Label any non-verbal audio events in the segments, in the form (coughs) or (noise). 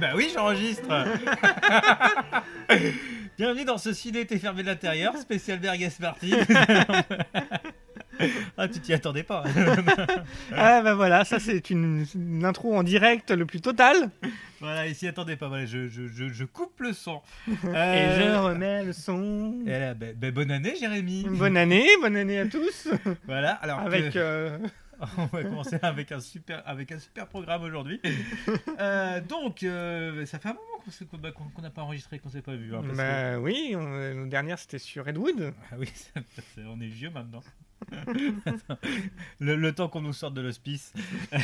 Bah oui, j'enregistre. (laughs) Bienvenue dans ce ciné été fermé de l'intérieur, spécial Berges Party. (laughs) ah, tu t'y attendais pas. (laughs) Ah, bah voilà, ça c'est une, une intro en direct le plus total. voilà, ici attendez pas. Voilà, je, je, je, je coupe le son. Et Euh, je remets le son. et là, bah, bah, bonne année, Jérémy. Bonne année, bonne année à tous. Voilà, alors Avec. que- euh, (laughs) on va commencer avec un super, avec un super programme aujourd'hui. (laughs) Euh, donc, euh, ça fait un moment qu'on qu'on- qu'on n'a pas enregistré, qu'on s'est pas vu. hein, parce que- bah oui, on- la dernière c'était sur Redwood. Ah oui, (laughs) on est vieux maintenant. Le, le temps qu'on nous sorte de l'hospice. (laughs)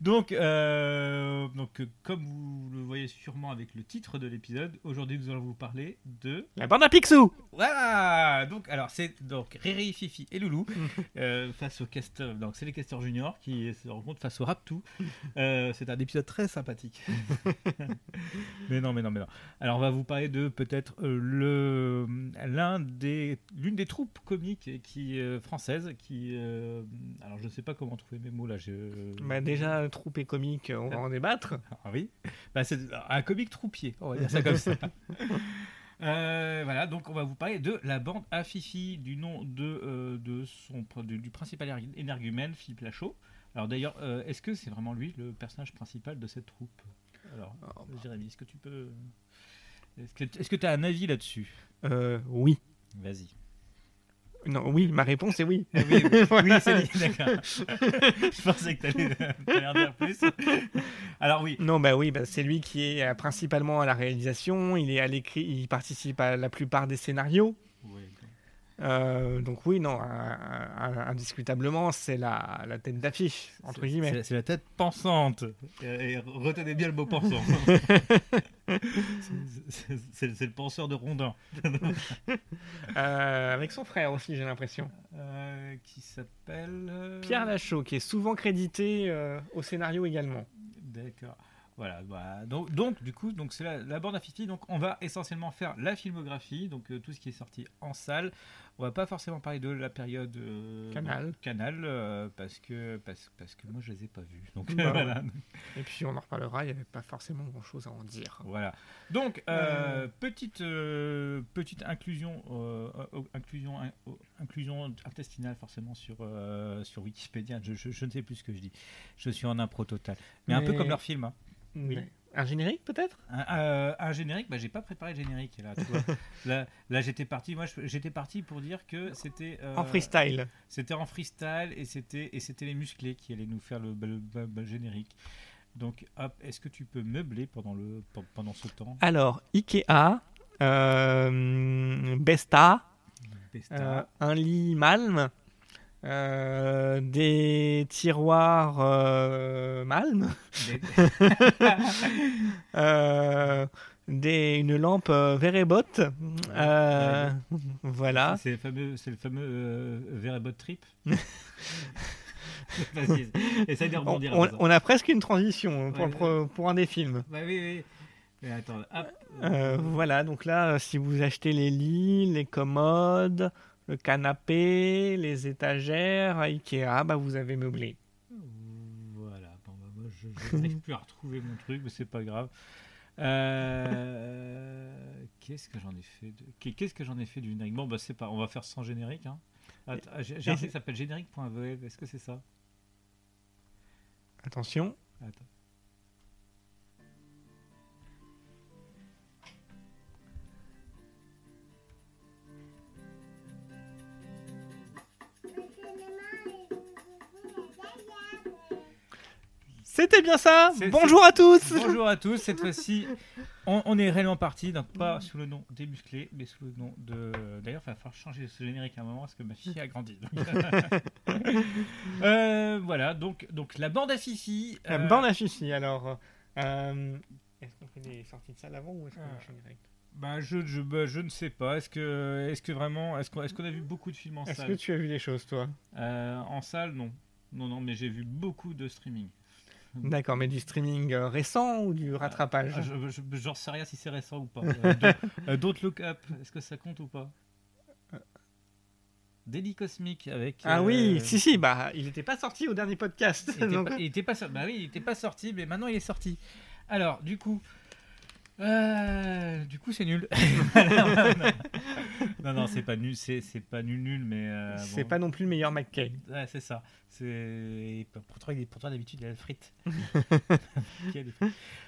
Donc, euh, donc, comme vous le voyez sûrement avec le titre de l'épisode, aujourd'hui nous allons vous parler de. La bande à Picsou. Voilà Donc, alors, c'est donc Riri, Fifi et Loulou (laughs) euh, face au casteur. Donc, c'est les casteurs juniors qui se rencontrent face au Raptou. Euh, c'est un épisode très sympathique. (laughs) mais non, mais non, mais non. Alors, on va vous parler de peut-être euh, le l'un des l'une des troupes qui euh, françaises qui. euh, alors, je sais pas comment trouver mes mots là. Je... Bah déjà, troupe et comique, on va en débattre. Ah oui, bah, c'est un comique troupier, on va dire ça (laughs) comme ça. Euh, voilà, donc on va vous parler de la bande à Fifi, du nom de, euh, de son, du, du principal énergumène, Philippe Lachaud. Alors d'ailleurs, euh, est-ce que c'est vraiment lui le personnage principal de cette troupe? Alors, Oh, Jérémy, est-ce que tu peux... Est-ce que tu as un avis là-dessus? Euh, oui. Vas-y. Non, oui, ma réponse est oui. (laughs) Oui, oui, (laughs) oui, c'est d'accord. (laughs) Je pensais que tu allais en dire plus. Alors oui, Non, bah oui, bah, c'est lui qui est euh, principalement à la réalisation, il est à l'écrit, il participe à la plupart des scénarios. Euh, donc oui, non, un- un- indiscutablement, c'est la, la tête d'affiche, entre guillemets. C'est la tête pensante. Et, et retenez bien le mot pensant. (laughs) C'est- le penseur de Rondin. (laughs) Euh, avec son frère aussi, j'ai l'impression. Euh, qui s'appelle. euh, Pierre Lachaud, qui est souvent crédité euh, au scénario également. D'accord. Voilà, bah, donc, donc, du coup, donc c'est la, la bande à Fifi. Donc, on va essentiellement faire la filmographie, donc euh, tout ce qui est sorti en salle. On va pas forcément parler de la période euh, Canal. Canal, euh, parce que parce, parce que moi je les ai pas vus. Donc (laughs) Bah, voilà. Et puis on en reparlera, il n'y avait pas forcément grand-chose à en dire. Voilà. Donc, euh, petite, petite inclusion, inclusion, in- inclusion intestinale forcément sur, sur Wikipédia. Je, je- je ne sais plus ce que je dis. Je suis en impro total. Mais, un peu comme leur film. hein. Oui. Un générique peut-être? Un, euh, un générique, bah, j'ai pas préparé le générique là. tu vois. (laughs) là, là j'étais parti. Moi, j'étais parti pour dire que c'était euh, En freestyle. C'était en freestyle et c'était et c'était les musclés qui allaient nous faire le, le- le- le générique. Donc, hop, est-ce que tu peux meubler pendant le pendant ce temps? Alors, Ikea, euh, Besta, Pesta. euh, un lit Malm, euh, des tiroirs euh, Malm, (laughs) euh, des, une lampe euh, Verebot. euh, voilà. C'est le fameux, c'est le fameux euh, Trip. (laughs) Vas-y, essaye de On, rebondir. on- à ça. on a presque une transition pour, Ouais, le pro- pour un des films. Bah oui, oui. Mais attends, hop. Euh, voilà, donc là, euh, si vous achetez les lits, les commodes, le canapé, les étagères à Ikea, bah vous avez meublé. Voilà. Bon, bah, moi, je n'arrive plus à retrouver mon truc, mais c'est pas grave. Euh, (laughs) Qu'est-ce que j'en ai fait de... qu'est- Qu'est-ce que j'en ai fait du générique? Bon, bah c'est pas. On va faire sans générique. Hein. Attends, J'ai un truc qui s'appelle générique.voev. Est-ce que c'est ça? Attention. Attends. C'était bien ça Bonjour à tous Bonjour à tous, cette fois-ci, on, on est réellement parti, donc pas sous le nom des musclés, mais sous le nom de. D'ailleurs, il va falloir changer ce générique à un moment parce que ma fille a grandi. donc. (laughs) Euh, voilà, donc, donc la bande à Fifi. La euh, bande à Fifi, alors. euh, enchaîné les sorties de salle avant ou est-ce qu'on Ah. enchaîne direct? Bah, je, je, bah, je ne sais pas. Est-ce que, est-ce que vraiment. Est-ce qu'on est qu'on a vu beaucoup de films en Est-ce salle? que tu as vu des choses, toi? En salle, non. Non, non, mais j'ai vu beaucoup de streaming. D'accord, mais du streaming euh, récent ou du rattrapage Ah, je- je- sais rien si c'est récent ou pas. (laughs) Euh, Do- euh, Don't Look Up, est-ce que ça compte ou pas? Délit cosmique avec. Ah euh, oui, si, si, bah, il n'était pas sorti au dernier podcast. Il était, (laughs) donc- pas, pas bah oui, pas sorti, mais maintenant il est sorti. Alors, du coup, euh, du coup, c'est nul. (laughs) non, non, c'est pas nul, c'est c'est pas nul, nul, mais euh, C'est bon. pas non plus le meilleur McKay. Ouais, c'est ça. C'est pourtant, il est- pourtant d'habitude il a la frite. (laughs) Quel est-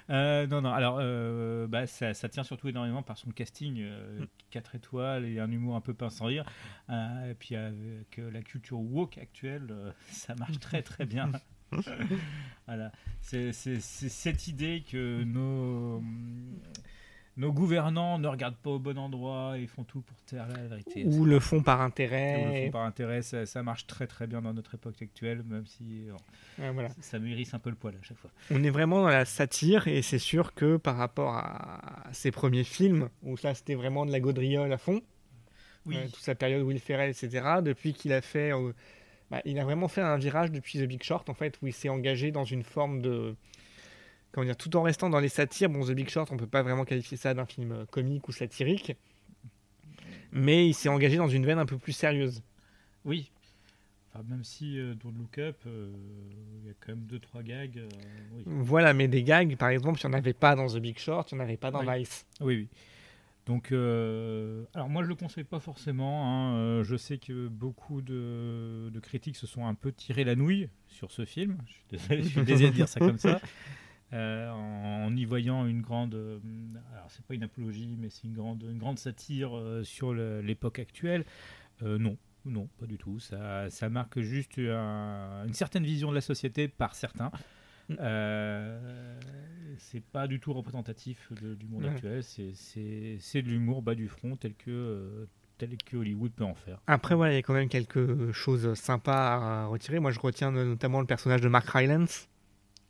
Euh, non, non. Alors, euh, bah, ça, ça tient surtout énormément par son casting, Mm. 4 étoiles et un humour un peu pince sans rire. Euh, et puis avec euh, la culture woke actuelle, euh, ça marche (laughs) très très bien. Voilà. C'est cette idée que nos nos gouvernants ne regardent pas au bon endroit et font tout pour taire la vérité. Ou le font par Ou le intérêt. font par intérêt, ça, ça marche très très bien dans notre époque actuelle, même si euh, Ouais, voilà. ça me hérisse un peu le poil à chaque fois. On est vraiment dans la satire et c'est sûr que par rapport à ses premiers films, où ça c'était vraiment de la gaudriole à fond, Oui, euh, toute sa période Will Ferrell, etc., depuis qu'il a fait... euh, bah, il a vraiment fait un virage depuis The Big Short, en fait, où il s'est engagé dans une forme de... Comment dire, tout en restant dans les satires, bon, The Big Short, on peut pas vraiment qualifier ça d'un film euh, comique ou satirique, mais il s'est engagé dans une veine un peu plus sérieuse. oui. Même si euh, dans Look Up, euh, il y a quand même 2-3 gags. euh, oui. Voilà, mais des gags, par exemple, il n'y en avait pas dans The Big Short, il n'y en avait pas dans Oui. Vice. oui, oui. Donc, euh, alors moi je le conseille pas forcément. hein, euh, je sais que beaucoup de, de critiques se sont un peu tiré la nouille sur ce film. Je suis désolé, je suis (laughs) désolé de dire ça comme ça. Euh, en, en y voyant une grande, alors c'est pas une apologie, mais c'est une grande, une grande satire sur l'époque actuelle. Non, non, pas du tout. Ça, ça marque juste un- une certaine vision de la société par certains. Mm. Euh, c'est pas du tout représentatif de- du monde Ouais. actuel. C'est- de l'humour bas du front tel que, euh, tel que Hollywood peut en faire. Après, voilà, il y a quand même quelques choses sympas à retirer. Moi, je retiens notamment le personnage de Mark Rylance,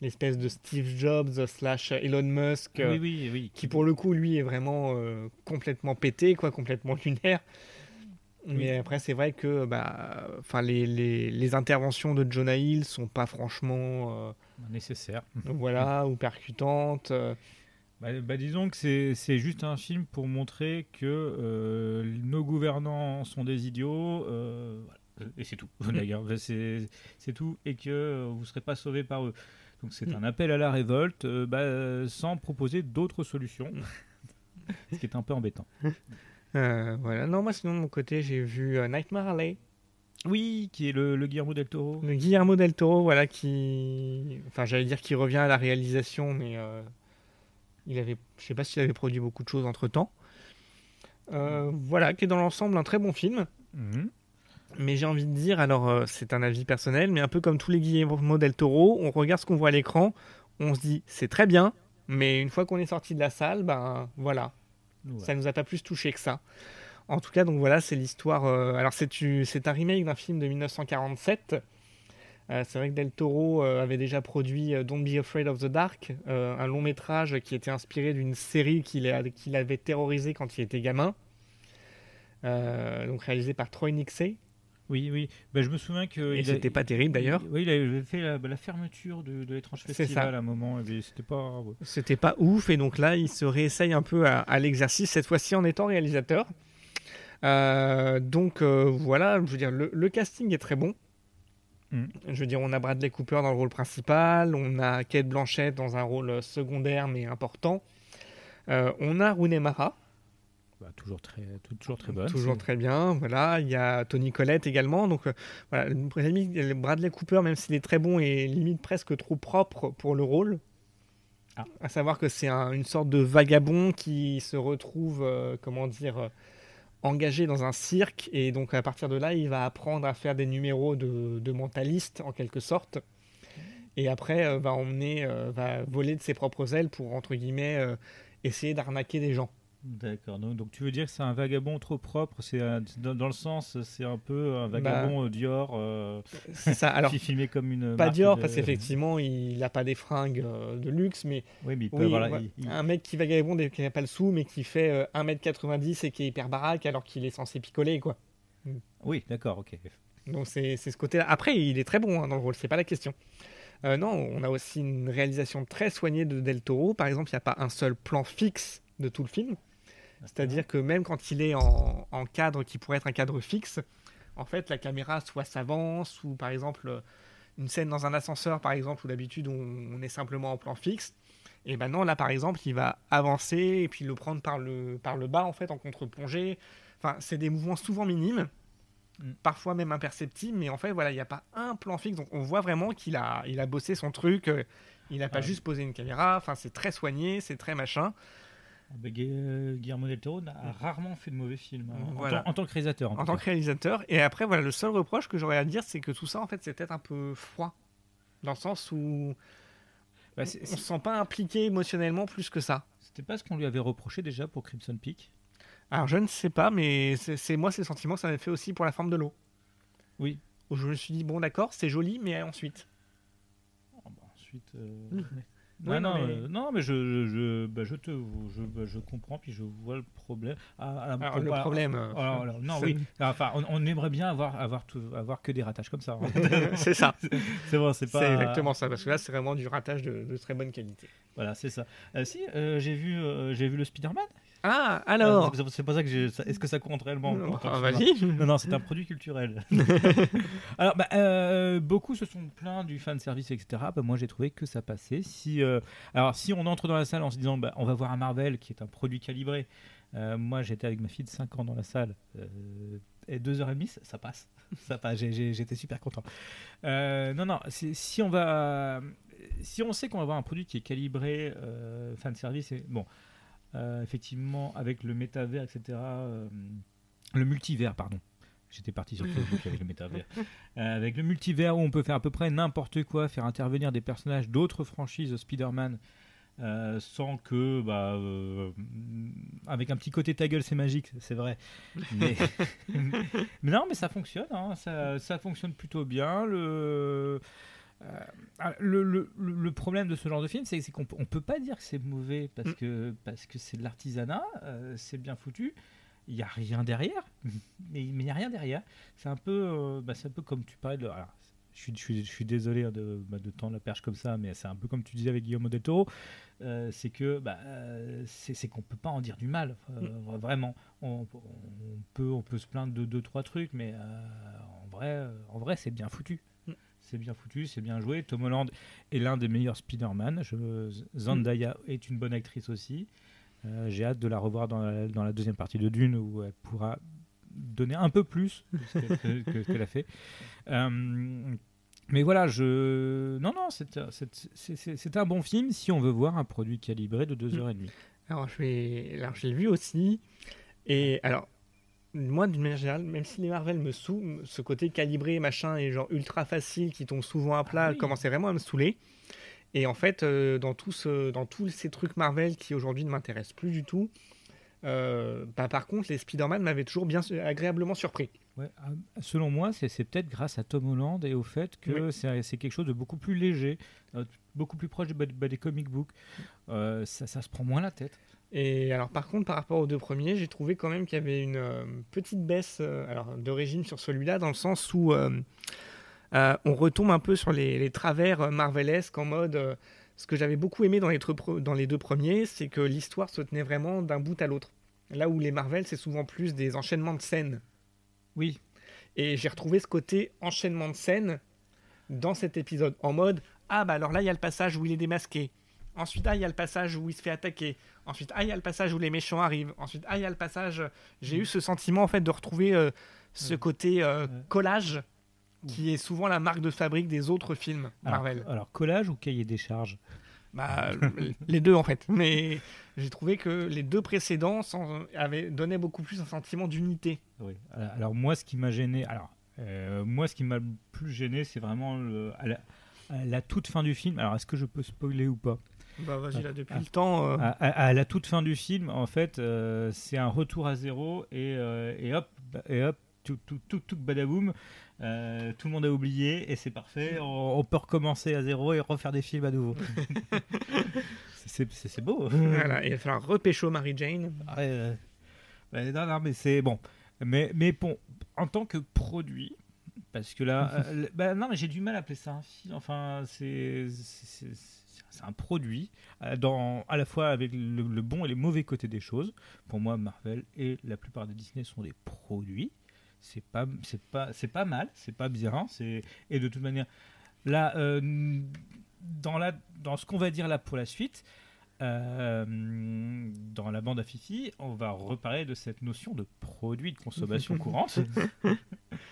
l'espèce de Steve Jobs slash Elon Musk, euh, oui, oui, oui. qui pour le coup, lui, est vraiment euh, complètement pété, quoi, complètement lunaire. Mais après, c'est vrai que bah, les, les, les interventions de Jonah Hill sont pas franchement nécessaire. voilà, ou percutantes. euh. Bah, bah, disons que c'est juste un film pour montrer que euh, nos gouvernants sont des idiots, euh, voilà. et c'est tout. (laughs) D'ailleurs, c'est tout, et que euh, vous ne serez pas sauvés par eux. Donc c'est Mm. un appel à la révolte, bah, sans proposer d'autres solutions, Mm. (laughs) ce qui est un peu embêtant. Voilà. Non, moi, sinon, de mon côté, j'ai vu Nightmare Alley. Oui, qui est le, le Guillermo del Toro. Le Guillermo del Toro, voilà, qui. Enfin, j'allais dire qu'il revient à la réalisation, mais euh, il avait. Je sais pas s'il avait produit beaucoup de choses entre temps. voilà, qui est dans l'ensemble un très bon film. Mhm. Mais j'ai envie de dire, alors euh, c'est un avis personnel, mais un peu comme tous les Guillermo del Toro, on regarde ce qu'on voit à l'écran, on se dit c'est très bien, mais une fois qu'on est sorti de la salle, ben voilà, Ouais. ça nous a pas plus touché que ça. En tout cas, donc voilà, c'est l'histoire. euh, alors, c'est un remake d'un film de 1947. Euh, c'est vrai que Del Toro euh, avait déjà produit Don't Be Afraid of the Dark, un long métrage qui était inspiré d'une série qu'il avait terrorisé quand il était gamin. Donc réalisé par Troy Nixey. Oui, oui. Bah, je me souviens que Et a- c'était pas terrible d'ailleurs. Oui, il avait fait la, la fermeture de, de l'étrange C'est festival ça. à un moment, et puis c'était pas. C'était pas ouf, et donc là, il se réessaye un peu à, à l'exercice, cette fois-ci en étant réalisateur. Euh, donc euh, voilà, je veux dire, le, le casting est très bon. Mm. Je veux dire, on a Bradley Cooper dans le rôle principal, on a Kate Blanchett dans un rôle euh, secondaire mais important. On a Rooney Mara, Bah, toujours très, toujours très bonne. toujours très bien. Voilà, il y a Tony Collette également. Donc euh, voilà, Bradley Cooper, même s'il est très bon, est limite presque trop propre pour le rôle. Ah. À savoir que c'est un- une sorte de vagabond qui se retrouve, euh, comment dire, engagé dans un cirque et donc à partir de là, il va apprendre à faire des numéros de, mentaliste en quelque sorte. Et après, euh, va emmener, euh, va voler de ses propres ailes pour entre guillemets euh, essayer d'arnaquer des gens. D'accord. Donc, donc, tu veux dire que c'est un vagabond trop propre C'est dans, le sens, c'est un peu un vagabond bah, Dior. Euh, c'est ça. (laughs) Alors, filmé comme une. Pas Dior parce qu'effectivement, il n'a pas des fringues euh, de luxe, mais. Oui, mais un mec qui vagabonde et qui n'a pas le sou, mais qui fait 1m90 et qui est hyper baraque alors qu'il est censé picoler, quoi. Oui, d'accord, ok. Donc c'est ce côté-là. Après, il est très bon hein, dans le rôle, c'est pas la question. non, on a aussi une réalisation très soignée de Del Toro. Par exemple, il n'y a pas un seul plan fixe de tout le film. C'est-à-dire que même quand il est en, cadre qui pourrait être un cadre fixe, en fait, la caméra soit s'avance, ou par exemple, une scène dans un ascenseur, par exemple, où d'habitude on, est simplement en plan fixe. Et maintenant, là, par exemple, il va avancer et puis le prendre par le, par le bas, en fait, en contre-plongée. Enfin, c'est des mouvements souvent minimes, mm. parfois même imperceptibles, mais en fait, voilà, il n'y a pas un plan fixe. Donc, on voit vraiment qu'il a, il a bossé son truc. Euh, il n'a pas ah juste posé une caméra. Enfin, c'est très soigné, c'est très machin. Ah bah, Guillermo del Toro a rarement fait de mauvais films hein, en, tant que réalisateur. En, tant que réalisateur. Et après, voilà, le seul reproche que j'aurais à dire, c'est que tout ça, en fait, c'est peut-être un peu froid. Dans le sens où bah, on ne se sent pas impliqué émotionnellement plus que ça. C'était pas ce qu'on lui avait reproché déjà pour Crimson Peak? Alors, je ne sais pas, mais c'est moi, ces sentiments, ça m'a fait aussi pour la forme de l'eau. Oui. Où je me suis dit, bon, d'accord, c'est joli, mais ensuite. Oh, bah, ensuite. Euh, non, non, mais... Euh, non, mais je, je, bah, je te, je, bah, je, comprends, puis je vois le problème. Ah, alors, le problème. Euh, alors, non, oui. Enfin, on, aimerait bien avoir, avoir, tout, avoir que des ratages comme ça. Hein. (laughs) c'est ça. C'est bon, c'est pas. C'est exactement ça, parce que là, c'est vraiment du ratage de, de, très bonne qualité. Voilà, c'est ça. Euh, si, j'ai vu, j'ai vu le Spider-Man. Ah, alors ah, C'est pas ça que j'ai. Est-ce que ça compte réellement ah, Vas-y Non, non, c'est un produit culturel. (laughs) (laughs) alors, bah, euh, beaucoup se sont plaints du fan service, etc. Bah, moi, j'ai trouvé que ça passait. Si, euh, alors, si on entre dans la salle en se disant, bah, on va voir un Marvel qui est un produit calibré. Euh, moi, j'étais avec ma fille de 5 ans dans la salle. et 2h30, ça passe. (laughs) ça passe. J'étais super content. non, non, si on va. Si on sait qu'on va voir un produit qui est calibré fan service, et, bon. Euh, effectivement, avec le métavers, etc. Euh, le multivers, pardon. J'étais parti sur Facebook avec le métavers. (laughs) Euh, avec le multivers où on peut faire à peu près n'importe quoi, faire intervenir des personnages d'autres franchises Spider-Man sans que, bah, avec un petit côté ta gueule, c'est magique, c'est vrai. (laughs) (laughs) Mais, non, mais ça fonctionne, hein. ça, ça, fonctionne plutôt bien. Le, euh, le, le, le, problème de ce genre de film, c'est qu'on ne peut pas dire que c'est mauvais parce mm. que parce que c'est de l'artisanat, euh, c'est bien foutu. Il n'y a rien derrière, (laughs) mais il n'y a rien derrière. C'est un peu, euh, bah, c'est un peu comme tu parlais de. je suis, je, suis, désolé hein, de, bah, de tendre la perche comme ça, mais c'est un peu comme tu disais avec Guillaume del Toro. c'est que bah, c'est qu'on peut pas en dire du mal, mm. vraiment. On, on, peut, on peut se plaindre de deux trois trucs, mais en vrai, en vrai, c'est bien foutu c'est bien foutu, c'est bien joué. Tom Holland est l'un des meilleurs Spider-Man. Zendaya est une bonne actrice aussi. Euh, j'ai hâte de la revoir dans la, deuxième partie de Dune où elle pourra donner un peu plus que ce qu'elle a fait. Euh, mais voilà, je. Non, non, c'est un bon film si on veut voir un produit calibré de 2h30. Alors, j'ai vu aussi. Et alors, moi, d'une manière générale, même si les Marvel me saoulent, ce côté calibré, machin, et genre ultra facile, qui tombe souvent à plat, ah commençait vraiment à me saouler. Et en fait, euh, dans, tout ce, dans tous ces trucs Marvel qui aujourd'hui ne m'intéressent plus du tout, euh, bah, par contre, les Spider-Man m'avaient toujours bien agréablement surpris. Ouais, ah, selon moi, c'est peut-être grâce à Tom Holland et au fait que c'est quelque chose de beaucoup plus léger, euh, beaucoup plus proche des comic books. ça, ça se prend moins la tête. Et alors par contre, par rapport aux deux premiers, j'ai trouvé quand même qu'il y avait une euh, petite baisse euh, alors, de régime sur celui-là, dans le sens où euh, on retombe un peu sur les, travers marvelesques en mode... ce que j'avais beaucoup aimé dans les, dans les deux premiers, c'est que l'histoire se tenait vraiment d'un bout à l'autre. Là où les Marvel, c'est souvent plus des enchaînements de scènes. Oui. Et j'ai retrouvé ce côté enchaînement de scènes dans cet épisode, en mode Ah bah alors là, il y a le passage où il est démasqué. Ensuite, ah, il y a le passage où il se fait attaquer. Ensuite, ah, il y a le passage où les méchants arrivent. Ensuite, ah, il y a le passage. J'ai eu ce sentiment en fait de retrouver euh, ce côté euh, collage qui est souvent la marque de fabrique des autres films Marvel. Alors, collage ou cahier des charges? Bah, (laughs) les deux en fait. Mais j'ai trouvé que les deux précédents avaient donné beaucoup plus un sentiment d'unité. Oui. Alors moi, ce qui m'a gêné, alors euh, moi, ce qui m'a plus gêné, c'est vraiment le, à, la, toute fin du film. Alors, est-ce que je peux spoiler ou pas? Bah vas-y là depuis le temps. euh. À, la toute fin du film, en fait, c'est un retour à zéro et, et hop, et hop, tout, tout, tout, tout badaboum. Euh, tout le monde a oublié et c'est parfait. On, peut recommencer à zéro et refaire des films à nouveau. (laughs) c'est beau. Voilà, il va falloir repécho Mary Jane. Euh, non, non, mais c'est bon. Mais, mais bon, en tant que produit, parce que là, (laughs) euh, bah, non, mais j'ai du mal à appeler ça un film. Enfin, c'est c'est un produit dans, à la fois avec le, le, bon et les mauvais côtés des choses. Pour moi, Marvel et la plupart des Disney sont des produits c'est pas c'est pas c'est pas mal c'est pas bien c'est et de toute manière là euh, dans la dans ce qu'on va dire là pour la suite euh, dans la bande à Fifi, on va reparler de cette notion de produit de consommation (laughs) courante.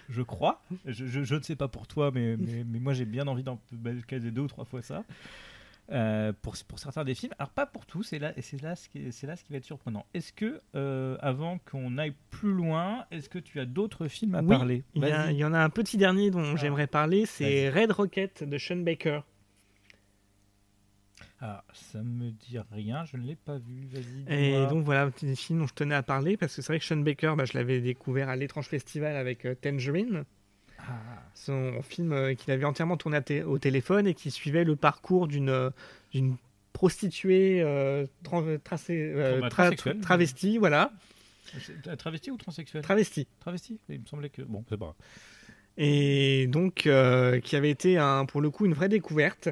je crois. Je, je, ne sais pas pour toi, mais, mais, mais moi j'ai bien envie d'en caser deux ou trois fois ça. Euh, pour, pour, certains des films. Alors pas pour tous, et là, c'est là, ce qui, c'est là ce qui va être surprenant. Est-ce que, euh, avant qu'on aille plus loin, est-ce que tu as d'autres films à parler? il y, y, en a un petit dernier dont ah. j'aimerais parler, c'est Red Rocket de Sean Baker. Ah, ça me dit rien, je ne l'ai pas vu. Vas-y. Et donc voilà, petit film dont je tenais à parler parce que c'est vrai que Sean Baker, bah, je l'avais découvert à l'étrange festival avec euh, Tangerine. Son film euh, qu'il avait entièrement tourné au téléphone et qui suivait le parcours d'une euh, d'une prostituée euh, travestie, voilà. Travestie ou transsexuelle? Travestie. Travestie Il me semblait que. Bon, c'est pas Et donc, qui avait été, un, pour le coup, une vraie découverte.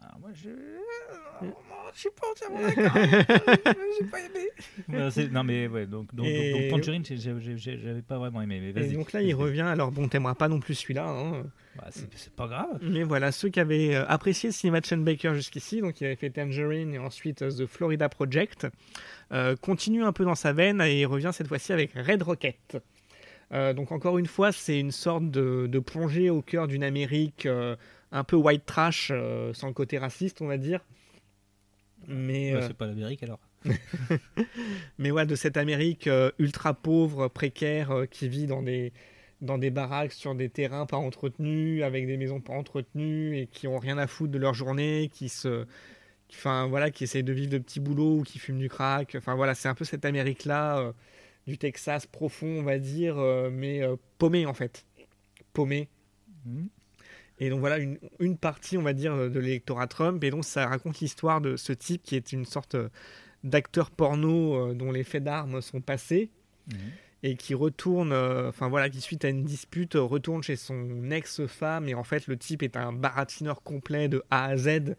Ah, moi, je je suis pas entièrement (laughs) d'accord. j'ai pas aimé. non, mais ouais, donc, donc, donc, Tangerine, j'avais pas vraiment aimé. Mais et donc là, il revient. Alors, bon, t'aimeras pas non plus celui-là. Hein. Bah, c'est pas grave. Mais voilà, ceux qui avaient euh, apprécié le cinéma de Sean Baker jusqu'ici, donc il avait fait Tangerine et ensuite euh, The Florida Project, euh, continue un peu dans sa veine et il revient cette fois-ci avec Red Rocket. Euh, donc encore une fois, c'est une sorte de, de, plongée au cœur d'une Amérique un peu white trash, sans le côté raciste, on va dire. Mais euh, c'est pas l'Amérique alors. (laughs) mais ouais, de cette Amérique euh, ultra pauvre, précaire, euh, qui vit dans des dans des baraques sur des terrains pas entretenus, avec des maisons pas entretenues et qui ont rien à foutre de leur journée, qui se enfin voilà, qui essayent de vivre de petits boulots ou qui fument du crack. Enfin voilà, c'est un peu cette Amérique là du Texas profond, on va dire, mais paumé en fait, paumé. Mmh. Et donc voilà une, une, partie, on va dire, de l'électorat Trump. Et donc ça raconte l'histoire de ce type qui est une sorte d'acteur porno euh, dont les faits d'armes sont passés. Mhm. Et qui retourne, euh, enfin voilà, qui suite à une dispute retourne chez son ex-femme. Et en fait, le type est un baratineur complet de A à Z.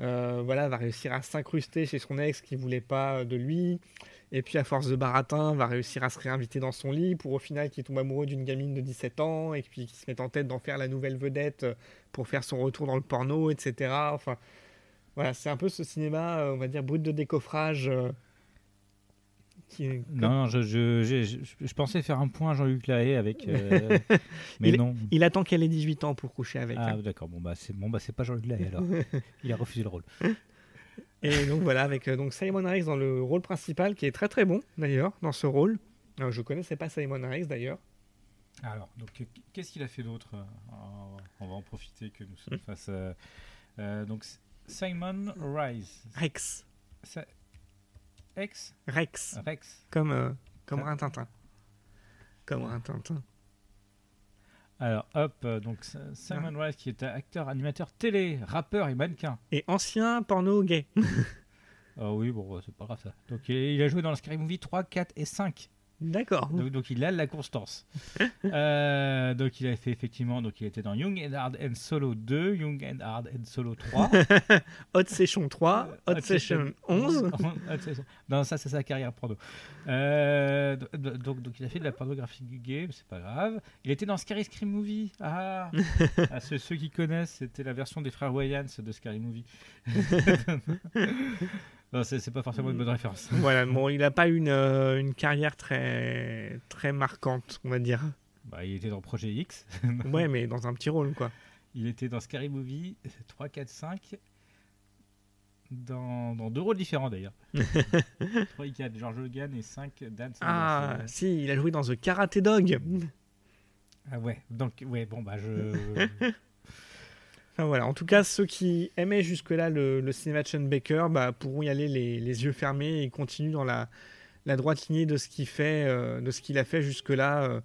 Euh, voilà, va réussir à s'incruster chez son ex qui voulait pas de lui. Et puis, à force de baratin, va réussir à se réinviter dans son lit pour au final qu'il tombe amoureux d'une gamine de 17 ans et puis qu'il se met en tête d'en faire la nouvelle vedette pour faire son retour dans le porno, etc. Enfin, voilà, c'est un peu ce cinéma, euh, on va dire, brut de décoffrage. Qui Non, je, je, je, je, pensais faire un point Jean-Luc Lahaye avec. Euh, (laughs) mais il, non. Il attend qu'elle ait 18 ans pour coucher avec. Ah, d'accord. Bon, bah, c'est bon, bah, pas Jean-Luc Lahaye alors. (laughs) il a refusé le rôle. Et donc voilà, avec euh, donc Simon Harris dans le rôle principal, qui est très très bon d'ailleurs dans ce rôle. Alors, je connaissais pas Simon Harris d'ailleurs. Alors, donc qu'est-ce qu'il a fait d'autre euh, On va en profiter que nous sommes hmm. face à. Euh, donc Simon Rice. Rex. Rex Rex. Rex. Comme, comme Rintintin. Comme Rintintin. Alors, hop, euh, donc Simon Rice, qui est acteur, animateur télé, rappeur et mannequin. Et ancien porno gay. (laughs) Ah oui, bon, c'est pas grave ça. Donc, il a joué dans le Scary Movie 3, 4 et 5. D'accord. Donc, il a la constance. (laughs) Euh, donc il a fait effectivement, donc il était dans Young and Hard and Solo 2, Young and Hard and Solo 3. (laughs) Hot Session 3, Hot, Session 11. (laughs) non, ça c'est sa carrière porno. Euh, donc, donc il a fait de la pornographie gay, c'est pas grave. Il était dans Scary Scream Movie. Ah, ah ceux, ceux, qui connaissent, c'était la version des frères Wayans de Scary Movie. Non, c'est pas forcément une bonne référence. (laughs) Voilà, bon, il n'a pas (laughs) une, euh, une carrière très, très marquante, on va dire. Bah, il était dans Projet X. (laughs) ouais, mais dans un petit rôle, quoi. Il était dans Scary Movie 3, 4, 5. Dans, dans deux rôles différents d'ailleurs. 3 et 4, George Logan et 5, Dan Ah, si, il a joué dans The Karate Dog. Ah ouais, donc, ouais, bon, bah je. Voilà. En tout cas, ceux qui aimaient jusque-là le, cinéma de Sean Baker bah, pourront y aller les, yeux fermés et continuer dans la, la droite lignée de ce qu'il fait, euh, de ce qu'il a fait jusque-là, euh,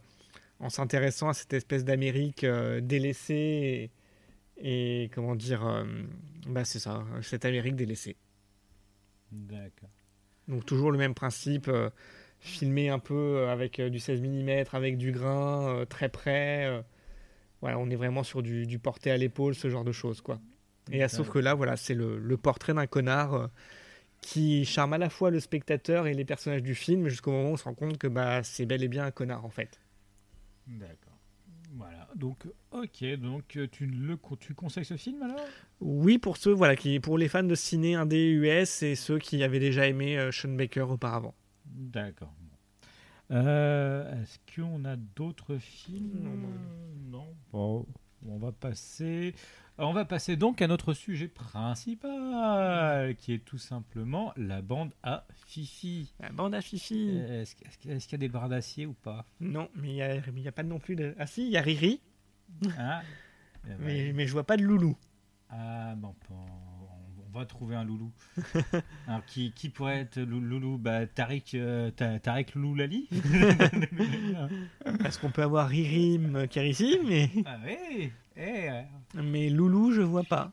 en s'intéressant à cette espèce d'Amérique euh, délaissée et, comment dire, bah c'est ça, cette Amérique délaissée. D'accord. Donc toujours le même principe, filmé un peu avec du 16 mm, avec du grain, très près voilà, on est vraiment sur du, du porté à l'épaule, ce genre de choses, quoi. Et sauf que là, voilà, c'est le, le, portrait d'un connard euh, qui charme à la fois le spectateur et les personnages du film, jusqu'au moment où on se rend compte que bah, c'est bel et bien un connard, en fait. D'accord. Voilà. Donc, ok. Donc, tu le tu conseilles ce film alors? Oui, pour ceux, voilà, qui, pour les fans de ciné indé US et ceux qui avaient déjà aimé euh, Sean Baker auparavant. D'accord. Euh, est-ce qu'on a d'autres films Non. Bon, on va passer. On va passer donc à notre sujet principal, qui est tout simplement la bande à Fifi. La bande à Fifi. Est-ce, qu'il y a des barres d'acier ou pas? Non, mais il n'y a, pas non plus de. Ah si, il y a Riri. Ah. mais, mais je vois pas de Loulou. Ah bon, bon on va trouver un loulou. (laughs) Alors, qui, qui pourrait être loulou? Bah, Tariq, euh, Tariq Loulou Lali Parce (laughs) qu'on peut avoir Ririm qui est ici, mais. Ah oui eh, Mais Loulou, je vois pas.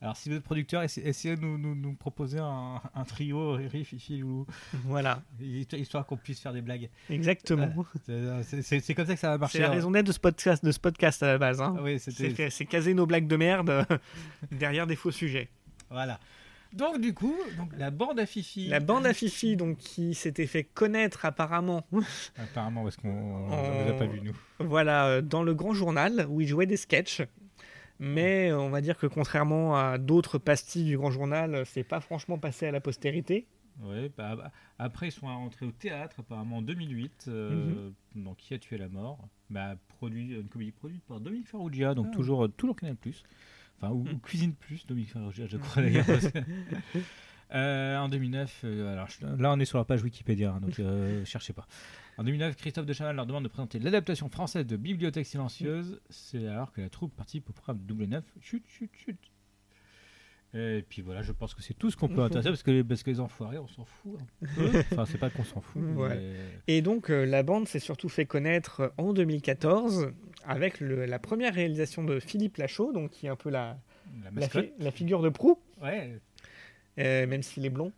Alors, si vous êtes producteur, essayez de nous, nous, nous proposer un, un, trio Riri, Fifi, Loulou. Voilà. Histoire qu'on puisse faire des blagues. Exactement. c'est comme ça que ça va marcher. C'est la raison d'être de, ce podcast, de ce podcast à la base. Hein. Oui, c'est caser nos blagues de merde (laughs) derrière des faux sujets. Voilà. Donc du coup, donc, la bande à Fifi. La bande à Fifi, donc qui s'était fait connaître apparemment. (laughs) Apparemment, parce qu'on ne les a pas vus nous. Voilà, euh, dans le Grand Journal où il jouait des sketchs. Mais euh, on va dire que contrairement à d'autres pastilles du Grand Journal, c'est pas franchement passé à la postérité. Oui, bah, bah, après ils sont rentrés au théâtre apparemment en 2008, euh, mhm. donc Qui a tué la mort bah, produit, Une comédie produite par Dominique Farrugia, donc ah. toujours, toujours Canal+. Enfin, ou, Cuisine Plus, Dominique Farrugia, je crois (laughs) d'ailleurs. euh, en 2009, euh, alors là on est sur la page Wikipédia, hein, donc euh, (laughs) cherchez pas. En 2009, Christophe de Chaval leur demande de présenter l'adaptation française de Bibliothèque silencieuse. C'est alors que la troupe participe au programme de double 9. Chut, chut, chut. Et puis voilà, je pense que c'est tout ce qu'on peut (laughs) intéresser parce que, parce que les enfoirés, on s'en fout (laughs) Enfin, c'est pas qu'on s'en fout. Et donc, euh, la bande s'est surtout fait connaître en 2014 avec la première réalisation de Philippe Lachaud, donc qui est un peu la, la, figure de proue. Ouais. Euh, même s'il est blond.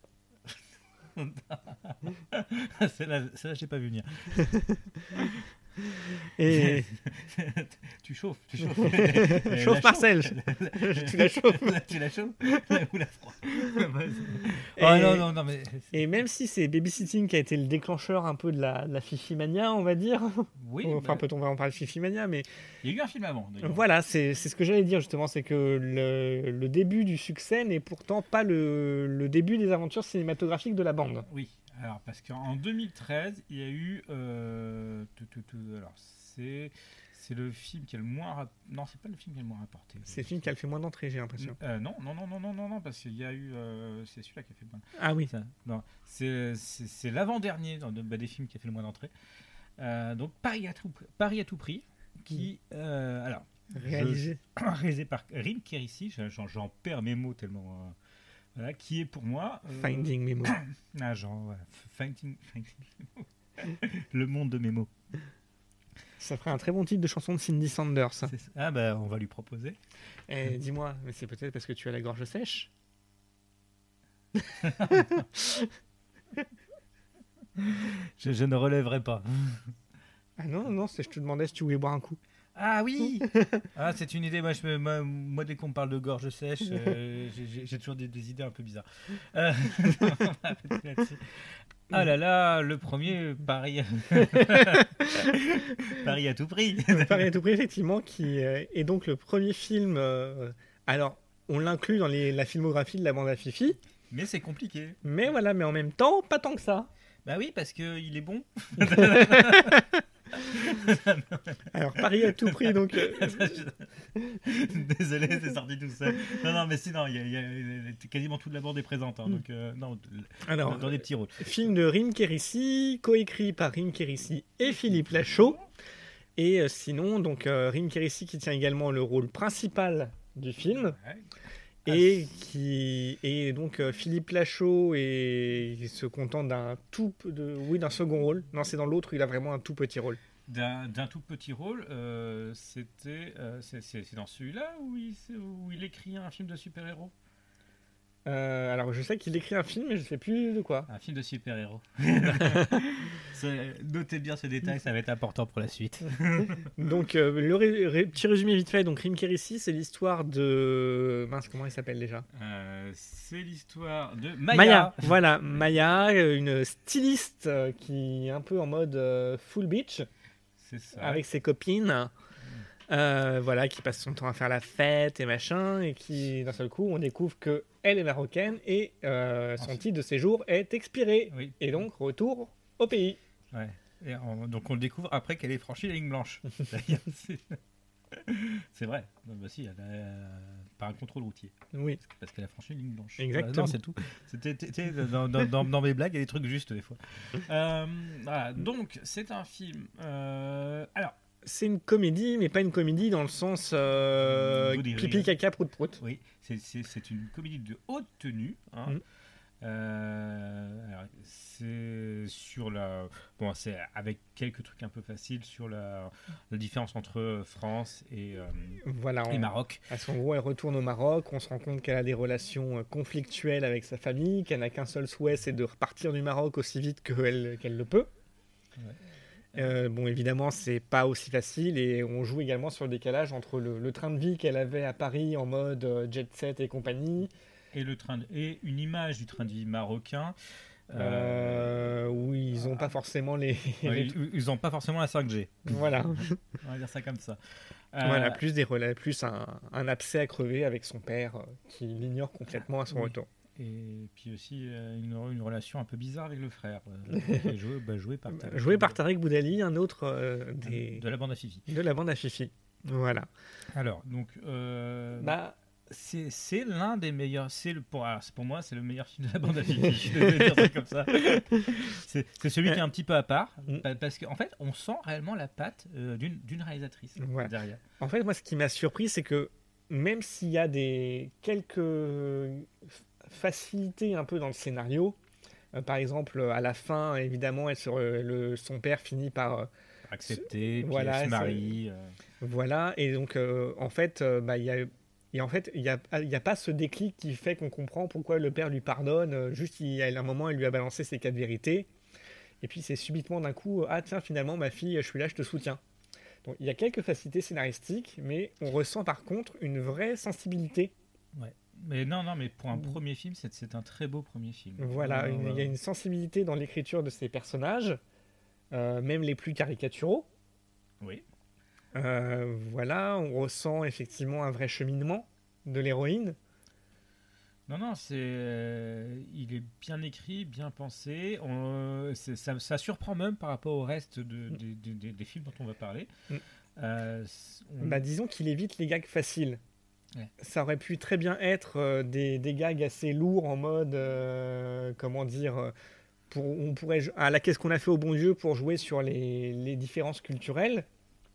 (laughs) celle-là, j'ai pas vu venir. Et... (laughs) tu chauffes, tu chauffes. Chauffe Marcel. tu la chauffes. tu la chauffes ou la froid. (laughs) et, oh, non, non, non, mais... et même si c'est Babysitting qui a été le déclencheur un peu de la, la Fifi Mania, on va dire. Oui. Enfin, peut-on va en parler de Fifi Mania, mais. Il y a eu un film avant. Voilà, c'est ce que j'allais dire justement, c'est que le, le, début du succès n'est pourtant pas le, le début des aventures cinématographiques de la bande. Oui. Alors, parce qu'en 2013, il y a eu. Euh, alors, c'est. C'est le film qui a le moins. Non, c'est pas le film qui a le moins rapporté. C'est le film qui a fait moins d'entrées, j'ai l'impression. Euh, non, non, non, non, non, non, non, parce qu'il y a eu. Euh, c'est celui-là qui a fait le moins. Ah oui. C'est l'avant-dernier bah, des films qui a fait le moins d'entrées. donc, Paris à tout, Paris à tout prix, qui. alors. Réalisé. (coughs) réalisé par Rim Kérissi, j'en perds mes mots tellement qui est pour moi. Euh, finding Memo. (coughs) ah, genre, finding, (laughs) Le monde de Memo. Ça ferait un très bon titre de chanson de Cindy Sanders. Ah, bah, on va lui proposer. Eh, (laughs) dis-moi, mais c'est peut-être parce que tu as la gorge sèche (laughs) je, je, ne relèverai pas. ah non, non, je te demandais si tu voulais boire un coup. Ah oui (laughs) ah, C'est une idée. Moi, je, moi, dès qu'on parle de gorge sèche, euh, (laughs) j'ai toujours des, idées un peu bizarres. Euh, (laughs) ah là là, le premier, Paris. Paris à tout prix. Paris à tout prix, effectivement, qui euh, est donc le premier film. alors, on l'inclut dans la filmographie de la bande à Fifi. Mais c'est compliqué. Mais voilà, mais en même temps, pas tant que ça. Bah oui, parce qu'il est bon. (laughs) Alors, Paris à tout prix, donc. Euh, (laughs) Désolé, c'est sorti tout seul. Non, non, mais sinon, il y, a, quasiment toute la bande est présente. Hein, donc, euh, non, Alors, dans des petits rôles. Film de Rim Kérissi, coécrit par Rim Kérissi et Philippe Lachaud. Et euh, sinon, donc Rim Kérissi qui tient également le rôle principal du film. Et qui et donc Philippe Lachaud et il se contente d'un tout de oui d'un second rôle. Non, c'est dans l'autre, il a vraiment un tout petit rôle d'un tout petit rôle. Euh, c'était, euh, c'est dans celui-là où il, où il écrit un film de super-héros? Euh, alors je sais qu'il écrit un film, mais je ne sais plus de quoi. Un film de super-héros. (laughs) (laughs) Notez bien ce détail, ça va être important pour la suite. (laughs) donc le petit résumé vite fait. Donc Rim Kérissi, c'est l'histoire de mince comment il s'appelle déjà? C'est l'histoire de Maya. Maya. Voilà Maya, une styliste qui est un peu en mode full beach avec ses copines. Euh, voilà, qui passe son temps à faire la fête et machin, et qui d'un seul coup on découvre que elle est marocaine et euh, son titre de séjour est expiré, et donc retour au pays. Ouais. Et donc on le découvre après qu'elle ait franchi la ligne blanche. (laughs) c'est vrai. bah si, elle a, par un contrôle routier. Oui. Parce qu'elle a franchi une ligne blanche. Exactement. c'est tout. C'était dans, dans, dans, mes blagues, il y a des trucs justes des fois. Euh, voilà. Donc c'est un film. Alors. C'est une comédie, mais pas une comédie dans le sens euh, pipi caca prout prout. Oui, c'est une comédie de haute tenue. Hein. Mm. Euh, c'est sur la. Bon, c'est avec quelques trucs un peu faciles sur la, la différence entre France et, euh, voilà, et Maroc. À son gros, elle retourne au Maroc. On se rend compte qu'elle a des relations conflictuelles avec sa famille, qu'elle n'a qu'un seul souhait, c'est de repartir du Maroc aussi vite qu'elle qu'elle le peut. Bon, évidemment, c'est pas aussi facile et on joue également sur le décalage entre le, le train de vie qu'elle avait à Paris en mode jet set et compagnie et, le train et une image du train de vie marocain. Euh, oui, ils n'ont pas forcément les. (laughs) Ils n'ont pas forcément la 5G. Voilà. (laughs) On va dire ça comme ça. Voilà, plus des relais, plus un, un, abcès à crever avec son père euh, qui l'ignore complètement à son retour. Et puis aussi euh, une, une, relation un peu bizarre avec le frère, (laughs) joué, bah, joué, par Tarek. Joué par Tarek Boudali, un autre des... de la bande à Fifi. De la bande à Fifi. Voilà. Alors, donc. Bah, c'est l'un des meilleurs. C'est le pour, pour moi, c'est le meilleur film de la bande à Fifi. (laughs) je dire ça comme ça. (laughs) C'est celui qui est un petit peu à part mm. parce qu'en en fait, on sent réellement la patte euh, d'une réalisatrice derrière. En fait, moi, ce qui m'a surpris, c'est que même s'il y a des quelques facilités un peu dans le scénario, euh, par exemple, à la fin, évidemment, elle, le, son père finit par euh, accepter, voilà, puis se marie. Voilà, et donc en fait, bah, il y a et en fait, il n'y a, a, pas ce déclic qui fait qu'on comprend pourquoi le père lui pardonne. Euh, juste, il, à un moment, il lui a balancé ses quatre vérités. Et puis, c'est subitement d'un coup, ah tiens, finalement, ma fille, je suis là, je te soutiens. Donc, il y a quelques facilités scénaristiques, mais on ressent par contre une vraie sensibilité. Ouais. Mais non, non, mais pour un premier film, c'est un très beau premier film. Voilà, il y a une sensibilité dans l'écriture de ces personnages, euh, même les plus caricaturaux. Oui. Euh, voilà, on ressent effectivement un vrai cheminement de l'héroïne. Non, non, c'est, euh, il est bien écrit, bien pensé. ça, surprend même par rapport au reste de, mm. des films dont on va parler. Mm. Euh, bah, disons qu'il évite les gags faciles. Ça aurait pu très bien être des, des, gags assez lourds en mode, comment dire, pour, on pourrait à la qu'est-ce qu'on a fait au bon Dieu pour jouer sur les, les différences culturelles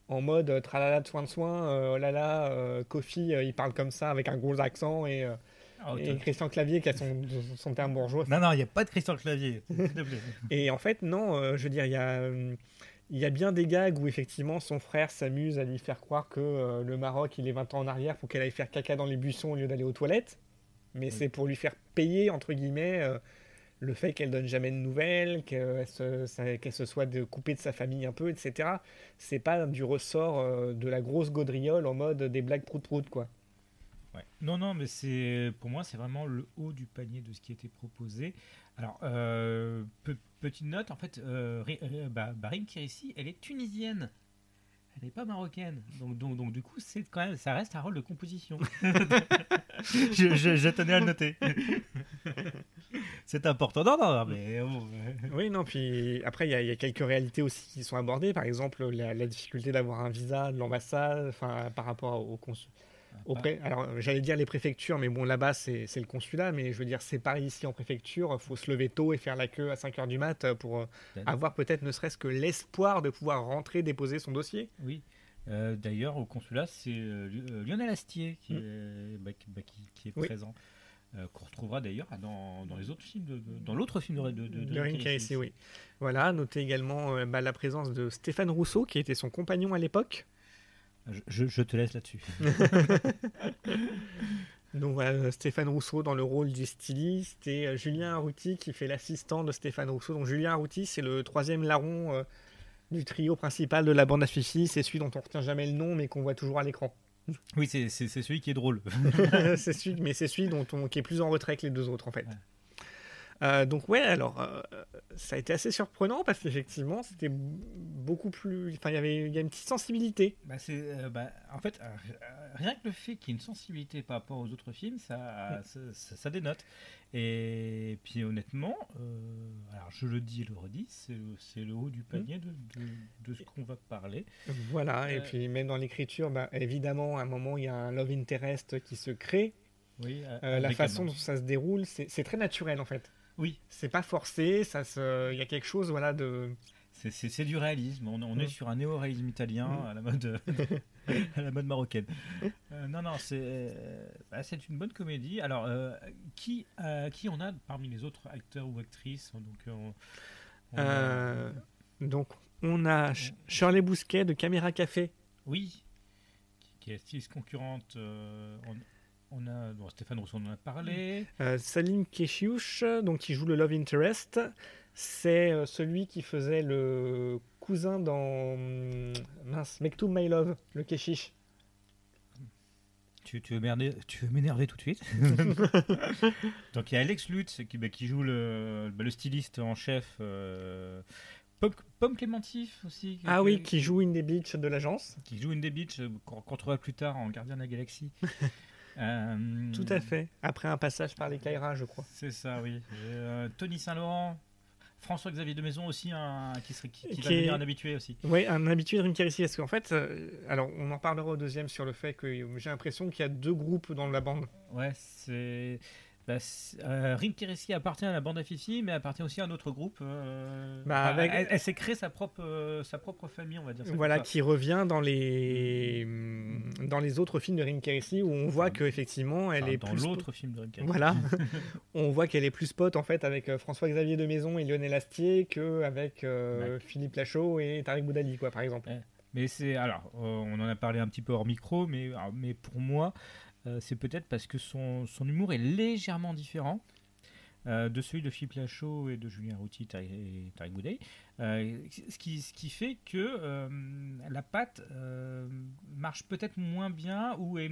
en mode euh, tralala de soin de soin, euh, oh là là, euh, Kofi, il parle comme ça avec un gros accent et, ah, Christian Clavier qui a son, son terme bourgeois. Non, non, il n'y a pas de Christian Clavier, (laughs) et en fait, non, je veux dire, il y a, il y a bien des gags où effectivement son frère s'amuse à lui faire croire que le Maroc, il est 20 ans en arrière pour qu'elle aille faire caca dans les buissons au lieu d'aller aux toilettes. Mais c'est pour lui faire payer, entre guillemets, le fait qu'elle donne jamais de nouvelles, qu'elle se, soit de, coupée de sa famille un peu, etc. C'est pas du ressort euh, de la grosse gaudriole en mode des blagues prout-prout, quoi. Ouais. Non, non, mais c'est pour moi, c'est vraiment le haut du panier de ce qui était proposé. Alors, euh, petite note, en fait, euh, bah, Barim Kirissi, elle est tunisienne. Elle n'est pas marocaine. Donc, donc, donc, du coup, c'est quand même, ça reste un rôle de composition. (laughs) je, je, je tenais à le noter. c'est important. Non, non, mais. oui, non, puis après, il y, a quelques réalités aussi qui sont abordées. Par exemple, la, difficulté d'avoir un visa de l'ambassade par rapport au consul. Alors, j'allais dire les préfectures, mais bon, là-bas, c'est le consulat. Mais je veux dire, c'est pareil ici en préfecture. Il faut se lever tôt et faire la queue à 5 h du mat pour euh, avoir peut-être ne serait-ce que l'espoir de pouvoir rentrer, déposer son dossier. Oui. D'ailleurs, au consulat, c'est Lionel Astier qui, mm. est, bah, bah, qui, est présent. qu'on retrouvera d'ailleurs dans, dans, les autres films, de, dans l'autre film de, de, de, oui. Voilà, notez également bah, la présence de Stéphane Rousseau, qui était son compagnon à l'époque. Je, je, te laisse là-dessus. (laughs) Donc voilà, Stéphane Rousseau dans le rôle du styliste et euh, Julien Arrouti qui fait l'assistant de Stéphane Rousseau. Donc Julien Arrouti, c'est le troisième larron euh, du trio principal de la bande à Fifi. C'est celui dont on retient jamais le nom mais qu'on voit toujours à l'écran. Oui, c'est celui qui est drôle. (laughs) c'est celui, mais c'est celui dont on, qui est plus en retrait que les deux autres en fait. Euh, donc ouais, alors euh, ça a été assez surprenant parce qu'effectivement c'était beaucoup plus, enfin il y avait il y a une petite sensibilité. Bah, c'est, euh, bah, en fait rien que le fait qu'il y ait une sensibilité par rapport aux autres films, ça, ça, dénote. Et puis honnêtement, alors je le dis et le redis, c'est, c'est le haut du panier de, de, ce qu'on va parler. Voilà, et puis même dans l'écriture, bah, évidemment à un moment il y a un love interest qui se crée. Oui, la façon dont ça se déroule, c'est très naturel en fait. Oui. C'est pas forcé, ça se... il y a quelque chose voilà de. C'est du réalisme. On, est sur un néo-réalisme italien mm. à la mode (laughs) à la mode marocaine. Euh, non, non, c'est bah, c'est une bonne comédie. Alors, euh, qui euh, qui on a parmi les autres acteurs ou actrices Donc, on, donc on a Shirley Bousquet de Caméra Café. Oui, qui, est styliste concurrente. On a Stéphane Rousseau en a parlé. Euh, Salim Keshiouch, donc qui joue le love interest, c'est euh, celui qui faisait le cousin dans hum, mince Mektoub My Love, le Keshish. Tu, tu, veux m'énerver tout de suite? (laughs) Donc il y a Alex Lutz qui, bah, qui joue le, bah, le, styliste en chef. Euh, Pomme, Clémentif aussi. Ah oui, qui joue une des bitches de l'agence. Qui joue une des bitches qu'on retrouvera plus tard en Gardien de la Galaxie. (laughs) Euh, Tout à fait. Après un passage par les Kaira, je crois. C'est ça, oui. Euh, Tony Saint-Laurent, François-Xavier de Maison aussi, un, qui, serait, qui, va devenir un habitué aussi. Oui, un habitué de Rim Parce qu'en fait, euh, alors on en parlera au deuxième sur le fait que j'ai l'impression qu'il y a deux groupes dans la bande. Ouais, c'est. Bah, euh, appartient à la bande à Fifi, mais appartient aussi à un autre groupe. Euh, bah, avec... Elle, s'est créée sa propre, euh, sa propre famille, on va dire. voilà, qui revient dans les, dans les autres films de Rim où on voit qu'effectivement, elle est dans l'autre film de Rim Voilà, (laughs) (laughs) on voit qu'elle est plus pote en fait avec François-Xavier de Maison et Lionel Astier qu'avec Philippe Lachaud et Tariq Boudali, quoi, par exemple. Mais c'est alors, on en a parlé un petit peu hors micro, mais, mais pour moi, euh, c'est peut-être parce que son, son, humour est légèrement différent euh, de celui de Philippe Lachaud et de Julien Routy et Tariq Boudet. Euh, ce, qui, ce qui fait que la patte marche peut-être moins bien ou est,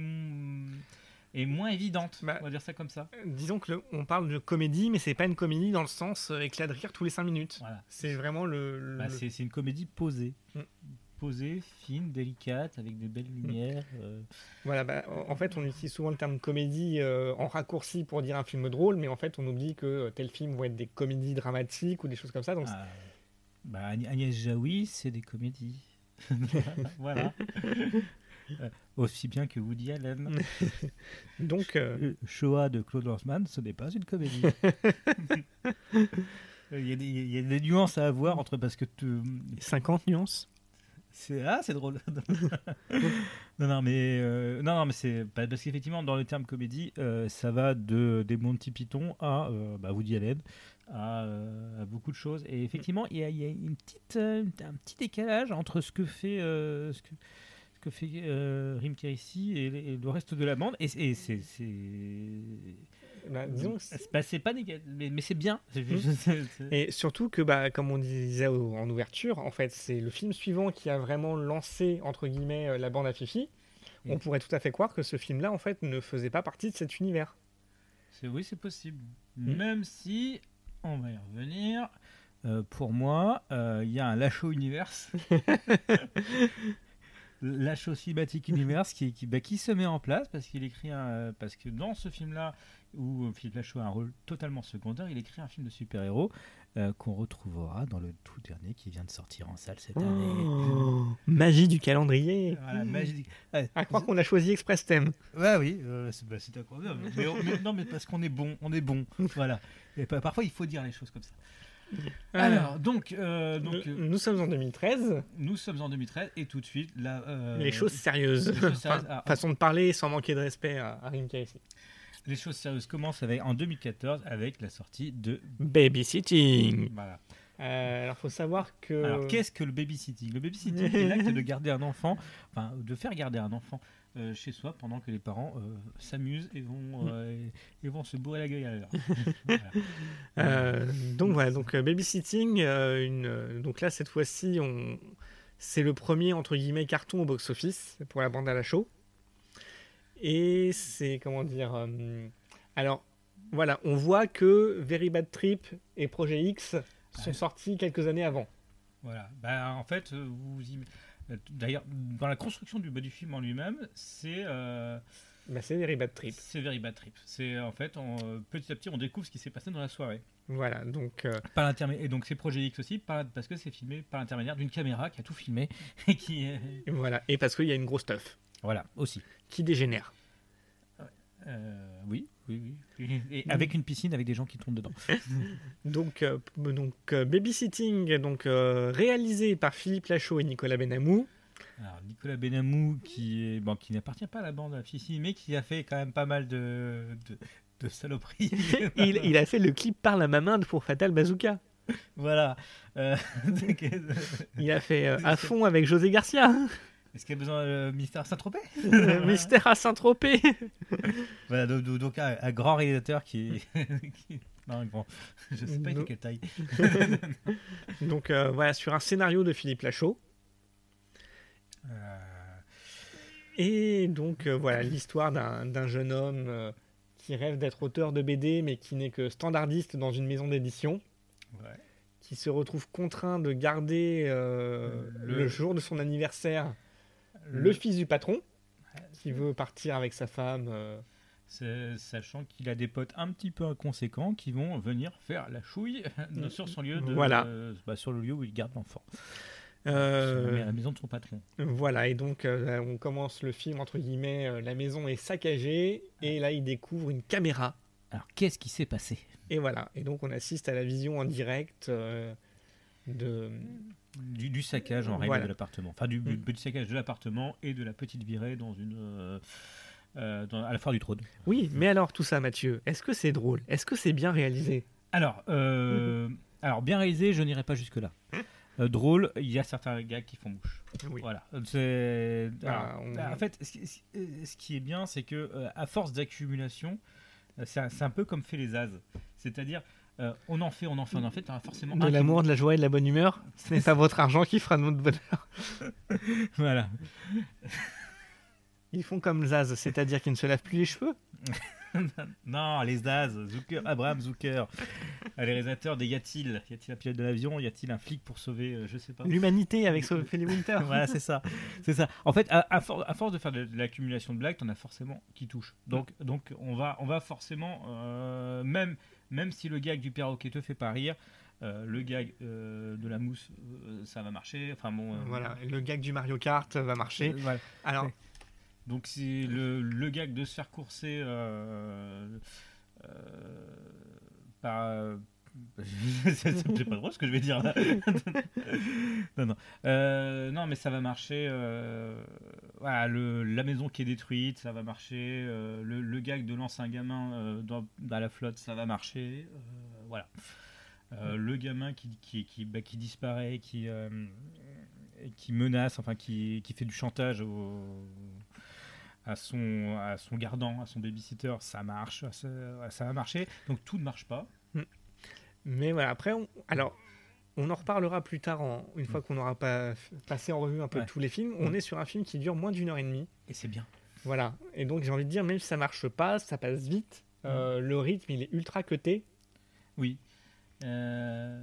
est moins évidente, bah, on va dire ça comme ça. Disons que on parle de comédie, mais c'est pas une comédie dans le sens éclat de rire tous les 5 minutes. C'est vraiment le. Bah, c'est une comédie posée. Mm posée, fine, délicate, avec des belles lumières. Euh. Voilà, bah, en fait, on utilise souvent le terme comédie euh, en raccourci pour dire un film drôle, mais en fait, on oublie que euh, tel film vont être des comédies dramatiques ou des choses comme ça. Donc ah, bah, Agnès Jaoui, c'est des comédies. (laughs) voilà. aussi bien que Woody Allen. (laughs) donc, Shoah de Claude Lanzmann, ce n'est pas une comédie. (laughs) Il y, a des, il y, a des, nuances à avoir entre parce que tu... 50 nuances c'est ah, c'est drôle. (laughs) non, non, mais euh, non, non, mais c'est parce qu'effectivement, dans le terme comédie, euh, ça va de des Monty Python à euh, bah, Woody Allen, à, beaucoup de choses. Et effectivement, il y a, une petite, un petit décalage entre ce que fait ce que ce que fait et, le reste de la bande. Et c'est bah, bah, c'est pas négatif, mais, c'est bien. (laughs) Et surtout que, bah, comme on disait en ouverture, en fait, c'est le film suivant qui a vraiment lancé entre guillemets euh, la bande à Fifi. On pourrait tout à fait croire que ce film-là, en fait, ne faisait pas partie de cet univers. Oui, c'est possible. Hmm. Même si, on va y revenir. Euh, pour moi, euh, il y a un Lachaud Universe. (laughs) Lachaud Cinématique Universe qui, qui, bah, qui, se met en place parce qu'il écrit un, parce que dans ce film-là, où euh, Philippe Lachaud a un rôle totalement secondaire. Il écrit un film de super-héros euh, qu'on retrouvera dans le tout dernier qui vient de sortir en salle cette année. Oh, magie du calendrier. Voilà, magie À croire qu'on a choisi Express Thème. Ouais, oui, euh, c'est bah, incroyable. mais, non, mais parce qu'on est bon, on est bon. (laughs) voilà. Et parfois, il faut dire les choses comme ça. Alors, donc, euh, donc nous, nous, sommes en 2013. Nous sommes en 2013 et tout de suite, là, euh, les choses sérieuses. Les choses sérieuses enfin, façon de parler sans manquer de respect à, à Rim Les choses sérieuses commencent avec, en 2014 avec la sortie de Babysitting. Voilà. Euh, alors, faut savoir que. Alors, qu'est-ce que le babysitting? Le babysitting est (laughs) l'acte de garder un enfant, enfin, de faire garder un enfant euh, chez soi pendant que les parents euh, s'amusent et vont, euh, et vont se bourrer la gueule à l'heure. (laughs) donc voilà, donc babysitting, une, donc là cette fois-ci, on, c'est le premier entre guillemets carton au box-office pour la bande à la show. Et c'est comment dire, alors voilà, on voit que Very Bad Trip et Projet X sont sortis quelques années avant. Voilà, bah, en fait, vous D'ailleurs, dans la construction du body film en lui-même, c'est. Euh, bah, c'est Very Bad Trip. C'est Very Bad Trip. C'est en fait, petit à petit, on découvre ce qui s'est passé dans la soirée. Voilà, donc. Euh, par et donc c'est Projet X aussi, parce que c'est filmé par l'intermédiaire d'une caméra qui a tout filmé (laughs) et qui. Voilà, et parce qu'il y a une grosse stuff. Voilà, aussi. Qui dégénère. Euh, oui, oui, oui. Et avec une piscine avec des gens qui tombent dedans. (laughs) donc, euh, donc euh, Babysitting, donc réalisé par Philippe Lachaud et Nicolas Benamou. Alors, Nicolas Benamou, qui, est, bon, qui n'appartient pas à la bande à Fifi, mais qui a fait quand même pas mal de, de, saloperies. (laughs) il, il, a fait le clip Par la main pour Fatal Bazooka. Voilà. (laughs) il a fait à fond avec José Garcia. Est-ce qu'il y a besoin de Mystère à Saint-Tropez (laughs) Mystère à Saint-Tropez (laughs) Voilà, donc, un, grand réalisateur (laughs) qui, Non, bon, je sais pas de quelle taille. donc euh, voilà, sur un scénario de Philippe Lachaud. Euh. Et donc euh, voilà, l'histoire d'un jeune homme qui rêve d'être auteur de BD, mais qui n'est que standardiste dans une maison d'édition. Qui se retrouve contraint de garder le jour de son anniversaire le fils du patron, qui veut partir avec sa femme. Euh, sachant qu'il a des potes un petit peu inconséquents qui vont venir faire la chouille sur son lieu de, voilà. bah, sur le lieu où il garde l'enfant. Euh, la maison de son patron. Voilà, et donc euh, on commence le film, entre guillemets, la maison est saccagée, et là il découvre une caméra. Alors qu'est-ce qui s'est passé? Et voilà, et donc on assiste à la vision en direct de, du, saccage en règle de l'appartement. Enfin, du, mm. petit saccage de l'appartement et de la petite virée dans une. Euh, euh, à la foire du trône. Oui, mais alors tout ça, Mathieu, est-ce que c'est drôle? Est-ce que c'est bien réalisé? Alors, euh, alors, bien réalisé, je n'irai pas jusque-là. drôle, il y a certains gars qui font bouche. Voilà. C'est, ah, En fait, ce, qui est bien, c'est que à force d'accumulation, c'est un, peu comme fait les As. C'est-à-dire, euh, on en fait, on en fait, on en fait, forcément. De l'amour, de la joie et de la bonne humeur. Ce n'est pas votre argent qui fera notre bonheur. (laughs) voilà. Ils font comme Zaz, c'est-à-dire qu'ils ne se lavent plus les cheveux (laughs) non, les Zaz, Zucker, Abraham Zucker, les réalisateurs des Y a-t-il? Y a-t-il un pilote de l'avion? Y a-t-il un flic pour sauver, euh, je sais pas? L'humanité avec Sophie Winter. (laughs) voilà, c'est ça, c'est ça. En fait, à, force de faire de, l'accumulation de blagues, on a forcément qui touche. Donc, donc, on va, on va forcément, euh, même même si le gag du perroquet te fait pas rire, euh, le gag euh, de la mousse, euh, ça va marcher. Enfin bon. voilà, le gag du Mario Kart va marcher. Alors, donc c'est le, le, gag de se faire courser par (laughs) c'est pas drôle ce que je vais dire là. (laughs) non, non. Euh, non, mais ça va marcher. Euh, voilà, le, la maison qui est détruite, ça va marcher. Euh, le, le, gag de lancer un gamin dans, dans, la flotte, ça va marcher. voilà. le gamin qui, qui, qui, bah, qui disparaît, qui, qui menace, enfin qui, qui fait du chantage au, à son, à son gardant, à son babysitter, ça marche, ça, ça va marcher. Donc tout ne marche pas. Mais voilà, après, on, alors, on en reparlera plus tard, en, une fois qu'on aura pas passé en revue un peu tous les films. On est sur un film qui dure moins d'une heure et demie. Et c'est bien. Voilà. Et donc, j'ai envie de dire, même si ça marche pas, ça passe vite. Euh, le rythme, il est ultra cuté. Oui. Euh,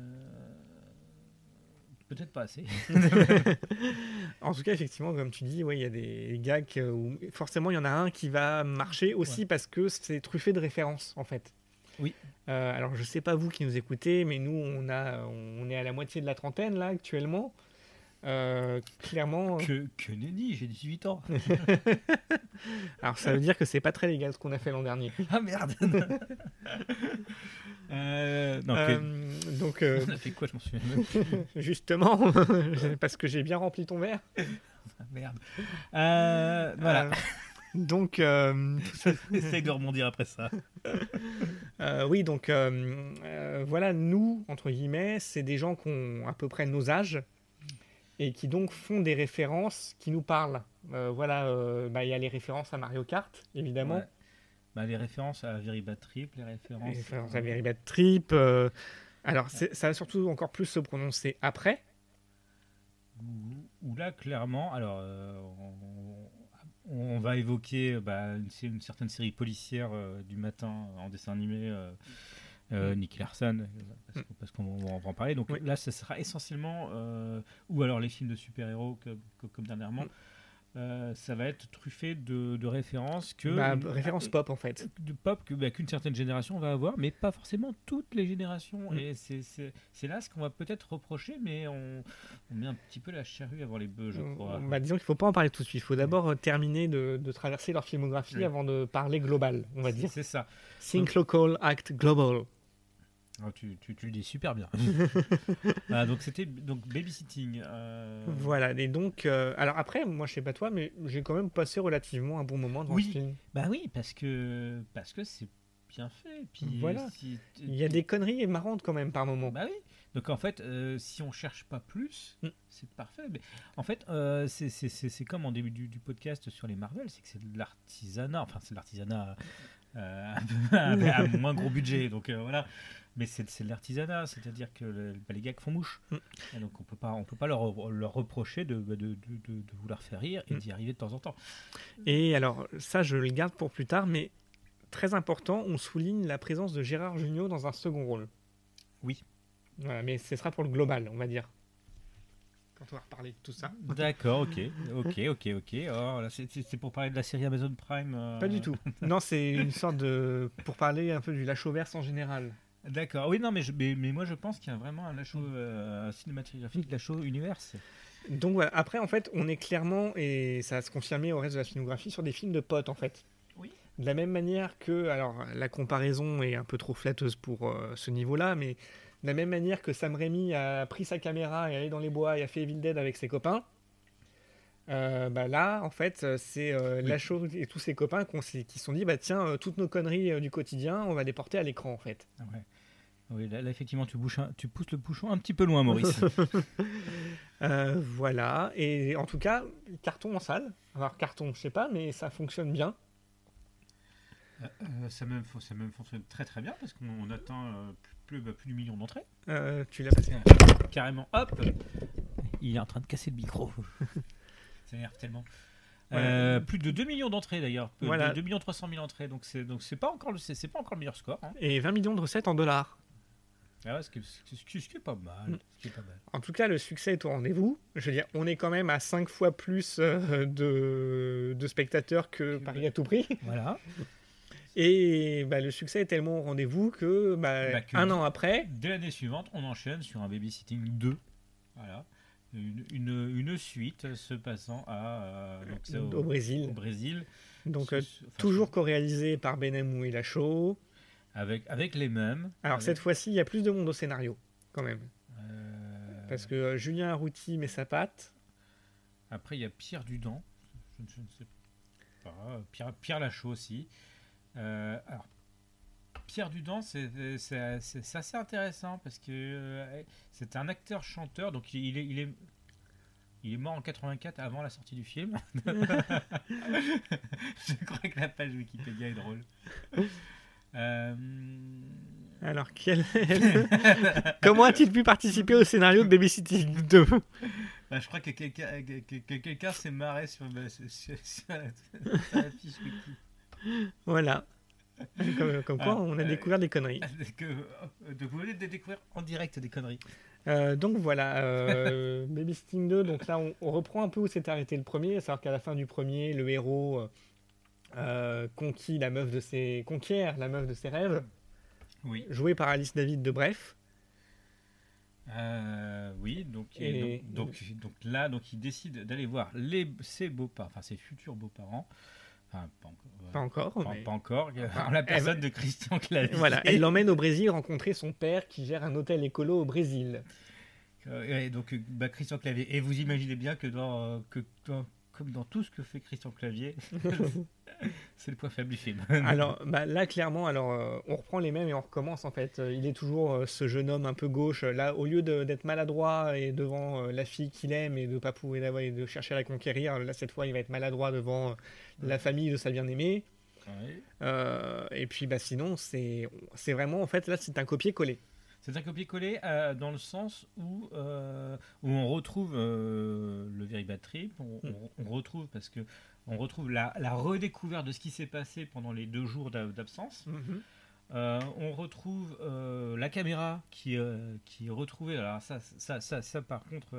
peut-être pas assez. (laughs) (laughs) en tout cas, effectivement, comme tu dis, il y a des gags où forcément il y en a un qui va marcher aussi parce que c'est truffé de références en fait. Oui. Euh, alors, je sais pas vous qui nous écoutez, mais nous, on, a, on est à la moitié de la trentaine, là, actuellement. Euh, clairement. Que, que nenni, j'ai 18 ans. (laughs) Alors ça veut dire que c'est pas très légal ce qu'on a fait l'an dernier. (laughs) Ah merde (laughs) euh, non, Euh, donc, On a fait quoi Je m'en souviens même plus. justement, parce que j'ai bien rempli ton verre. Ah, merde. Voilà. Donc, euh, (laughs) Essaye de rebondir après ça. (laughs) euh, oui, donc euh, euh, voilà, nous, entre guillemets, c'est des gens qui ont à peu près nos âges et qui donc font des références qui nous parlent. Voilà, bah, il y a les références à Mario Kart, évidemment. Ouais. Bah, les références à Veribat Trip, les références. Les références à Very Bad Trip. alors, ça va surtout encore plus se prononcer après. Où, là, clairement, alors, on, on va évoquer bah, une, certaine série policière euh, du matin en dessin animé, euh, euh, Nicky Larson, euh, parce, qu'on va, en parler. Donc Oui. là, ça sera essentiellement, euh, ou alors les films de super-héros comme dernièrement, Mm. Euh, ça va être truffé de, de références que. Bah, référence pop, en fait. de pop que, bah, qu'une certaine génération va avoir, mais pas forcément toutes les générations. Mm. Et c'est, là ce qu'on va peut-être reprocher, mais on, on met un petit peu la charrue avant les bœufs, je crois. Bah, disons qu'il ne faut pas en parler tout de suite. Il faut d'abord euh, terminer de, de traverser leur filmographie avant de parler global, on va dire. C'est ça. Think local, act global. Ah, tu, tu, tu le dis super bien. (laughs) (laughs) Ah, donc c'était donc babysitting. euh, Voilà, et donc, euh, alors après, moi je sais pas toi, mais j'ai quand même passé relativement un bon moment dans Oui. ce film. Bah oui, parce que parce que c'est bien fait. Puis Voilà. si- Il y a des conneries marrantes quand même par moment. Bah oui. Donc en fait, euh, si on cherche pas plus, Mm. c'est parfait. Mais en fait, c'est- comme en début du, du podcast sur les Marvel, c'est que c'est de l'artisanat. Enfin, c'est de l'artisanat (laughs) à, à moins gros budget. Donc voilà. Mais c'est de l'artisanat, c'est-à-dire que le- bah, les gars font mouche. Mm. Donc on peut pas, on peut pas leur, leur reprocher de, bah, de, de, de- vouloir faire rire et Mm. d'y arriver de temps en temps. Et alors, ça je le garde pour plus tard, mais très important, on souligne la présence de Gérard Jugnot dans un second rôle. Oui. Voilà, mais ce sera pour le global, on va dire. Quand on va reparler de tout ça. D'accord, ok, ok, ok, ok. Oh, c'est- pour parler de la série Amazon Prime. euh, Pas du tout. Non, c'est une sorte de. pour parler un peu du Lachaud-Verse en général. D'accord. Oui, non, mais, je- mais, mais moi je pense qu'il y a vraiment un Lachaud euh, cinématographique, Lachaud Universe. Donc voilà, après en fait, on est clairement, et ça va se confirmer au reste de la filmographie, sur des films de potes en fait. Oui. De la même manière que, alors la comparaison est un peu trop flatteuse pour euh, ce niveau-là, mais de la même manière que Sam Raimi a pris sa caméra et est allé dans les bois et a fait Evil Dead avec ses copains, euh, bah là en fait euh, c'est euh, Oui. Lachaud et tous ses copains qui se sont dit bah tiens euh, toutes nos conneries euh, du quotidien on va les porter à l'écran en fait. Ah ouais. Oui, là, là, effectivement, tu, bouches un- tu pousses le bouchon un petit peu loin, Maurice. (laughs) Euh, voilà, et en tout cas, carton en salle. Alors carton, je sais pas, mais ça fonctionne bien. Euh, ça, même, ça même fonctionne très très bien parce qu'on on atteint euh, plus, plus, bah, plus du million d'entrées. Euh, tu l'as passé. Carrément, hop Il est en train de casser le micro. (laughs) ça m'énerve tellement. Ouais. Euh, plus de 2 millions d'entrées d'ailleurs. Voilà. 2 millions 300 000 entrées. Donc c'est donc c'est pas encore le c'est pas encore le meilleur score. hein. Et 20 millions de recettes en dollars. Ah ouais, ce, qui, ce qui- ce qui est pas mal. Ce qui est pas mal. En tout cas, le succès est au rendez-vous. Je veux dire, on est quand même à 5 fois plus euh, de, de spectateurs que Paris à tout prix. Voilà. Et bah, le succès est tellement au rendez-vous que, bah, Bah, que- un an après, Dès l'année suivante, on enchaîne sur un babysitting 2. Voilà. Une, une, une suite se passant à euh, donc au Brésil. au Brésil. Donc, euh, enfin, toujours co-réalisé par Benamou et Lachaud. Avec, avec les mêmes. Alors, Avec, cette fois-ci, il y a plus de monde au scénario, quand même. euh, Parce que euh, Julien Arrouti met sa patte. Après, il y a Pierre Dudan. Je, ne- je ne sais pas. Pierre, Pierre Lachaud aussi. Euh, alors, Pierre Dudan, c'est assez intéressant parce que euh, c'est un acteur-chanteur. Donc, il, il est, il, est, il est mort en 84 avant la sortie du film. (laughs) (laughs) je crois que la page Wikipédia est drôle. (laughs) Euh, Alors, quel... (laughs) comment a-t-il pu participer au scénario de Babysitting 2 bah, je crois que quelqu'un que- que- que quelqu'un s'est marré sur, bah, sur- sur- sur la, fiche Wiki. Voilà. Comme, comme quoi, Ah, on a euh, découvert des conneries. (laughs) que, de vous venez de découvrir en direct des conneries. Euh, donc voilà, euh, (laughs) Babysitting 2, donc là on, on reprend un peu où s'était arrêté le premier, c'est-à-dire qu'à la fin du premier, le héros euh, euh, la meuf de ses, conquiert la meuf de ses rêves, Oui. jouée par Alice David de Bref. oui, donc, donc, donc, là, donc il décide d'aller voir les, ses beaux-parents, enfin ses futurs beaux-parents, pas encore. Pas encore. (laughs) la personne de Christian Clavier. Voilà, elle l'emmène au Brésil rencontrer son père qui gère un hôtel écolo au Brésil. et donc, euh, bah, Christian Clavier. Et vous imaginez bien que dans, euh, que comme dans tout ce que fait Christian Clavier, (laughs) c'est le point faible du film. alors bah, là, clairement, alors euh, on reprend les mêmes et on recommence en fait. Il est toujours euh, ce jeune homme un peu gauche. Là, au lieu d'être maladroit et devant euh, la fille qu'il aime et de pas pouvoir et de chercher à la conquérir, là cette fois, il va être maladroit devant la famille de sa bien-aimée. et puis bah sinon, c'est vraiment en fait là, c'est un copier-coller. C'est un copier-coller euh, dans le sens où, euh, où on retrouve euh, le Very Bad Trip, on, retrouve parce que on retrouve la, redécouverte de ce qui s'est passé pendant les deux jours d'absence. Mhm. on retrouve la caméra qui, qui est retrouvée. Alors ça, ça, ça, ça par contre.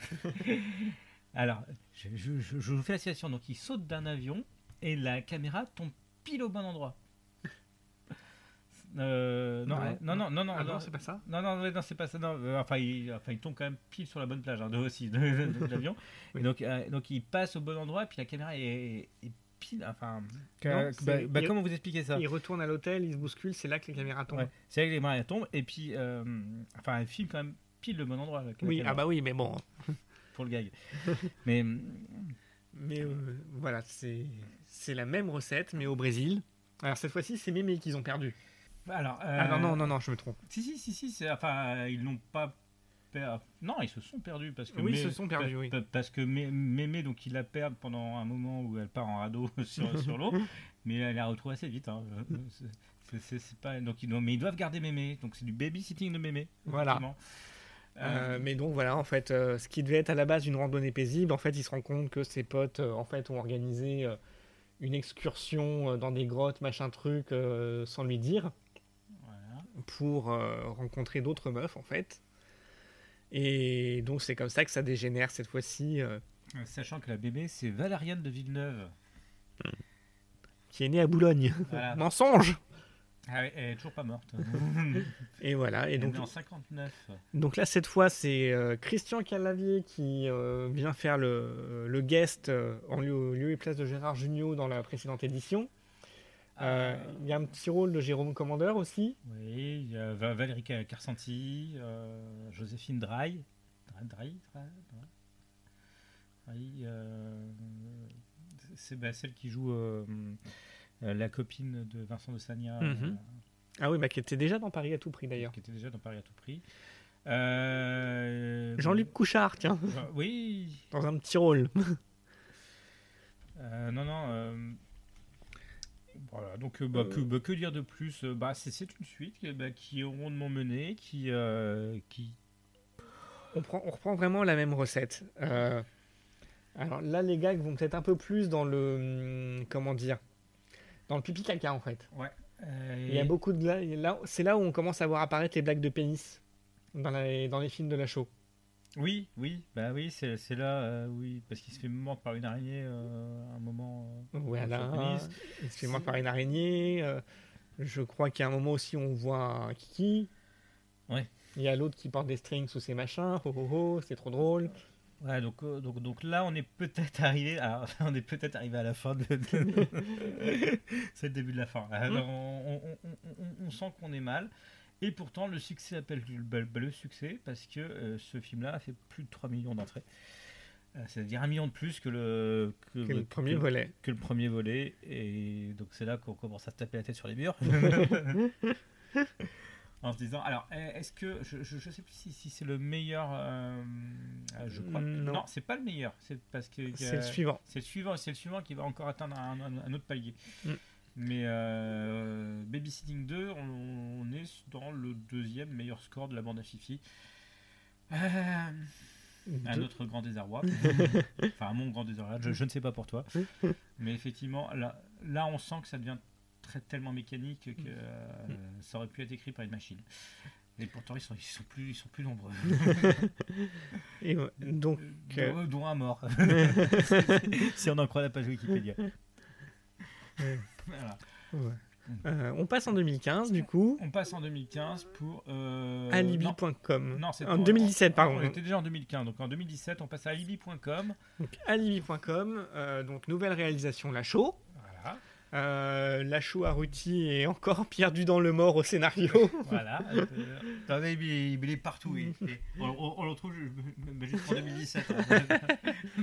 (laughs) alors, je, je, je, vous fais la situation. Donc, il saute d'un avion et la caméra tombe pile au bon endroit. Euh, non, non, non, non, non, ah non, c'est pas ça. Non, non, non, c'est pas ça. Non. Euh, enfin, il, enfin, il tombe quand même pile sur la bonne plage, hein, de, aussi, de, l'avion. (laughs) Donc, euh, donc, il passe au bon endroit, et puis la caméra est, pile. Enfin, bah, bah, comment vous expliquez ça? Il retourne à l'hôtel, il se bouscule, c'est là que les caméras tombent. c'est là que les caméras tombent, et puis, enfin, il filme quand même pile le bon endroit. oui, ah bah oui, mais bon. (laughs) Pour le gag. (laughs) mais, mais voilà, c'est c'est la même recette, mais au Brésil. Alors cette fois-ci, c'est Mémé qu'ils ont perdu. Alors, ah non, non, non, non, je me trompe. Si, si, si, si enfin, ils n'ont pas non, ils se sont perdus parce que oui, ils se sont perdus, oui. Parce que Mémé, donc, ils la perdent pendant un moment où elle part en radeau (laughs) sur, sur l'eau, (laughs) mais elle la retrouve assez vite. Hein. C'est pas donc ils, mais ils doivent garder Mémé, donc c'est du babysitting de Mémé. Voilà. Euh, mais donc voilà, en fait, euh, ce qui devait être à la base une randonnée paisible, en fait, il se rend compte que ses potes, euh, en fait, ont organisé une excursion dans des grottes, machin truc, sans lui dire pour euh, rencontrer d'autres meufs en fait. Et donc c'est comme ça que ça dégénère cette fois-ci. Euh. Euh, sachant que la bébé c'est Valériane de Villeneuve. Qui est née à Boulogne. (laughs) Mensonge ah elle est toujours pas morte. (laughs) et voilà. Et donc, en 59. Donc là, cette fois, c'est Christian Calavier qui vient faire le, le guest en lieu, lieu, et place de Gérard Jugnot dans la précédente édition. Euh, il y a un petit rôle de Jérôme Commandeur aussi. Oui, il y a Valérie Carsanti, euh, Joséphine Draille. Draille, euh, c'est bah, celle qui joue la copine de Vincent de Sagna. Mhm. Ah oui, bah, qui était déjà dans Paris à tout prix d'ailleurs. Qui était déjà dans Paris à tout prix. Jean-Luc Couchard, tiens. oui. Dans un petit rôle. non, non. Voilà, donc euh, bah, que, bah, que, dire de plus euh, bah, C'est une suite bah, qui est rondement menée, qui, euh, qui... On, prend, on reprend vraiment la même recette. alors là, les gags vont peut-être un peu plus dans le... Hum, comment dire Dans le pipi caca, en fait. Ouais. Il y a beaucoup de... Là, c'est là où on commence à voir apparaître les blagues de pénis dans, dans les films de la show. Oui, oui, bah oui, c'est là, euh, oui, parce qu'il se fait mordre par une araignée euh, à un moment. Euh, voilà, il se fait mordre par une araignée. je crois qu'il y a un moment aussi où on voit un kiki. Ouais. Il y a l'autre qui porte des strings sous ses machins. Oh, oh, oh, c'est trop drôle. Ouais, donc, donc, donc là, on est peut-être arrivé, (laughs) on est peut-être arrivé à la fin de. (laughs) (laughs) c'est le début de la fin. Alors, on, on, sent qu'on est mal. Et pourtant, le succès appelle le, succès parce que euh, ce film-là a fait plus de 3 millions d'entrées. Euh, c'est-à-dire un million de plus que le, que, le premier volet. Que le premier volet. Et donc, c'est là qu'on commence à se taper la tête sur les murs. (laughs) en se disant, alors, est-ce que. Je ne sais plus si, si c'est le meilleur. Euh, je crois. Non, non c'est pas le meilleur. C'est parce que. C'est le suivant. C'est le suivant. C'est le suivant qui va encore atteindre un, autre palier. Mm. Mais euh, Babysitting 2, on, est dans le deuxième meilleur score de la bande à Fifi. Euh, un autre grand désarroi. (laughs) enfin, mon grand désarroi. Je, ne sais pas pour toi. (laughs) Mais effectivement, là, là, on sent que ça devient très, tellement mécanique que euh, ça aurait pu être écrit par une machine. Et pourtant, ils sont, ils sont, plus, ils sont plus nombreux. (laughs) Et donc, dont, un mort. si on en croit la page Wikipédia. Euh, on passe en 2015 du coup. On passe en 2015 pour. Euh... Alibi.com. Non, c'est en 2017, pardon. On était déjà en 2015, donc en 2017, on passe à alibi.com. Alibi.com, euh, donc nouvelle réalisation La Show. Euh, Lachaud Arruti est encore (laughs) perdu dans le mort au scénario. (laughs) voilà. Euh, il, est partout. (laughs) on, le retrouve juste en 2017.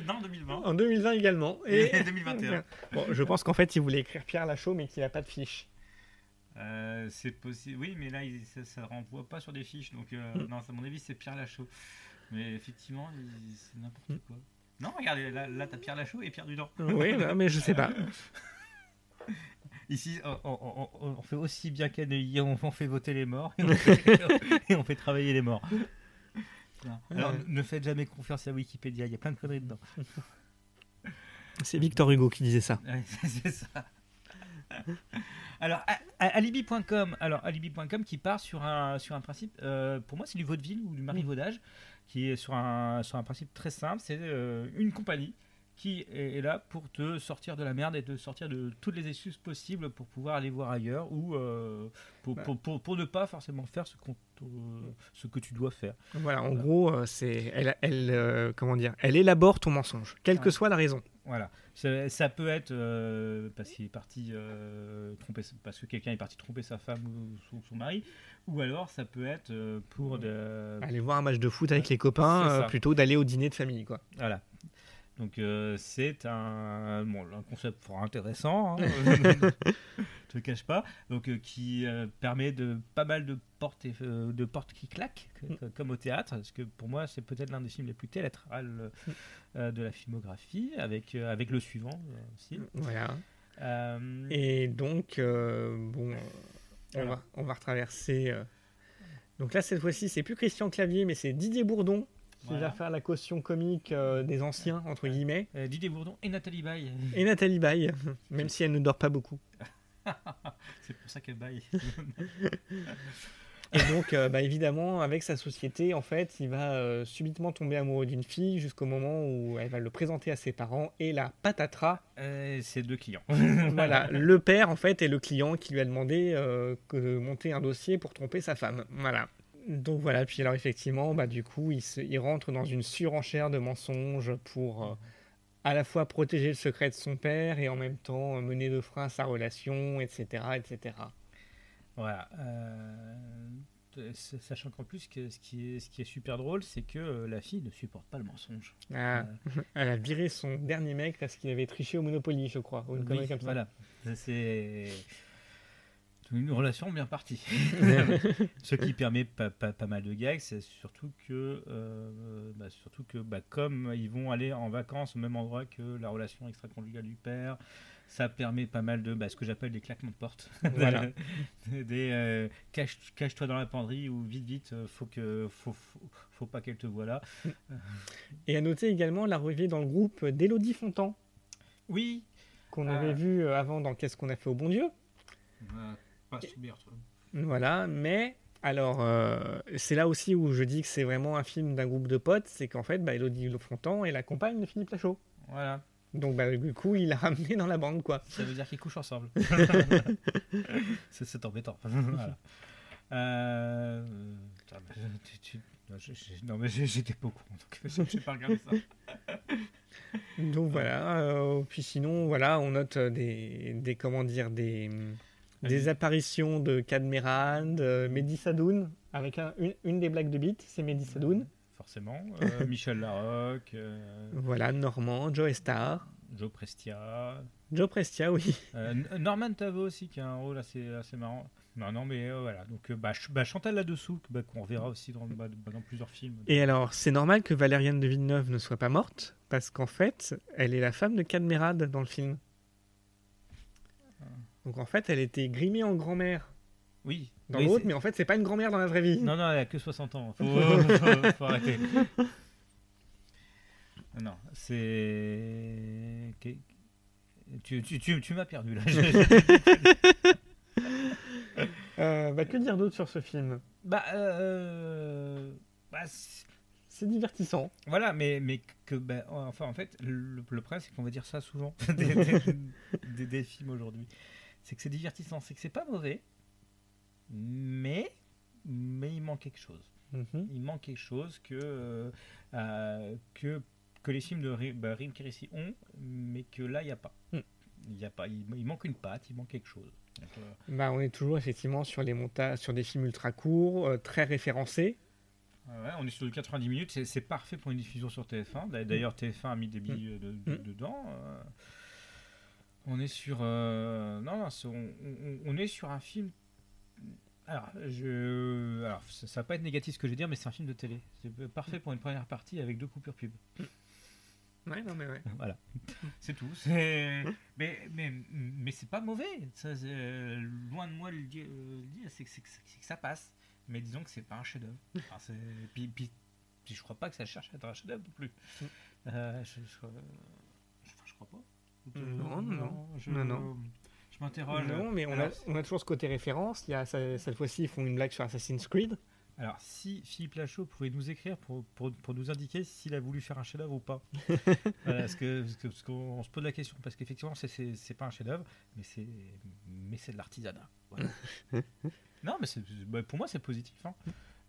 non, 2020. En 2020 également. Et 2021. Bon, je pense qu'en fait, il voulait écrire Pierre Lachaud, mais qu'il n'a pas de fiche. Euh, c'est possible. Oui, mais là, ça ne renvoie pas sur des fiches. Donc, euh, mm. non, à mon avis, c'est Pierre Lachaud. Mais effectivement, c'est n'importe mm. quoi. Non, regardez, là, là tu as Pierre Lachaud et Pierre Dudon. Oui, mais je sais pas. Ici, on, fait aussi bien qu'à on, on fait voter les morts et on (laughs) fait, travailler les morts. Alors, ne faites jamais confiance à Wikipédia, il y a plein de conneries dedans. (laughs) C'est Victor Hugo qui disait ça. (laughs) C'est ça. Alors, alibi.com, alors alibi.com qui part sur un, sur un principe, euh, pour moi c'est du vaudeville ou du marivaudage, qui est sur un, sur un principe très simple, c'est euh, une compagnie qui est là pour te sortir de la merde et te sortir de toutes les excuses possibles pour pouvoir aller voir ailleurs ou euh, pour, pour, pour, pour, ne pas forcément faire ce, ce que tu dois faire. Voilà, en gros, euh, c'est elle, elle euh, comment dire, elle élabore ton mensonge, quelle que soit la raison. Voilà, ça, ça peut être parce qu'il est parti tromper, parce que quelqu'un est parti tromper sa femme ou son, mari, ou alors ça peut être pour de... aller voir un match de foot avec les copains plutôt d'aller au dîner de famille, quoi. Voilà. Donc euh, c'est un, bon, un concept fort intéressant, hein, (laughs) je te cache pas, donc euh, qui euh, permet de pas mal de portes, de portes qui claquent, mm. comme au théâtre, parce que pour moi c'est peut-être l'un des films les plus théâtrales mm. de la filmographie, avec, avec le suivant aussi. Voilà. Et donc, bon, on va, on va retraverser. Donc là, cette fois-ci, c'est plus Christian Clavier, mais c'est Didier Bourdon qui va faire la caution comique euh, des anciens, entre guillemets. Euh, Didier Bourdon et Nathalie Baye. Et Nathalie Baye, (laughs) même si elle ne dort pas beaucoup. (laughs) C'est pour ça qu'elle baille. (laughs) et donc, euh, bah, évidemment, avec sa société, en fait, il va subitement tomber amoureux d'une fille jusqu'au moment où elle va le présenter à ses parents et la patatras. ses deux clients. voilà, le père, en fait, est le client qui lui a demandé de monter un dossier pour tromper sa femme. Voilà donc voilà, puis alors effectivement, bah, du coup, il, se, il rentre dans une surenchère de mensonges pour euh, à la fois protéger le secret de son père et en même temps mener de frein sa relation, etc. etc. Voilà. Euh, sachant qu'en plus, que ce, qui est, ce qui est super drôle, c'est que euh, la fille ne supporte pas le mensonge. Ah, (laughs) elle a viré son dernier mec parce qu'il avait triché au Monopoly, je crois. Ou une comme ça. Voilà. C'est une relation bien partie. (laughs) Ce qui permet pas, pas, mal de gags, c'est surtout que, euh, bah, surtout que bah, comme ils vont aller en vacances au même endroit que la relation extra-conjugale du père, ça permet pas mal de bah, ce que j'appelle des claquements de porte. Voilà. (laughs) des euh, cache, toi dans la penderie ou vite vite, euh, faut que faut, faut, pas qu'elle te voie là. (laughs) Et à noter également la revue dans le groupe d'Elodie Fontan. Oui. Qu'on avait vu avant dans Qu'est-ce qu'on a fait au bon Dieu. Voilà, mais alors, euh, c'est là aussi où je dis que c'est vraiment un film d'un groupe de potes, c'est qu'en fait, bah, Elodie Lefrontan est la compagne de Philippe Lachaud. Voilà. Donc, bah, du coup, il l'a ramené dans la bande, quoi. Ça veut dire qu'ils couchent ensemble. (laughs) (laughs) c'est embêtant. Euh, non, mais j'étais pas au courant, donc j'ai pas regardé ça. (laughs) donc, voilà. Euh, puis sinon, voilà, on note des, des comment dire, des des apparitions de Cadmeran, de Mehdi Sadoun, avec une, des blagues de beat, c'est Mehdi Sadoun. Forcément. Euh, Michel Larocque. Euh, voilà, Normand, Joe Star. Joe Prestia. Joe Prestia, oui. Euh, Norman Tavo aussi, qui a un rôle assez, assez marrant. Non, non, mais voilà. Donc, bah, bah, Chantal là-dessous, bah, qu'on verra aussi dans, bah, dans, plusieurs films. Et alors, c'est normal que Valériane de Villeneuve ne soit pas morte, parce qu'en fait, elle est la femme de Cadmerade dans le film. Donc en fait, elle était grimée en grand-mère. Oui. Dans l'autre, mais en fait, c'est pas une grand-mère dans la vraie vie. Non, non, elle a que 60 ans. Faut, (laughs) (laughs) faut, arrêter. Non, c'est. Tu, tu, tu, tu m'as perdu là. (laughs) euh, bah, que dire d'autre sur ce film? Bah. Euh... bah c'est divertissant. Voilà, mais, mais que, bah, enfin, en fait, le, le problème, c'est qu'on va dire ça souvent des, des, des films aujourd'hui c'est que c'est divertissant, c'est que c'est pas mauvais, mais mais il manque quelque chose. Mhm. Il manque quelque chose que euh, euh, que que les films de bah, Rim Kérissi ont, mais que là il n'y a pas. Mm. Il y a pas, il, il manque une patte, il manque quelque chose. Donc, euh, Bah, on est toujours effectivement sur les montages, sur des films ultra courts, euh, très référencés. Ouais, on est sur le 90 minutes, c'est- parfait pour une diffusion sur TF1. D'a- D'ailleurs, TF1 a mis des billets de- de- Mm. dedans. On est sur. euh, non, non, on, on- on est sur un film. Alors, je, alors ça, ça va pas être négatif ce que je vais dire, mais c'est un film de télé. C'est parfait pour une première partie avec deux coupures pub. Ouais, non, mais ouais. (laughs) Voilà, c'est tout. Mais, mais, mais c'est pas mauvais. Ça, euh, loin de moi de le dire, euh, c'est que, ça passe. Mais disons que c'est pas un chef-d'œuvre. Enfin, c'est- puis, puis, puis je crois pas que ça cherche à être un chef-d'œuvre non plus. Mm. Euh, je, je, je- enfin, je crois pas. Non, non, je, non, non. Je m'interroge. Non, mais on a, alors, on a toujours ce côté référence. Il y a, cette fois-ci, ils font une blague sur Assassin's Creed. alors, si Philippe Lachaud pouvait nous écrire pour, pour, pour nous indiquer s'il a voulu faire un chef-d'œuvre ou pas. (laughs) Voilà, parce que- qu'on se pose la question parce qu'effectivement c'est- pas un chef-d'œuvre mais c'est de l'artisanat voilà. (laughs) non mais bah, pour moi c'est positif hein.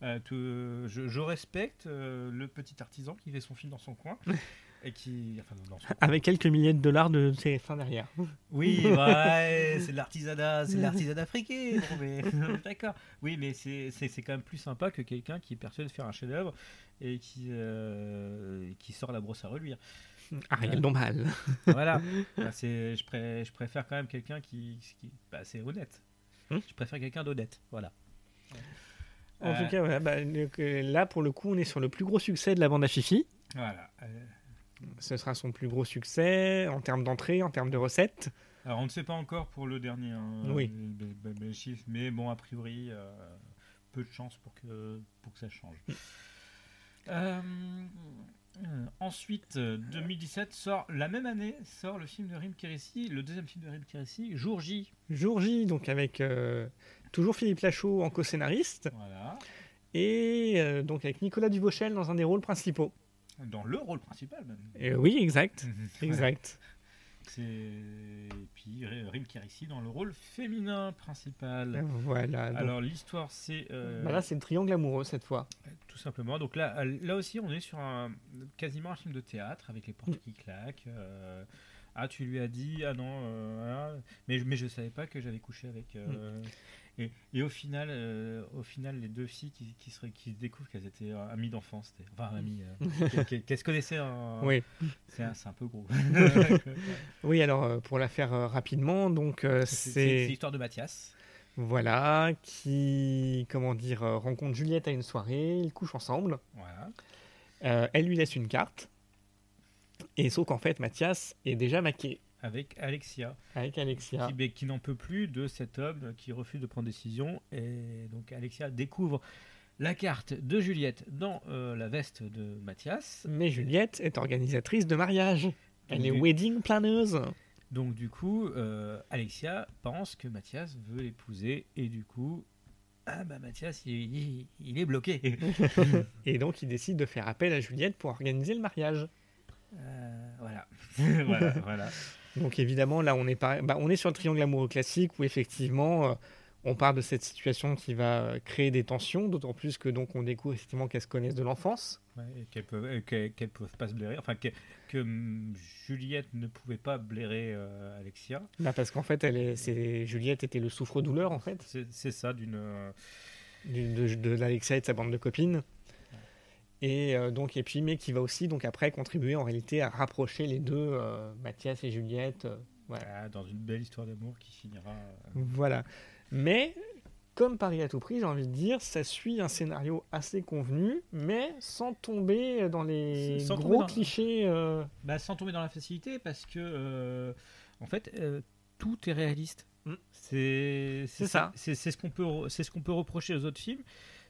Euh, tout- je, je respecte euh, le petit artisan qui fait son film dans son coin (laughs) et qui enfin dans son Avec quelques milliers de dollars de TF1 derrière. oui, (laughs) ouais, c'est de l'artisanat, c'est de (laughs) l'artisanat africain. Bon, (laughs) D'accord. Oui, mais c'est quand même plus sympa que quelqu'un qui est persuadé de faire un chef-d'œuvre et qui, euh, qui sort la brosse à reluire. Ariel Dombal. Voilà. Bah, c'est- je, pré- je préfère quand même quelqu'un qui, qui bah, c'est honnête. Hmm. Je préfère quelqu'un d'honnête. Voilà. En Euh, tout cas, voilà, bah, euh, là, pour le coup, on est sur le plus gros succès de la bande à Fifi. Voilà. Euh, Ce sera son plus gros succès en termes d'entrée, en termes de recettes. alors, on ne sait pas encore pour le dernier hein, Oui. les- les- les- les chiffres, mais bon, a priori, euh, peu de chance pour que, pour que ça change. Euh, euh, ensuite, euh, 2017 sort la même année sort le film de Rim Kérissi, le deuxième film de Rim Kérissi, Jour J. Jour J, donc avec euh, toujours Philippe Lachaud en co-scénariste, Voilà, et donc avec Nicolas Duvauchel dans un des rôles principaux. Dans le rôle principal même. Et oui, exact. Ouais. Exact. C'est et puis Rim Kérissi dans le rôle féminin principal. Voilà. donc- Alors l'histoire c'est euh, bah là, c'est le triangle amoureux cette fois. tout simplement. Donc là, euh, là aussi on est sur un quasiment un film de théâtre avec les Mm. portes qui claquent. euh, ah tu lui as dit ah non euh, voilà. mais je- mais je savais pas que j'avais couché avec. euh, Mm. Et, et au final euh, au final les deux filles qui, qui se qui découvrent qu'elles étaient euh, amies d'enfance, enfin amies euh, (laughs) qu'elles- se connaissaient. en- Oui. C'est un, un peu gros. (laughs) (laughs) Oui, alors pour la faire rapidement, donc c'est l'histoire de Mathias. voilà qui comment dire rencontre Juliette à une soirée, ils couchent ensemble. Voilà. Elle lui laisse une carte. Et sauf qu'en fait, Mathias est déjà maqué Avec Alexia. avec Alexia. qui, n'en peut plus de cet homme qui refuse de prendre décision. Et donc Alexia découvre la carte de Juliette dans euh, la veste de Mathias. Mais Juliette est organisatrice de mariage. Elle est wedding planeuse. Donc du coup, euh, Alexia pense que Mathias veut l'épouser et du coup, ah bah Mathias, il, il- il est bloqué. (laughs) Et donc, il décide de faire appel à Juliette pour organiser le mariage. Euh, voilà. (laughs) voilà, voilà. Donc, évidemment, là, on est, par- bah, on est sur le triangle amoureux classique où, effectivement, euh, on parle de cette situation qui va euh, créer des tensions, d'autant plus que donc on découvre effectivement qu'elles se connaissent de l'enfance. Ouais, et qu'elles peuvent, qu'elles peuvent pas se blairer. Enfin, que, que hum, Juliette ne pouvait pas blairer euh, Alexia. Bah, parce qu'en fait, elle est, c'est, Juliette était le souffre-douleur, en fait, C'est ça, d'une. euh, du- de, de l'Alexia et de sa bande de copines. Et euh, donc, et puis, mais qui va aussi, donc après, contribuer en réalité à rapprocher les deux, euh, Mathias et Juliette. euh, voilà. Ah, dans une belle histoire d'amour qui finira. Voilà. Mais, comme Paris à tout prix, j'ai envie de dire, ça suit un scénario assez convenu, mais sans tomber dans les Sans gros dans- clichés. euh, bah, sans tomber dans la facilité, parce que euh, en fait, euh, tout est réaliste. Mm. C'est C'est ça. C'est ce qu'on peut, ce qu'on peut reprocher aux autres films,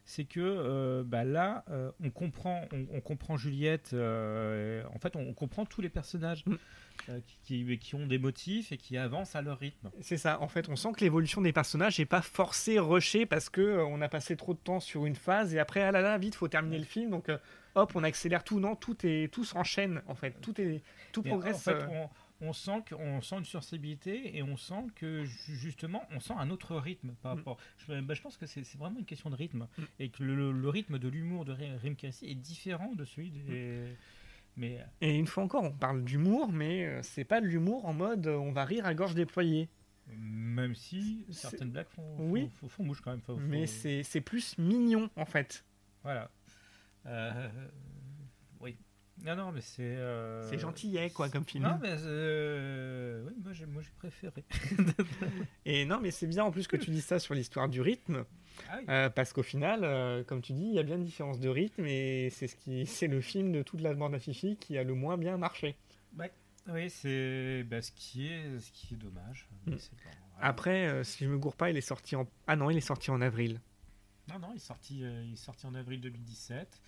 c'est que euh, bah, là, euh, on comprend, on, on comprend Juliette. euh, en fait, on, on comprend tous les personnages Mm. qui, qui- qui ont des motifs et qui avancent à leur rythme. C'est ça. En fait, on sent que l'évolution des personnages n'est pas forcée, rushée, parce que on a passé trop de temps sur une phase et après, ah là là, vite, faut terminer le film. Donc, hop, on accélère tout. Non, tout est, tout s'enchaîne. En fait, tout est, tout progresse. En fait, on, on sent qu'on sent une sensibilité et on sent que justement on sent un autre rythme par mm. rapport. Je, bah, je pense que c'est vraiment une question de rythme mm. et que le, rythme de l'humour de Rim est différent de celui des. Mm. Mais... Et une fois encore, on parle d'humour, mais euh, c'est pas de l'humour en mode euh, on va rire à gorge déployée. Même si certaines blagues font, oui. font, quand même. mais c'est plus mignon en fait. Voilà. Euh. Non, non, mais c'est. Euh... C'est gentillet, quoi, comme film. Non, mais. Euh... Oui, moi, j'ai, moi, j'ai préféré. (laughs) et non, mais c'est bien en plus que tu dis ça sur l'histoire du rythme. Ah euh, parce qu'au final, euh, comme tu dis, il y a bien une différence de rythme et c'est, ce qui, c'est le film de toute la bande à Fifi qui a le moins bien marché. Ouais. Oui, c'est bah, ce, qui est, ce qui est dommage. Mm. Après, si je me gourre pas, il est sorti en. Ah non, il est sorti en avril. Non, non, il est sorti, il est sorti en avril 2017.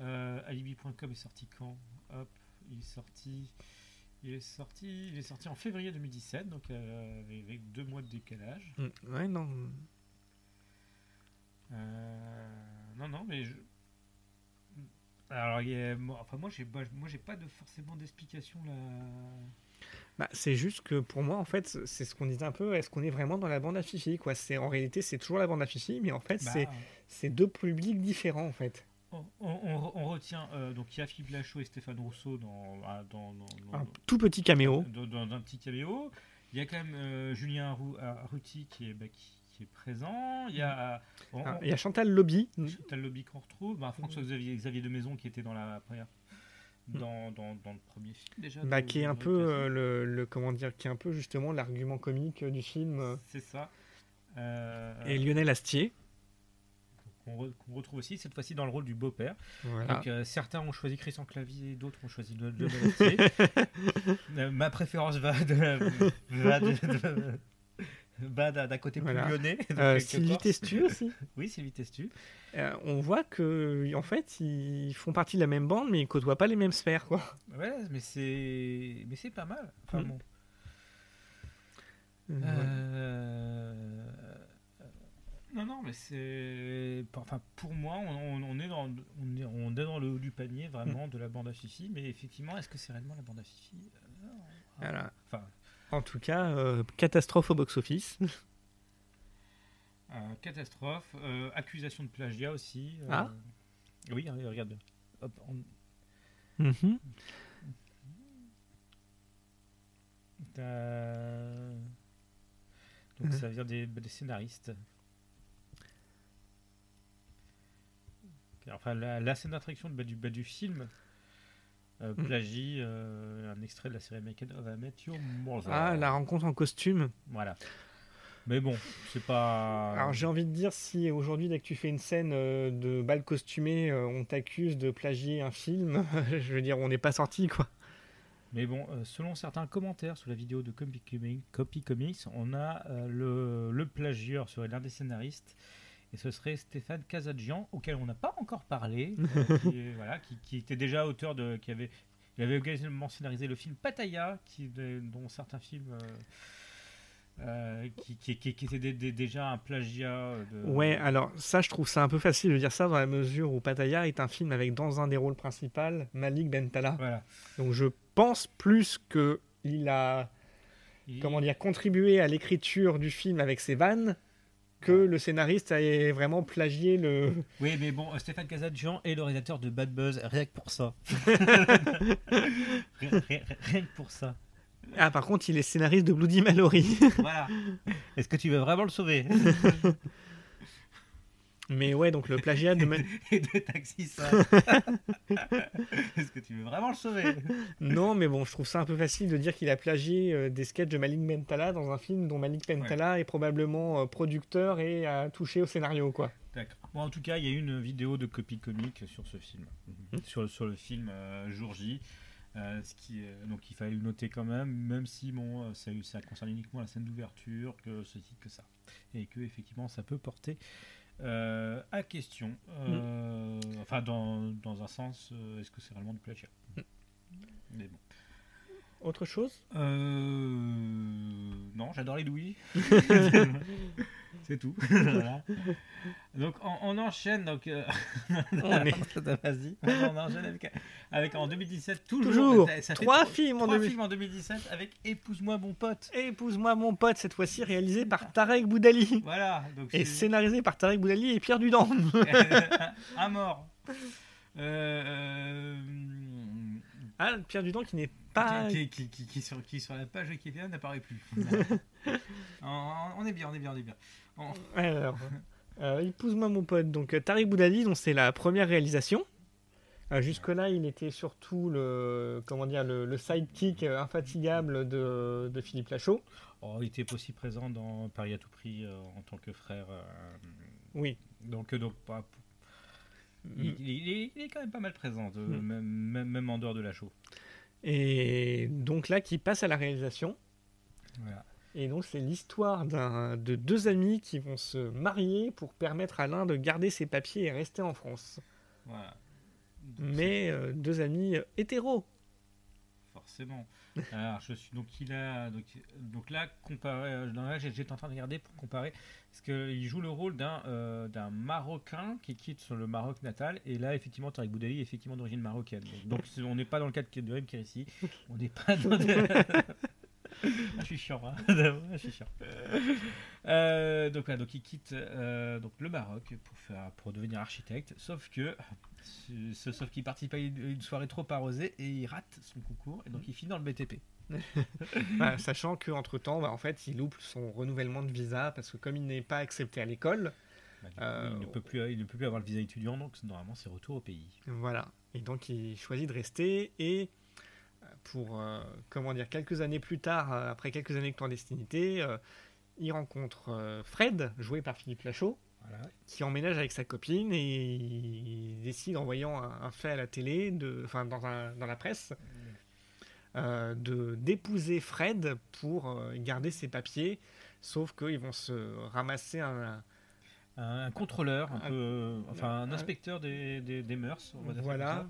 Euh, Alibi.com est sorti quand? Hop, il est sorti. Il est sorti, il est sorti en février 2017, donc euh, avec deux mois de décalage. Mm, ouais, non. Euh, non, non, mais je... alors, enfin, moi, j'ai, moi, j'ai pas de forcément d'explication là. Bah, c'est juste que pour moi, en fait, c'est ce qu'on disait un peu. Est-ce qu'on est vraiment dans la bande à Fifi quoi? C'est en réalité, c'est toujours la bande à Fifi, mais en fait, bah, c'est c'est deux publics différents en fait. On, retient euh, donc il y a Philippe Lachaud et Stéphane Rousseau dans, ah, dans, un tout petit caméo. Dans, un petit caméo. Il y a quand même euh, Julien Arruti qui est, bah, qui, est présent. Il y a, ah, il y a Chantal Lobby. Chantal Lobby qu'on retrouve. Bah, François Xavier, Xavier de Maison qui était dans la première. Dans, dans, le premier film déjà bah, qui est un peu euh, le, le, comment dire qui est un peu justement l'argument comique du film c'est ça et Lionel Astier qu'on retrouve aussi, cette fois-ci dans le rôle du beau-père. Donc, euh, certains ont choisi Christian Clavier, d'autres ont choisi le (laughs) euh, Ma préférence va de, va d'un côté plus lyonnais. Euh, Sylvie Testu aussi. (laughs) oui, Sylvie Testu. on voit que en fait ils font partie de la même bande, mais ils côtoient pas les mêmes sphères, quoi. Ouais, mais c'est mais c'est pas mal. Enfin mm. bon. Euh... Non, non, mais c'est. Enfin, pour moi, on, est dans, on, est, on est dans le haut du panier vraiment hmm. de la bande à Fifi, mais effectivement, est-ce que c'est réellement la bande à Fifi? Euh, voilà. enfin, En tout cas, euh, catastrophe au box-office. (laughs) Euh, catastrophe, accusation de plagiat aussi. ah Oui, regarde. Hop, mhm. Donc ça vient des, des scénaristes. Enfin, la, scène d'attraction du, bas du film euh, mm. plagie euh, un extrait de la série américaine Of a Ah, la rencontre en costume. Voilà. Mais bon, c'est pas. Alors j'ai envie de dire, si aujourd'hui, dès que tu fais une scène euh, de bal costumé, on t'accuse de plagier un film, (laughs) je veux dire, on n'est pas sorti quoi. Mais bon, selon certains commentaires sur la vidéo de Copy Comics, on a le, le plagieur serait l'un des scénaristes et ce serait Stéphane Kazadjian, auquel on n'a pas encore parlé, euh, (laughs) qui, voilà, qui, était déjà auteur de, qui avait, il avait également scénarisé le film Pattaya, qui, dont certains films. Euh, euh, qui, qui, qui, était déjà un plagiat. De... Ouais, alors ça, je trouve ça un peu facile de dire ça dans la mesure où Pattaya est un film avec dans un des rôles principaux Malik Bentala. Voilà. Donc je pense plus que il a, comment dire, contribué à l'écriture du film avec ses vannes que le scénariste ait vraiment plagié le. Oui, mais bon, Stéphane Kazadjian est le réalisateur de Bad Buzz, rien que pour ça. (laughs) rien, que pour ça. Ah, par contre, il est scénariste de Bloody Mallory. voilà. (laughs) Est-ce que tu veux vraiment le sauver? (laughs) mais ouais, donc le (laughs) plagiat de. (laughs) Et de Taxi (laughs) Est-ce que tu veux vraiment le sauver? Non, mais bon, je trouve ça un peu facile de dire qu'il a plagié euh, des sketchs de Malik Bentala dans un film dont Malik Bentala est probablement euh, producteur et a touché au scénario, quoi. D'accord. Bon, en tout cas, il y a une vidéo de copie comique sur ce film, mhm. sur, sur le film euh, Jour J. ce qui, donc il fallait le noter quand même, même si bon, ça, ça concerne uniquement la scène d'ouverture, que ceci, que ça. Et que effectivement ça peut porter euh, à question, euh, mm. enfin dans, dans, un sens, euh, est-ce que c'est réellement du plagiat? Mm. Mais bon. Autre chose? Non, j'adore les Louis. (laughs) (laughs) C'est tout. (laughs) Donc on, enchaîne donc euh, (laughs) on, est... (laughs) on enchaîne avec, en 2017 toujours, trois, films, en films en 2017 avec Épouse-moi mon pote. Épouse-moi mon pote cette fois-ci réalisé par Tarek Boudali. Voilà. et scénarisé par Tarek Boudali et Pierre Dudon. un mort. Euh, euh, ah, Pierre Dudon qui n'est pas. Qui, qui, qui, sur, qui, sur, la page Wikipédia n'apparaît plus. on, est bien, on est bien, on est bien. (laughs) Alors, euh, épouse-moi mon pote. Donc, euh, Tariq Boudali, donc c'est la première réalisation. Euh, jusque-là, il était surtout le, comment dire, le, le sidekick infatigable de, de, Philippe Lachaud. Oh, il était aussi présent dans Paris à tout prix en tant que frère. oui. Donc, donc pas, il, est, quand même pas mal présent, mm. même, même, en dehors de la show. Et donc là, qui passe à la réalisation. Et donc c'est l'histoire de deux amis qui vont se marier pour permettre à l'un de garder ses papiers et rester en France. Mais euh, deux amis hétéros. Forcément. (laughs) Alors, je suis donc a donc, donc là comparé euh, j'étais en train de regarder pour comparer parce qu'il joue le rôle d'un euh, d'un marocain qui quitte sur le Maroc natal et là effectivement Tariq Boudali est effectivement d'origine marocaine. Donc, on n'est pas dans le cas de Rem ici on n'est pas dans (laughs) je suis chiant, hein. (laughs) je suis chiant. Euh, donc, donc il quitte donc le Maroc pour faire pour devenir architecte, sauf que sauf qu'il participe à une soirée trop arrosée et il rate son concours et donc il finit dans le BTP. (laughs) bah, sachant qu'entre temps, bah, en fait, il loupe son renouvellement de visa parce que comme il n'est pas accepté à l'école, bah, euh, il, ne peut plus, il ne peut plus avoir le visa étudiant, donc normalement c'est retour au pays. Voilà. Et donc il choisit de rester et euh, pour euh, comment dire quelques années plus tard, après quelques années de clandestinité, il rencontre Fred, joué par Philippe Lachaud, qui emménage avec sa copine et il décide, en voyant un, fait à la télé, de, enfin dans, dans la presse, euh, de d'épouser Fred pour euh, garder ses papiers, sauf qu'ils vont se ramasser un, un, contrôleur, un, peu, enfin un inspecteur des, des, mœurs, on va voilà.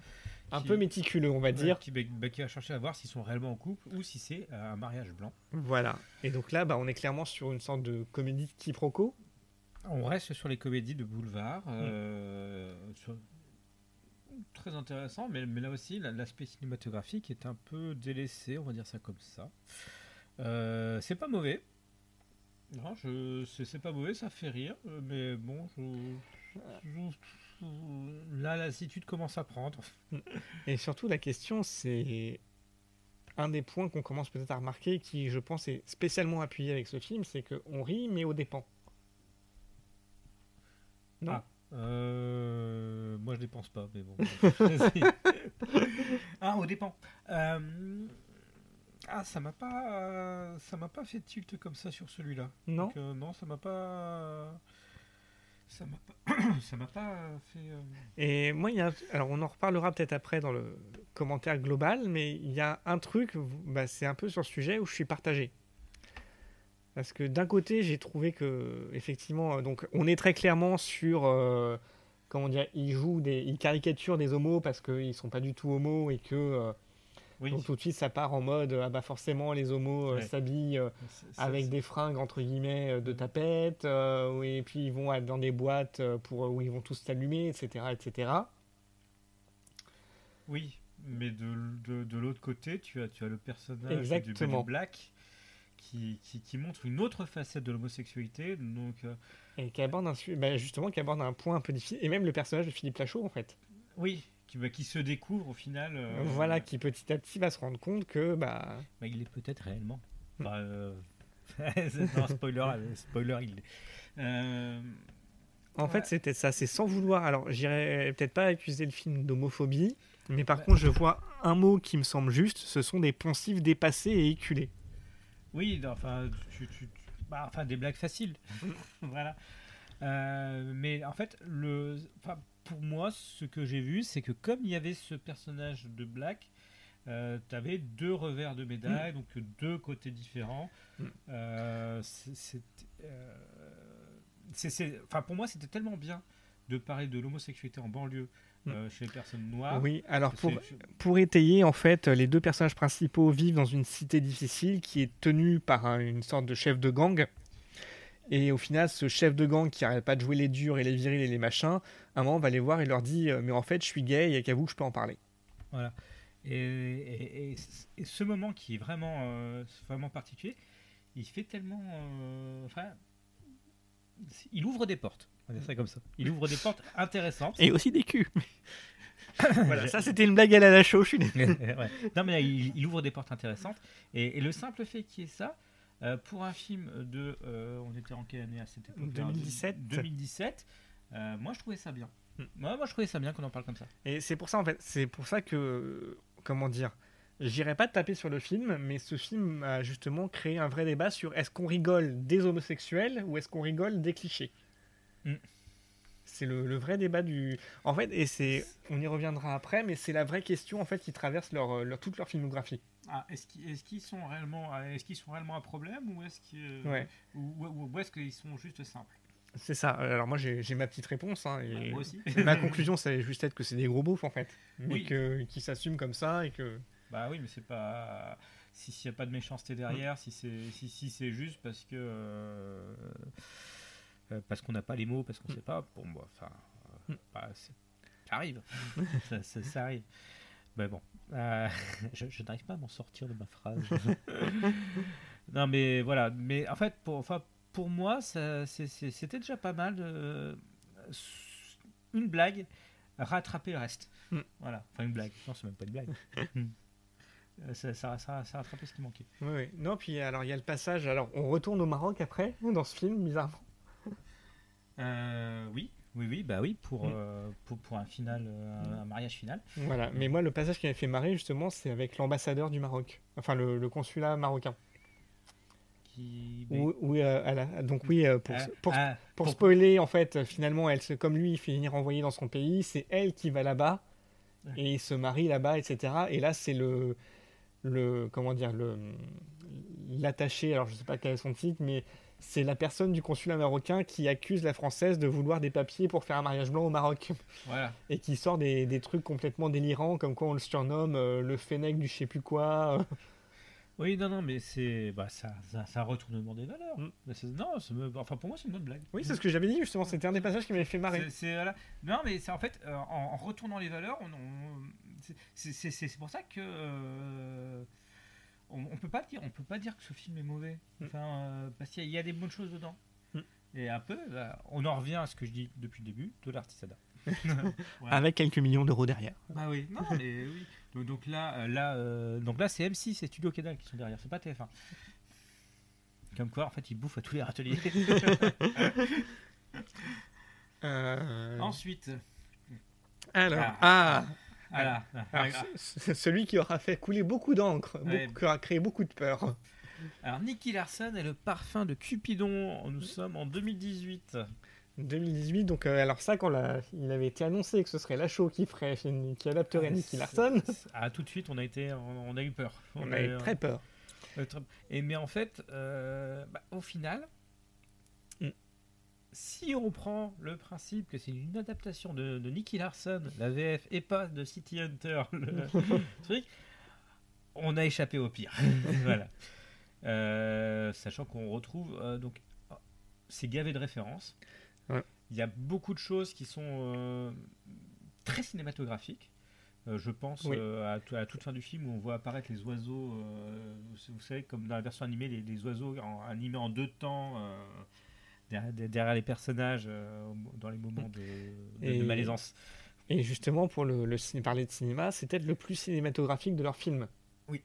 Un peu méticuleux, on va dire. Qui, bah, qui, va chercher à voir s'ils sont réellement en couple ou si c'est un mariage blanc. Voilà. Et donc là, bah, on est clairement sur une sorte de comédie quiproquo. On reste sur les comédies de boulevard. Mm. Euh, très intéressant, mais, mais là aussi, l'aspect cinématographique est un peu délaissé, on va dire ça comme ça. Euh, c'est pas mauvais. Non, je, c'est, pas mauvais, ça fait rire, euh, mais bon, là, la lassitude commence à prendre. Et surtout, la question, c'est un des points qu'on commence peut-être à remarquer, qui, je pense, est spécialement appuyé avec ce film, c'est qu'on rit, mais au dépens. Non. Ah, euh, moi je dépense pas, mais bon. (laughs) ah, au dépend. Euh, ah, ça m'a pas, ça m'a pas fait tilt comme ça sur celui-là. Non. Euh, non, ça m'a pas, ça m'a pas, (coughs) ça m'a pas fait. Et moi, il y a, alors on en reparlera peut-être après dans le commentaire global, mais il y a un truc, bah, c'est un peu sur le sujet où je suis partagé. Parce que d'un côté, j'ai trouvé que, effectivement, euh, donc on est très clairement sur. Euh, comment dire Ils jouent des. Ils caricaturent des homos parce qu'ils sont pas du tout homos et que. Euh, donc tout de suite, ça part en mode ah bah forcément les homos s'habillent avec des fringues entre guillemets de tapette, et puis ils vont dans des boîtes pour où ils vont tous s'allumer, etc., etc. Oui, mais de, de, l'autre côté, tu as, tu as le personnage Exactement. du Black qui, qui, montre une autre facette de l'homosexualité. Donc, euh, Et qui aborde, un, bah, justement, qui aborde un point un peu difficile. Et même le personnage de Philippe Lachaud, en fait. Oui, qui, bah, qui se découvre au final. Euh, voilà, qui petit à petit va se rendre compte que. Bah... bah il est peut-être réellement. Euh... (laughs) non, spoiler, spoiler, il En fait, c'était ça, c'est sans vouloir. Alors, j'irais peut-être pas accuser le film d'homophobie, mais par contre, je vois un mot qui me semble juste ce sont des poncifs dépassés et éculés. Oui, enfin, bah, enfin des blagues faciles. (laughs) voilà. Euh, mais en fait, le, pour moi, ce que j'ai vu, c'est que comme il y avait ce personnage de Black, euh, tu avais deux revers de médaille, mm. donc deux côtés différents. Mm. Euh, c'est, enfin, pour moi, c'était tellement bien de parler de l'homosexualité en banlieue Mm. Euh, chez les personnes noires. Oui, alors pour, pour étayer, en fait, les deux personnages principaux vivent dans une cité difficile qui est tenue par une sorte de chef de gang. Et au final, ce chef de gang qui arrête pas de jouer les durs et les virils et les machins, un moment va les voir et leur dit Mais en fait, je suis gay, il n'y a qu'à vous que je peux en parler. Voilà. Et, ce moment qui est vraiment, euh, vraiment particulier, il fait tellement. Euh, enfin, il ouvre des portes. On va dire ça comme ça. Il ouvre des portes intéressantes. (laughs) Et aussi des culs. (laughs) voilà, ça c'était une blague à la show, je suis (laughs) Non, mais il, ouvre des portes intéressantes. Et, le simple fait qu'il y ait ça, euh, pour un film de. on était en quelle année à cette époque 2017. 2017. moi je trouvais ça bien. Hmm. Moi, moi je trouvais ça bien qu'on en parle comme ça. Et c'est pour ça en fait, c'est pour ça que comment dire, j'irai pas taper sur le film, mais ce film a justement créé un vrai débat sur est-ce qu'on rigole des homosexuels ou est-ce qu'on rigole des clichés? Mm. C'est le, vrai débat du. En fait, et c'est, on y reviendra après, mais c'est la vraie question en fait qui traverse leur, leur toute leur filmographie. Ah, est-ce qu'ils sont réellement, est-ce qu'ils sont réellement un problème ou est-ce qu'ils, ou est-ce qu'ils sont juste simples? C'est ça. Alors moi j'ai ma petite réponse. Hein, et bah, moi aussi. (laughs) ma conclusion, c'est juste être que c'est des gros bouffes en fait, mais qui s'assument comme ça et que. Bah oui, mais c'est pas si s'il n'y a pas de méchanceté derrière, si c'est si, si c'est juste parce que euh, euh, parce qu'on n'a pas les mots, parce qu'on ne sait pas. Pour moi, enfin, euh, mm. bah, ça arrive, (laughs) ça, arrive. Mais bon, (laughs) je, je n'arrive pas à m'en sortir de ma phrase. (laughs) non, mais voilà. Mais en fait, pour enfin pour moi, c'était déjà pas mal de. Une blague, rattraper le reste. Hmm. Voilà, enfin une blague. Non, c'est même pas une blague. (laughs) Hmm. Euh, ça, ça, ça, a rattrapé ce qui manquait. Oui, oui. Non, puis alors il y a le passage. Alors, on retourne au Maroc après, dans ce film, bizarrement. Euh, oui, oui, oui, bah oui, pour, hmm. euh, pour, pour, un final, un, mariage final. Voilà, mais moi, le passage qui m'a fait marrer, justement, c'est avec l'ambassadeur du Maroc, enfin le consulat marocain. Oui, euh, donc oui, euh, pour, ah, pour, spoiler, en fait, finalement, elle, comme lui, il finit renvoyé dans son pays, c'est elle qui va là-bas et il se marie là-bas, etc. Et là, c'est le, le, comment dire, le, l'attaché, alors je sais pas quel est son titre, mais c'est la personne du consulat marocain qui accuse la française de vouloir des papiers pour faire un mariage blanc au Maroc. Voilà. (laughs) Et qui sort des, des trucs complètement délirants, comme quoi on le surnomme euh, le fennec du je sais plus quoi. (laughs) Oui, non, non, mais c'est bah, ça, ça, un retournement des valeurs. Mm. non, enfin pour moi c'est une bonne blague. Oui, c'est ce que j'avais dit justement. C'était un des passages qui m'avait fait marrer. Non, mais c'est en fait euh, en, retournant les valeurs, on, c'est, pour ça que euh, on, on, peut pas dire, on peut pas dire que ce film est mauvais. Mm. Enfin, euh, parce qu'il y, a des bonnes choses dedans. Mm. Et un peu, bah, on en revient à ce que je dis depuis le début, de l'artisanat. (laughs) (laughs) Avec quelques millions d'euros derrière. Bah oui, non, (laughs) mais oui. Donc, là, euh, là, euh, donc là, c'est M6 et Studio Canal qui sont derrière, c'est pas TF1. Comme quoi, en fait, ils bouffent à tous les râteliers. Euh, Ensuite. Alors, ah, ah. Celui qui aura fait couler beaucoup d'encre, qui aura créé beaucoup de peur. Alors, Nicky Larson est le parfum de Cupidon. Nous sommes en 2018. 2018, donc euh, alors ça, quand il avait été annoncé que ce serait Lachaud qui ferait, qui adapterait ah, Nicky Larson. Ah, tout de suite, on a été, on, a eu peur. On, a eu très peur. Et mais en fait, euh, bah, au final. Si on prend le principe que c'est une adaptation de, de, Nicky Larson, la VF, et pas de City Hunter, le (laughs) truc, on a échappé au pire. (laughs) voilà. Euh, sachant qu'on retrouve donc c'est gavé de références. Il y a beaucoup de choses qui sont euh, très cinématographiques. Euh, je pense euh, à, à, toute fin du film où on voit apparaître les oiseaux, vous savez, comme dans la version animée, les, oiseaux animés en deux temps derrière, les personnages dans les moments de, malaisance. Et justement, pour le, parler de cinéma, c'est peut-être le plus cinématographique de leur film. Oui.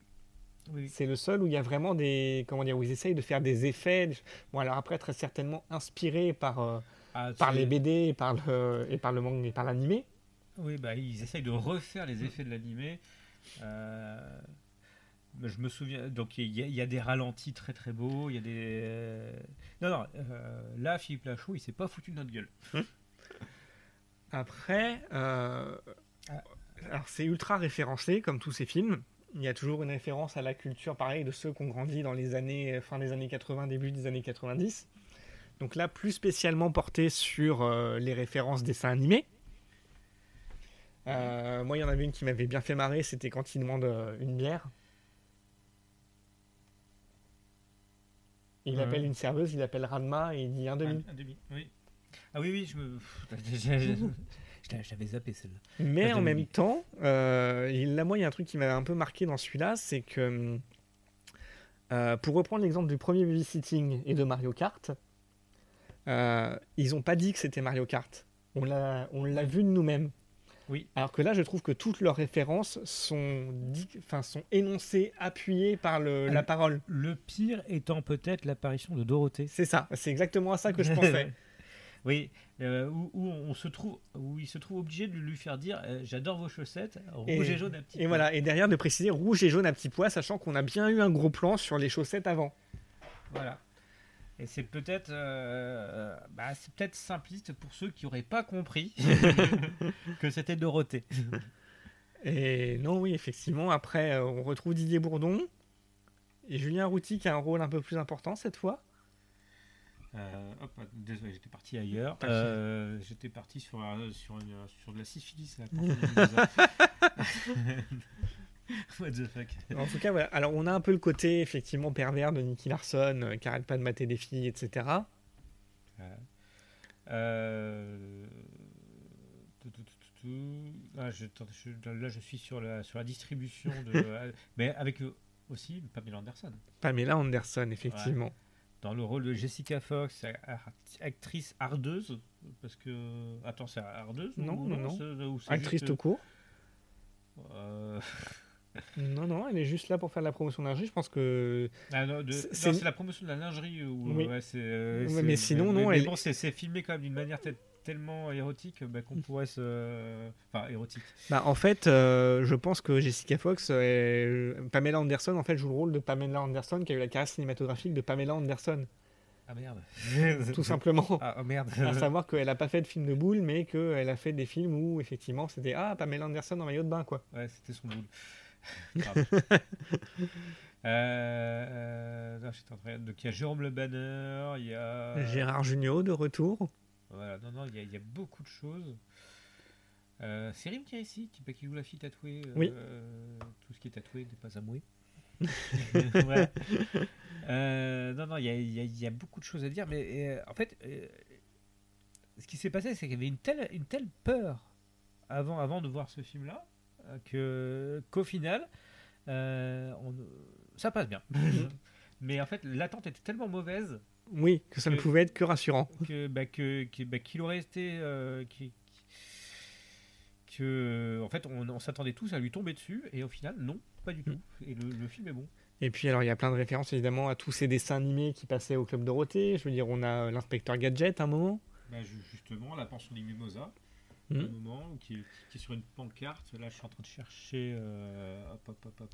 oui. C'est le seul où il y a vraiment des. Comment dire Où ils essayent de faire des effets. Bon, alors après, très certainement inspiré par ah, par les BD et par le, et par le manga et par l'animé. Oui, bah, ils essayent de refaire les effets de l'animé. Euh, je me souviens, donc il y, a des ralentis très très beaux, il y a des... Euh, non, non, euh, là, Philippe Lachaud, il s'est pas foutu de notre gueule. Hum. Après, alors c'est ultra référencé comme tous ces films. Il y a toujours une référence à la culture, pareil, de ceux qui ont grandi dans les années, fin des années 80, début des années 90. Donc là, plus spécialement porté sur euh, les références dessins animés. Euh, moi, il y en avait une qui m'avait bien fait marrer, c'était quand il demande euh, une bière. Il appelle une serveuse, il appelle Ranma et il dit un demi. Un, demi, oui. Ah oui, oui, je me. (laughs) J'avais zappé celle-là. Mais en même temps, euh, là, moi, il y a un truc qui m'avait un peu marqué dans celui-là, c'est que. Euh, pour reprendre l'exemple du premier babysitting et de Mario Kart, euh, ils n'ont pas dit que c'était Mario Kart. On l'a vu de nous-mêmes. Oui. Alors que là, je trouve que toutes leurs références sont, enfin, sont énoncées, appuyées par le, la parole. Le pire étant peut-être l'apparition de Dorothée. C'est ça, c'est exactement à ça que je (laughs) pensais. oui, euh, où, on se trouve, où il se trouve obligé de lui faire dire euh, J'adore vos chaussettes, rouge et, jaune à petit Et voilà, et derrière de préciser rouge et jaune à petit pois, sachant qu'on a bien eu un gros plan sur les chaussettes avant. Voilà. Et c'est peut-être euh, bah, c'est peut-être simpliste pour ceux qui n'auraient pas compris (laughs) que c'était Dorothée. Et non, oui, effectivement. Après, euh, on retrouve Didier Bourdon et Julien Routy qui a un rôle un peu plus important cette fois. Euh, hop, désolé, j'étais parti ailleurs. j'étais parti sur, sur, sur, de la syphilis. (laughs) (laughs) What the fuck En tout cas, voilà. Alors, on a un peu le côté effectivement pervers de Nicky Larson, euh, qui arrête pas de mater des filles, etc. Euh... Là, je, là, je suis sur la, sur la distribution de. (laughs) mais avec euh, aussi Pamela Anderson. Pamela Anderson, effectivement. Dans le rôle de Jessica Fox, actrice ardeuse. Parce que. Attends, c'est ardeuse Non, non, non. Actrice tout court. Euh... (laughs) Non, non, elle est juste là pour faire de la promotion de lingerie. Je pense que. Ah, c'est la promotion de la lingerie. oui. Euh, mais sinon, non. elle... bon, c'est filmé quand même d'une manière tellement érotique bah, qu'on pourrait se. Enfin, érotique. Bah, en fait, euh, je pense que Jessica Fox, et Pamela Anderson, en fait, joue le rôle de Pamela Anderson qui a eu la carrière cinématographique de Pamela Anderson. Ah merde. (laughs) Tout simplement. Ah oh, merde. (laughs) à savoir qu'elle n'a pas fait de film de boule, mais qu'elle a fait des films où effectivement c'était Ah, Pamela Anderson en maillot de bain, quoi. Ouais, c'était son boule. (laughs) Euh, euh, donc il y a Jérôme Le Banner, il y a Gérard Jugnot de retour. Voilà, non, non, il y, a, il y a beaucoup de choses. Euh, c'est Rim qui est ici, qui, qui joue la fille tatouée. Euh, oui. tout ce qui est tatoué n'est pas amoué. (laughs) non, non, il y y a, beaucoup de choses à dire, mais en fait, ce qui s'est passé, c'est qu'il y avait une telle, une telle peur avant, avant de voir ce film-là que qu'au final, euh, on, ça passe bien. (laughs) Mais en fait, l'attente était tellement mauvaise. Oui, que ça ne pouvait être que rassurant. Que, bah, que, bah, qu'il aurait été. Euh, que, en fait, on, s'attendait tous à lui tomber dessus, et au final, non, pas du tout. Mm. Et le, film est bon. Et puis, alors, il y a plein de références évidemment à tous ces dessins animés qui passaient au Club Dorothée. Je veux dire, on a l'inspecteur Gadget à un moment. Bah, justement, la pension des Mimosas. Hmm. moment, qui, est sur une pancarte. Là, je suis en train de chercher. Euh,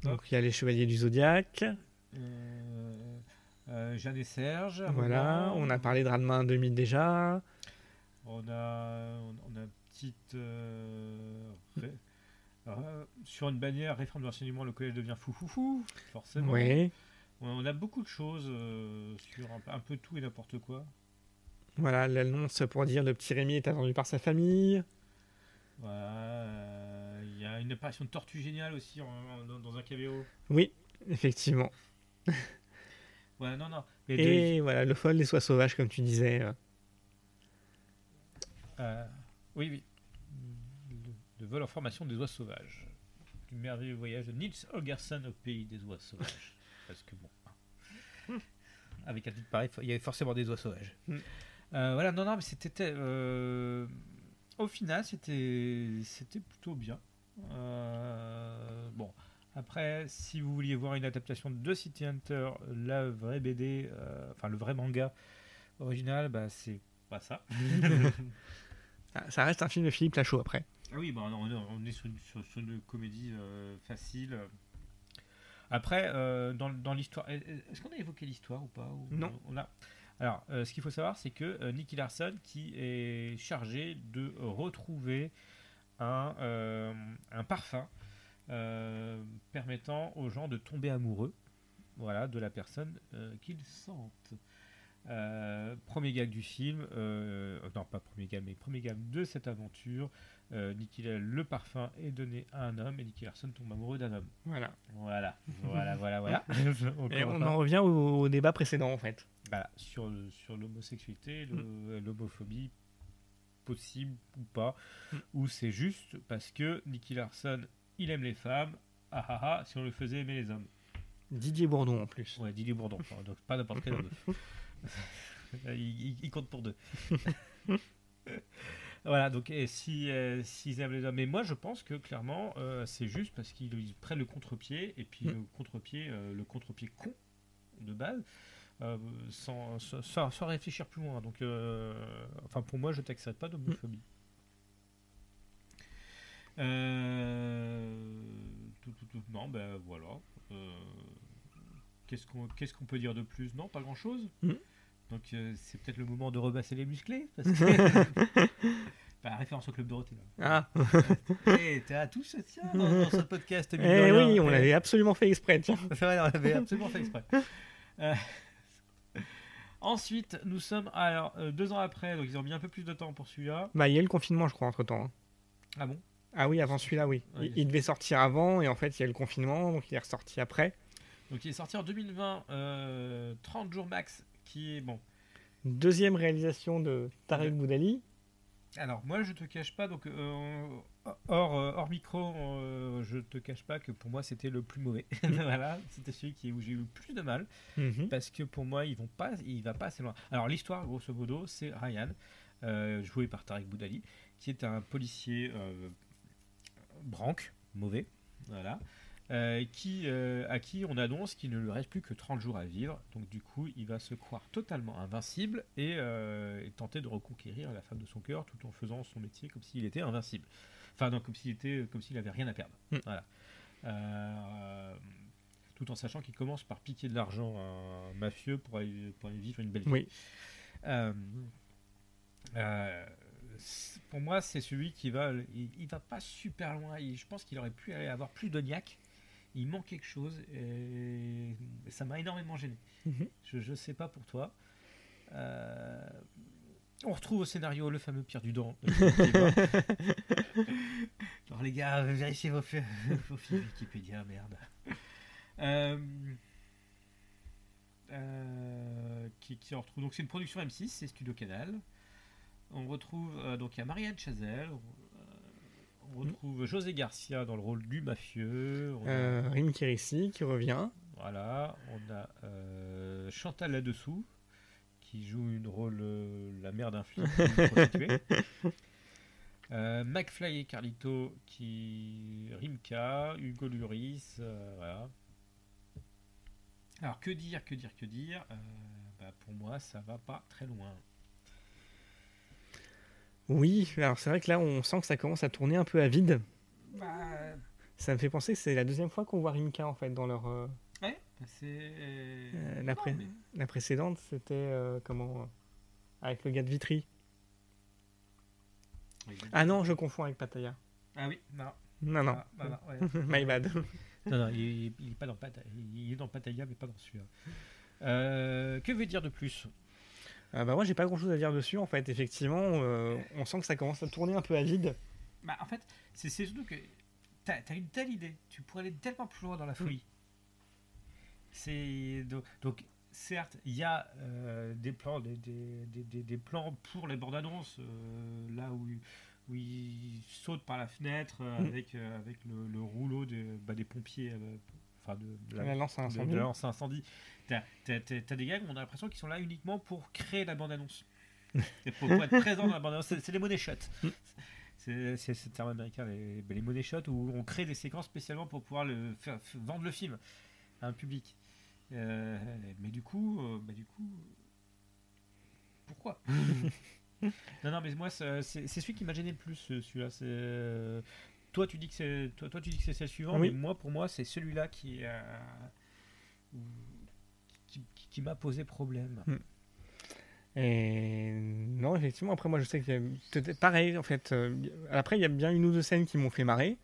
Donc, il y a les Chevaliers du Zodiaque. Euh, euh, Jeanne et Serge. Voilà, on a parlé de Rademain 2000 déjà. On a, on a une petite. sur une bannière, réforme de l'enseignement, le collège devient fou fou fou, forcément. Oui. On a beaucoup de choses sur un, un, peu tout et n'importe quoi. Voilà, l'annonce pour dire le petit Rémi est attendu par sa famille. Euh, il y a une apparition de tortue géniale aussi dans, un caméo. Oui, effectivement. (laughs) ouais, non, non. Et voilà, le fol des soies sauvages, comme tu disais. Euh. Euh, oui, oui. Le, vol en formation des oies sauvages. Du merveilleux voyage de Nils Holgersson au pays des oies sauvages. (laughs) Parce que bon. Avec un titre pareil, il y avait forcément des oies sauvages. Mm. voilà, non, non, mais c'était au final, c'était c'était plutôt bien. Euh, bon, après, si vous vouliez voir une adaptation de City Hunter, la vraie BD, euh, enfin le vrai manga original, bah c'est pas (laughs) (laughs) ça. Ça reste un film de Philippe Lachaud après. Ah oui, bah, on, est sur une, comédie euh, facile. Après, dans, dans l'histoire, est-ce qu'on a évoqué l'histoire ou pas Non. On a, alors, euh, ce qu'il faut savoir, c'est que euh, Nicky Larson, qui est chargé de retrouver un, euh, parfum permettant aux gens de tomber amoureux voilà, de la personne qu'ils sentent. premier gag du film, non pas premier gag, mais premier gag de cette aventure. Nicky, le parfum est donné à un homme et Nicky Larson tombe amoureux d'un homme. Voilà. Voilà, voilà, voilà, voilà. (laughs) et on en revient au, débat précédent en fait. bah, sur, sur l'homosexualité, mm. l'homophobie, possible ou pas, mm. ou c'est juste parce que Nicky Larson, il aime les femmes, ah ah ah, si on le faisait aimer les hommes. Didier Bourdon en plus. Ouais, Didier Bourdon, donc pas n'importe quel (laughs) homme. (laughs) il, compte pour deux. Voilà, donc et si euh, s'ils aiment les hommes, mais moi je pense que clairement euh, c'est juste parce qu'ils prennent le contre-pied et puis mm. le contre-pied, euh, le contre-pied con de base. Sans, sans, sans, réfléchir plus loin. Donc, enfin, pour moi, je t'accepte pas d'homophobie. Tout, tout, tout, non, ben voilà. qu'est-ce qu'on qu'est-ce qu'on peut dire de plus? Non, pas grand-chose. Mm. Donc euh, c'est peut-être le moment de rebasser les musclés. Parce que... (laughs) bah, référence au club Dorothée. Là. Ah. Et t'es à tous tiens, dans, ce podcast. Eh oui, on l'avait absolument fait exprès. Tiens. (laughs) vrai, on l'avait absolument fait exprès. Euh, ensuite, nous sommes alors euh, deux ans après, donc ils ont mis un peu plus de temps pour celui-là. Bah, il y a eu le confinement, je crois, entre temps. Hein. Ah bon? Ah oui, avant celui-là, oui. il, devait sortir avant, et en fait, il y a eu le confinement, donc il est ressorti après. Donc il est sorti en 2020, 30 jours max qui est bon. Deuxième réalisation de Tarek Boudali. Alors moi je te cache pas donc euh, hors, euh, hors micro euh, je te cache pas que pour moi c'était le plus mauvais (laughs) voilà c'était celui qui où j'ai eu le plus de mal mhm. parce que pour moi ils vont pas il va pas assez loin alors l'histoire grosso modo c'est Ryan joué par Tarek Boudali qui est un policier branque mauvais voilà euh, qui, euh, à qui on annonce qu'il ne lui reste plus que 30 jours à vivre. Donc du coup, il va se croire totalement invincible euh, et, tenter de reconquérir la femme de son cœur tout en faisant son métier comme s'il était invincible. Enfin, non, comme s'il était, comme s'il avait rien à perdre. Hmm. Voilà. tout en sachant qu'il commence par piquer de l'argent à un mafieux pour aller, pour aller vivre une belle vie. Oui. pour moi, c'est celui qui va, il, va pas super loin. je pense qu'il aurait pu aller avoir plus de niaque il manque quelque chose et ça m'a énormément gêné. Mhm. Je ne sais pas pour toi. Euh, on retrouve au scénario le fameux Pierre Dudon. (laughs) Alors les gars, vérifiez vos, (laughs) vos films Wikipédia, merde. Euh, euh, qui, qui, on retrouve donc c'est une production M6, c'est Studio Canal. On retrouve donc il y a Marianne Chazelle, on retrouve José Garcia dans le rôle du mafieux. Euh, Rim qui revient. Voilà, on a euh, Chantal là-dessous qui joue une rôle euh, la mère d'un flic (laughs) McFly et Carlito qui Rimka, Hugo Luris, voilà. Alors que dire, que dire, que dire? Bah, Pour moi, ça va pas très loin. Oui, alors c'est vrai que là, on sent que ça commence à tourner un peu à vide. Bah... Ça me fait penser que c'est la deuxième fois qu'on voit Rimka en fait dans leur. Euh, ouais, bah, c'est. Euh, la, la, précédente, c'était euh, comment Avec le gars de Vitry. ah non, je confonds avec Pataya. Ah oui, non. Non, non. Ah, bah, (laughs) My bad. non, non, il, il, est pas dans Pataya, il est dans Pataya, mais pas dans celui-là. que veut dire de plus? Euh, bah moi j'ai pas grand chose à dire dessus en fait effectivement euh, on sent que ça commence à tourner un peu à vide bah en fait c'est surtout que t'as as une telle idée tu pourrais aller tellement plus loin dans la folie c'est donc, certes il y a euh, des plans des, des, des, plans pour les bandes annonces là où où il saute par la fenêtre mm. avec, avec le, rouleau de, bah, des pompiers enfin de, la, lance à incendie. De, lance à incendie. T'as, des gars on a l'impression qu'ils sont là uniquement pour créer la bande-annonce. (laughs) pour, être présent dans la bande-annonce. C'est, les money shots. Mm. C'est, c'est, le terme américain, les, les money shots, où on crée des séquences spécialement pour pouvoir le, faire, vendre le film à un public. Euh, mais du coup, euh, bah, du coup, pourquoi? (laughs) Non, non, mais moi, c'est, celui qui m'a gêné le plus, celui-là. Toi, tu dis que c'est toi, toi, tu dis que c'est le suivant, mais moi, pour moi, c'est celui-là qui, euh, qui, m'a posé problème. Hmm. Et non, effectivement, après, moi, je sais que pareil, en fait. Euh, après, il y a bien une ou deux scènes qui m'ont fait marrer.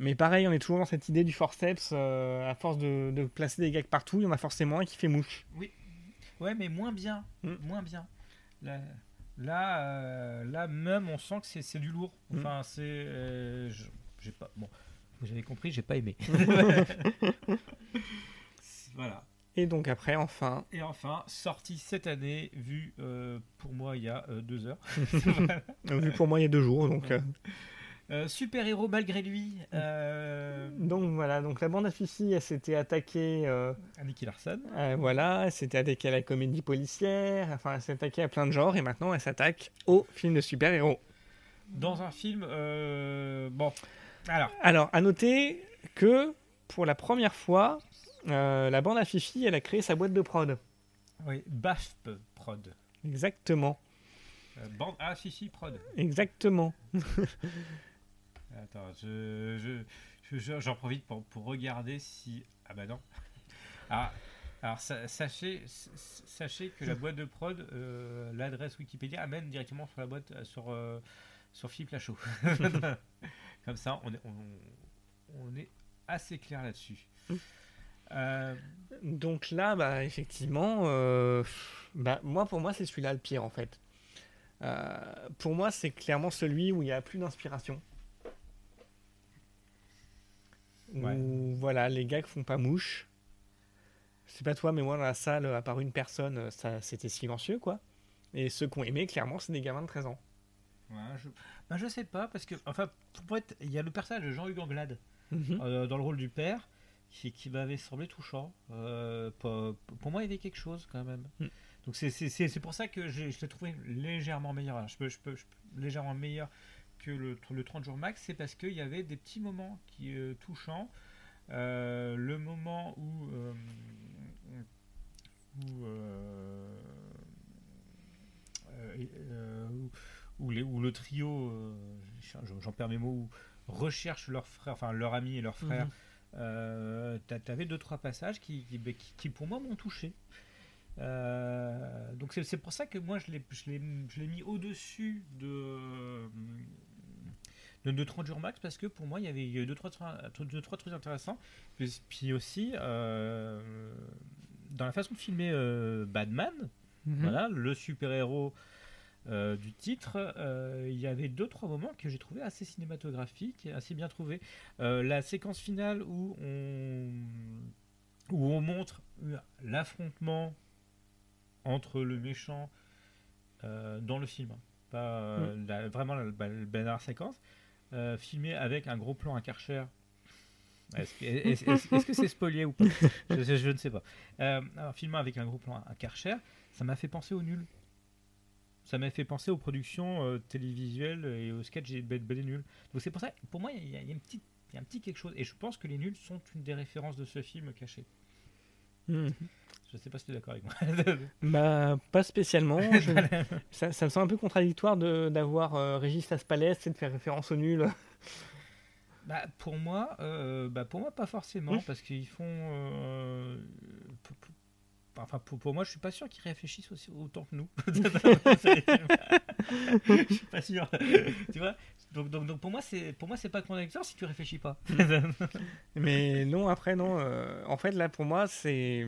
Mais pareil, on est toujours dans cette idée du forceps. Euh, à force de, placer des gags partout, il y en a forcément un qui fait mouche. Oui. Ouais, mais moins bien. Hmm. Moins bien. Là, euh, là même, on sent que c'est du lourd. Mm. Enfin, c'est, euh, j'ai pas. Bon, vous avez compris, j'ai pas aimé. (laughs) voilà. Et donc après, enfin. Et enfin, sorti cette année, vu euh, pour moi il y a deux heures. (laughs) (laughs) vu pour moi il y a deux jours, donc. Euh, super héros malgré lui. Donc voilà, donc la bande à Fifi, elle s'était attaquée à Nicky Larson. voilà, elle s'était attaquée à la comédie policière. Enfin, elle s'est attaquée à plein de genres et maintenant elle s'attaque au film de super héros. Dans un film, bon, alors. Alors, à noter que pour la première fois, euh, la bande à Fifi, elle a créé sa boîte de prod. Oui, BAFP Prod. Exactement. Euh, bande à Fifi Prod. Exactement. (laughs) Attends, je, j'en profite pour, pour, regarder si. Ah bah non. (laughs) Ah, alors, sachez, sachez que la boîte de prod, euh, l'adresse Wikipédia amène directement sur la boîte sur, sur Philippe Lachaud. (laughs) Comme ça, on est, on est assez clair là-dessus. Euh, donc là, bah, effectivement, euh, bah, moi, pour moi, c'est celui-là le pire en fait. Euh, pour moi, c'est clairement celui où il n'y a plus d'inspiration. Où, voilà, les gars font pas mouche. C'est pas toi, mais moi, dans la salle, à part une personne, ça, c'était silencieux, quoi. Et ceux qui ont aimé, clairement, c'est des gamins de 13 ans. Ouais, je... Bah, je sais pas, parce que, enfin, pour être, il y a le personnage de Jean-Hugues Anglade mhm. dans le rôle du père qui, m'avait semblé touchant. Euh, pour, moi, il y avait quelque chose quand même. Hmm. Donc c'est pour ça que je l'ai trouvé légèrement meilleur. je, peux, je, peux, légèrement meilleur que le, le 30 jours max, c'est parce qu'il y avait des petits moments qui euh, touchants. Euh, le moment où, où, les, où, le trio, j'en perds mes mots, recherche leur frère, enfin leur ami et leur frère. Mhm. Euh, tu avais deux trois passages qui, qui, bah, pour moi m'ont touché. Euh, donc c'est pour ça que moi je l'ai mis au-dessus de, de, 30 jours max parce que pour moi il y avait deux trois, deux, trois trucs intéressants. Puis, aussi euh, dans la façon de filmer Batman, mhm. voilà, le super-héros euh, du titre, euh, il y avait deux trois moments que j'ai trouvé assez cinématographiques, assez bien trouvés. Euh, la séquence finale où on où on montre l'affrontement entre le méchant dans le film, pas mm. vraiment la, la, séquence, filmé avec un gros plan à Karcher. Est-ce que c'est spoilé ou pas? Je, ne sais pas. alors, filmé avec un gros plan à Karcher, ça m'a fait penser au nul ça m'a fait penser aux productions euh, télévisuelles et aux sketchs bel nuls. Donc c'est pour ça, pour moi, il y, a, une petite, y a un petit quelque chose. Et je pense que les nuls sont une des références de ce film caché. Hmm. Je sais pas si tu es d'accord avec moi. (laughs) bah, pas spécialement. (laughs) ça, ça, me semble un peu contradictoire d'avoir euh, Régis Aspalès et de faire référence aux nuls. (laughs) Bah, pour moi, euh, bah, pour moi pas forcément, parce qu'ils font. Euh, Enfin, pour, moi, je suis pas sûr qu'ils réfléchissent aussi autant que nous. je suis pas sûr. tu vois donc, donc, donc, pour moi, c'est pour moi, c'est pas contradictoire si tu réfléchis pas. (laughs) Mais (laughs) non, après non. Euh, en fait, là, pour moi, c'est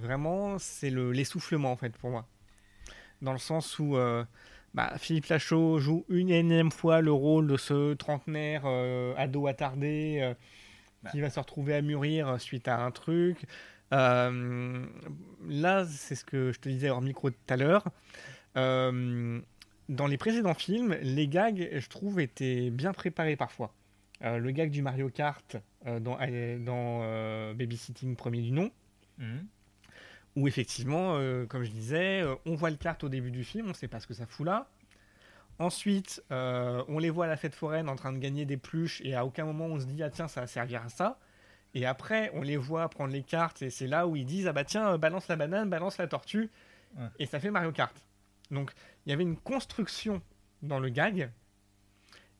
vraiment c'est le l'essoufflement en fait pour moi, dans le sens où. Euh, bah, Philippe Lachaud joue une énième fois le rôle de ce trentenaire euh, ado attardé bah. qui va se retrouver à mûrir suite à un truc. Euh, là, c'est ce que je te disais hors micro tout à l'heure. Euh, dans les précédents films, les gags, je trouve, étaient bien préparés parfois. Euh, le gag du Mario Kart dans, dans Babysitting premier du nom, mhm. où effectivement, comme je disais, on voit le kart au début du film, on ne sait pas ce que ça fout là. Ensuite, on les voit à la fête foraine en train de gagner des pluches et à aucun moment on se dit ah tiens ça va servir à ça. Et après, on les voit prendre les cartes et c'est là où ils disent ah bah tiens, euh, balance la banane, balance la tortue. Et ça fait Mario Kart. Donc il y avait une construction dans le gag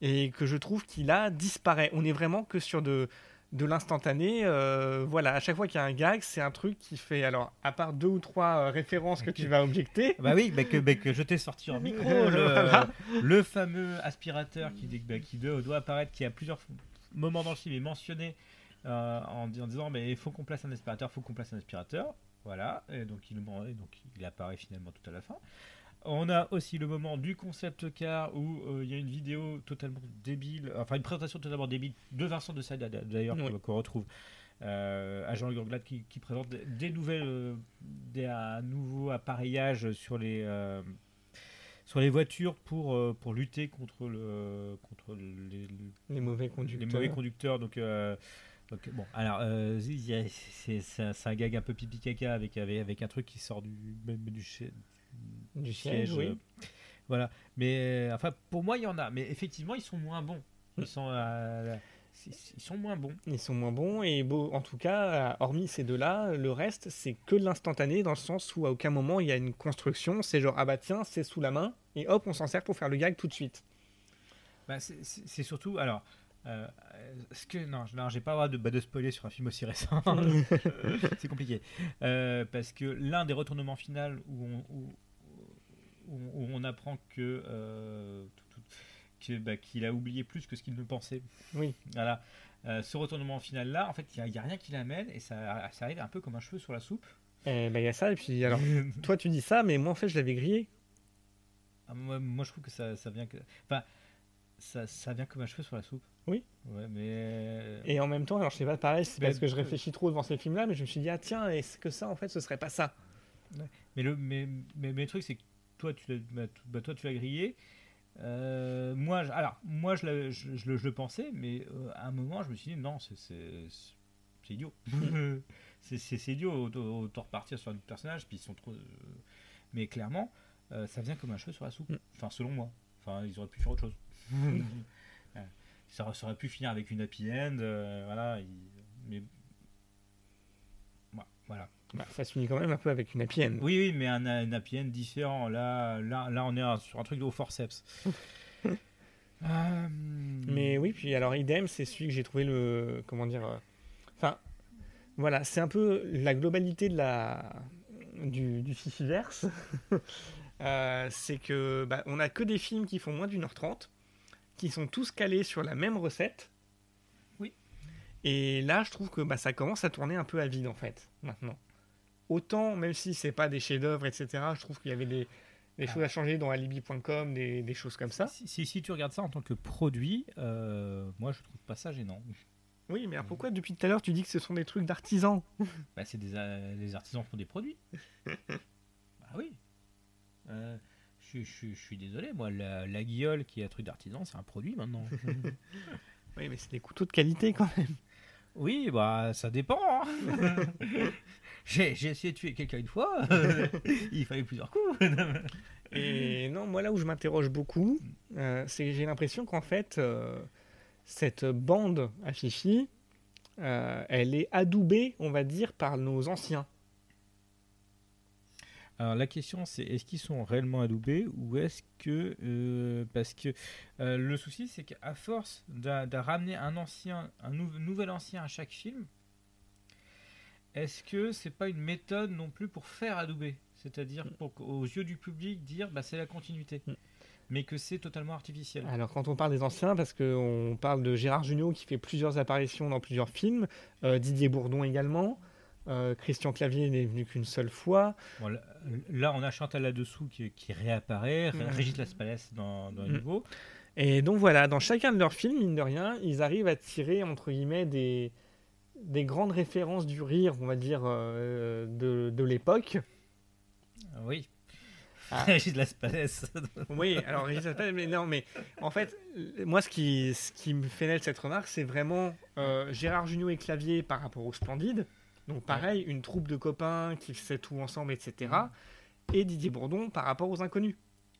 et que je trouve qu'il a disparaît. On est vraiment que sur de, de l'instantané. Euh, voilà, à chaque fois qu'il y a un gag, c'est un truc qui fait. Alors, à part deux ou trois euh, références que tu vas objecter. Bah oui, bah que, bah que je t'ai sorti en micro. (laughs) le, fameux aspirateur qui, bah, qui doit apparaître, qui a plusieurs moments dans le film est mentionné euh, en, disant mais il faut qu'on place un aspirateur, il faut qu'on place un aspirateur. Voilà, et donc il, donc il apparaît finalement tout à la fin. On a aussi le moment du concept car où euh, il y a une vidéo totalement débile, enfin une présentation totalement débile de Vincent de Sade d'ailleurs qu'on retrouve à Jean-Luc Anglade qui, présente des nouvelles, des, un nouveau appareillage sur les sur les voitures pour, pour lutter contre, le, contre les, les mauvais conducteurs. Les mauvais conducteurs. Donc, bon, alors, c'est un gag un peu pipi caca avec, avec, avec, un truc qui sort du, du, du, du siège, oui. voilà. Mais, enfin, pour moi, il y en a. Mais effectivement, ils sont moins bons. Ils sont. ils sont moins bons. Ils sont moins bons et beau, en tout cas, hormis ces deux-là, le reste c'est que de l'instantané dans le sens où à aucun moment il y a une construction. C'est genre ah bah tiens c'est sous la main et hop on s'en sert pour faire le gag tout de suite. Bah, c'est surtout alors euh, ce que non, non j'ai pas le droit de, bah, de spoiler sur un film aussi récent. (laughs) c'est compliqué euh, parce que l'un des retournements finaux où on, où, où on apprend que euh, bah, qu'il a oublié plus que ce qu'il ne pensait. Oui. Voilà. ce retournement final là, en fait, il n'y a, rien qui l'amène et ça, ça, arrive un peu comme un cheveu sur la soupe. Eh ben, il y a ça et puis alors (laughs) toi tu dis ça mais moi en fait je l'avais grillé. Ah, moi, moi, je trouve que ça, ça vient que enfin ça, ça vient comme un cheveu sur la soupe. Oui. Ouais, mais... Et en même temps, alors je sais pas pareil, c'est parce que je réfléchis trop devant ces films-là, mais je me suis dit, ah tiens, est-ce que ça, en fait, ce serait pas ça? Mais le, mais, mais, le truc, c'est que toi, tu l'as, bah, bah, toi, tu l'as grillé. Euh, moi, je, alors, moi, je, je, je, le, pensais, mais euh, à un moment, je me suis dit, non, c'est, idiot. c'est, idiot, (laughs) autant, repartir sur un autre personnage, puis ils sont trop. Euh, mais clairement, ça vient comme un cheveu sur la soupe. Mm. Enfin, selon moi. Enfin, ils auraient pu faire autre chose. (laughs) ça, aurait pu finir avec une happy end, voilà. mais voilà. Bah, ça se finit quand même un peu avec une happy end. Oui, oui, mais un, happy end différent. Là, là, là, on est sur un truc de forceps. (laughs) Euh, mais oui, puis alors idem, c'est celui que j'ai trouvé le comment dire. Euh, enfin, voilà, c'est un peu la globalité de la du, du Fifiverse. (laughs) c'est que bah, on a que des films qui font moins d'une heure trente qui sont tous calés sur la même recette. Oui. Et là, je trouve que bah, ça commence à tourner un peu à vide en fait, maintenant. Autant, même si c'est pas des chefs-d'œuvre, etc., je trouve qu'il y avait des, des choses à changer dans alibi.com, des, des, choses comme ça. Si, si, tu regardes ça en tant que produit, euh, moi je trouve pas ça gênant. Oui, mais pourquoi depuis tout à l'heure tu dis que ce sont des trucs d'artisans? (laughs) Bah, C'est des, euh, les artisans font des produits. (laughs) bah oui. Euh, je, suis désolé, moi, la, guiole qui est un truc d'artisan, c'est un produit maintenant. (laughs) oui, mais c'est des couteaux de qualité quand même. Oui, bah ça dépend. Hein. J'ai, essayé de tuer quelqu'un une fois, (laughs) (laughs) il fallait plusieurs coups. (laughs) Et non, moi là où je m'interroge beaucoup, euh, c'est que j'ai l'impression qu'en fait, euh, cette bande à Fifi, euh, elle est adoubée, on va dire, par nos anciens. Alors la question c'est est-ce qu'ils sont réellement adoubés ou est-ce que euh, parce que euh, le souci c'est qu'à force de, ramener un ancien un nouvel ancien à chaque film est-ce que c'est pas une méthode non plus pour faire adouber? C'est-à-dire mm. pour aux yeux du public dire bah c'est la continuité mm. mais que c'est totalement artificiel. Alors quand on parle des anciens, parce qu'on parle de Gérard Jugnot qui fait plusieurs apparitions dans plusieurs films, euh, Didier Bourdon également, euh, Christian Clavier n'est venu qu'une seule fois. là, on a Chantal là-dessous qui, réapparaît, mmh. Régis Laspalès dans, dans mmh. nouveau. Et donc voilà, dans chacun de leurs films, mine de rien, ils arrivent à tirer, entre guillemets, des, des grandes références du rire, on va dire, euh, de, de l'époque. Oui. Ah. (laughs) Régis Laspalès. (laughs) oui, alors Régis Laspalès, mais non, mais en fait, moi, ce qui, ce qui me fait naître cette remarque, c'est vraiment euh, Gérard Jugnot et Clavier par rapport au Splendide. Donc pareil, une troupe de copains qui fait tout ensemble, etc. Et Didier Bourdon par rapport aux inconnus.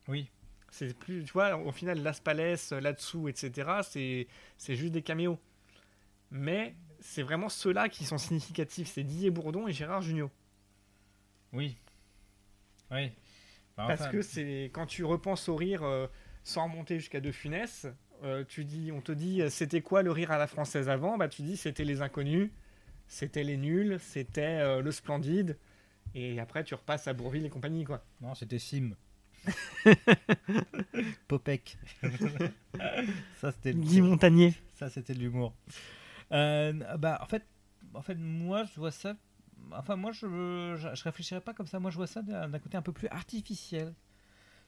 Oui. C'est plus, tu vois, au final, Las Palais, là-dessous, etc. C'est, c'est juste des caméos. Mais c'est vraiment ceux-là qui sont significatifs. C'est Didier Bourdon et Gérard Jugnot. Oui. Oui. Parce que c'est quand tu repenses au rire euh, sans remonter jusqu'à De Funès, euh, tu dis, on te dit, euh, c'était quoi le rire à la française avant? Bah tu dis, c'était les inconnus c'était les nuls, c'était euh, le splendide, et après tu repasses à Bourville et compagnie, quoi. Non, c'était Sim. (laughs) Popek. (laughs) ça c'était Guy Montagnier. Ça c'était de l'humour. Euh, bah en fait, en fait moi je vois ça. Enfin moi je, je, réfléchirais pas comme ça. Moi je vois ça d'un côté un peu plus artificiel.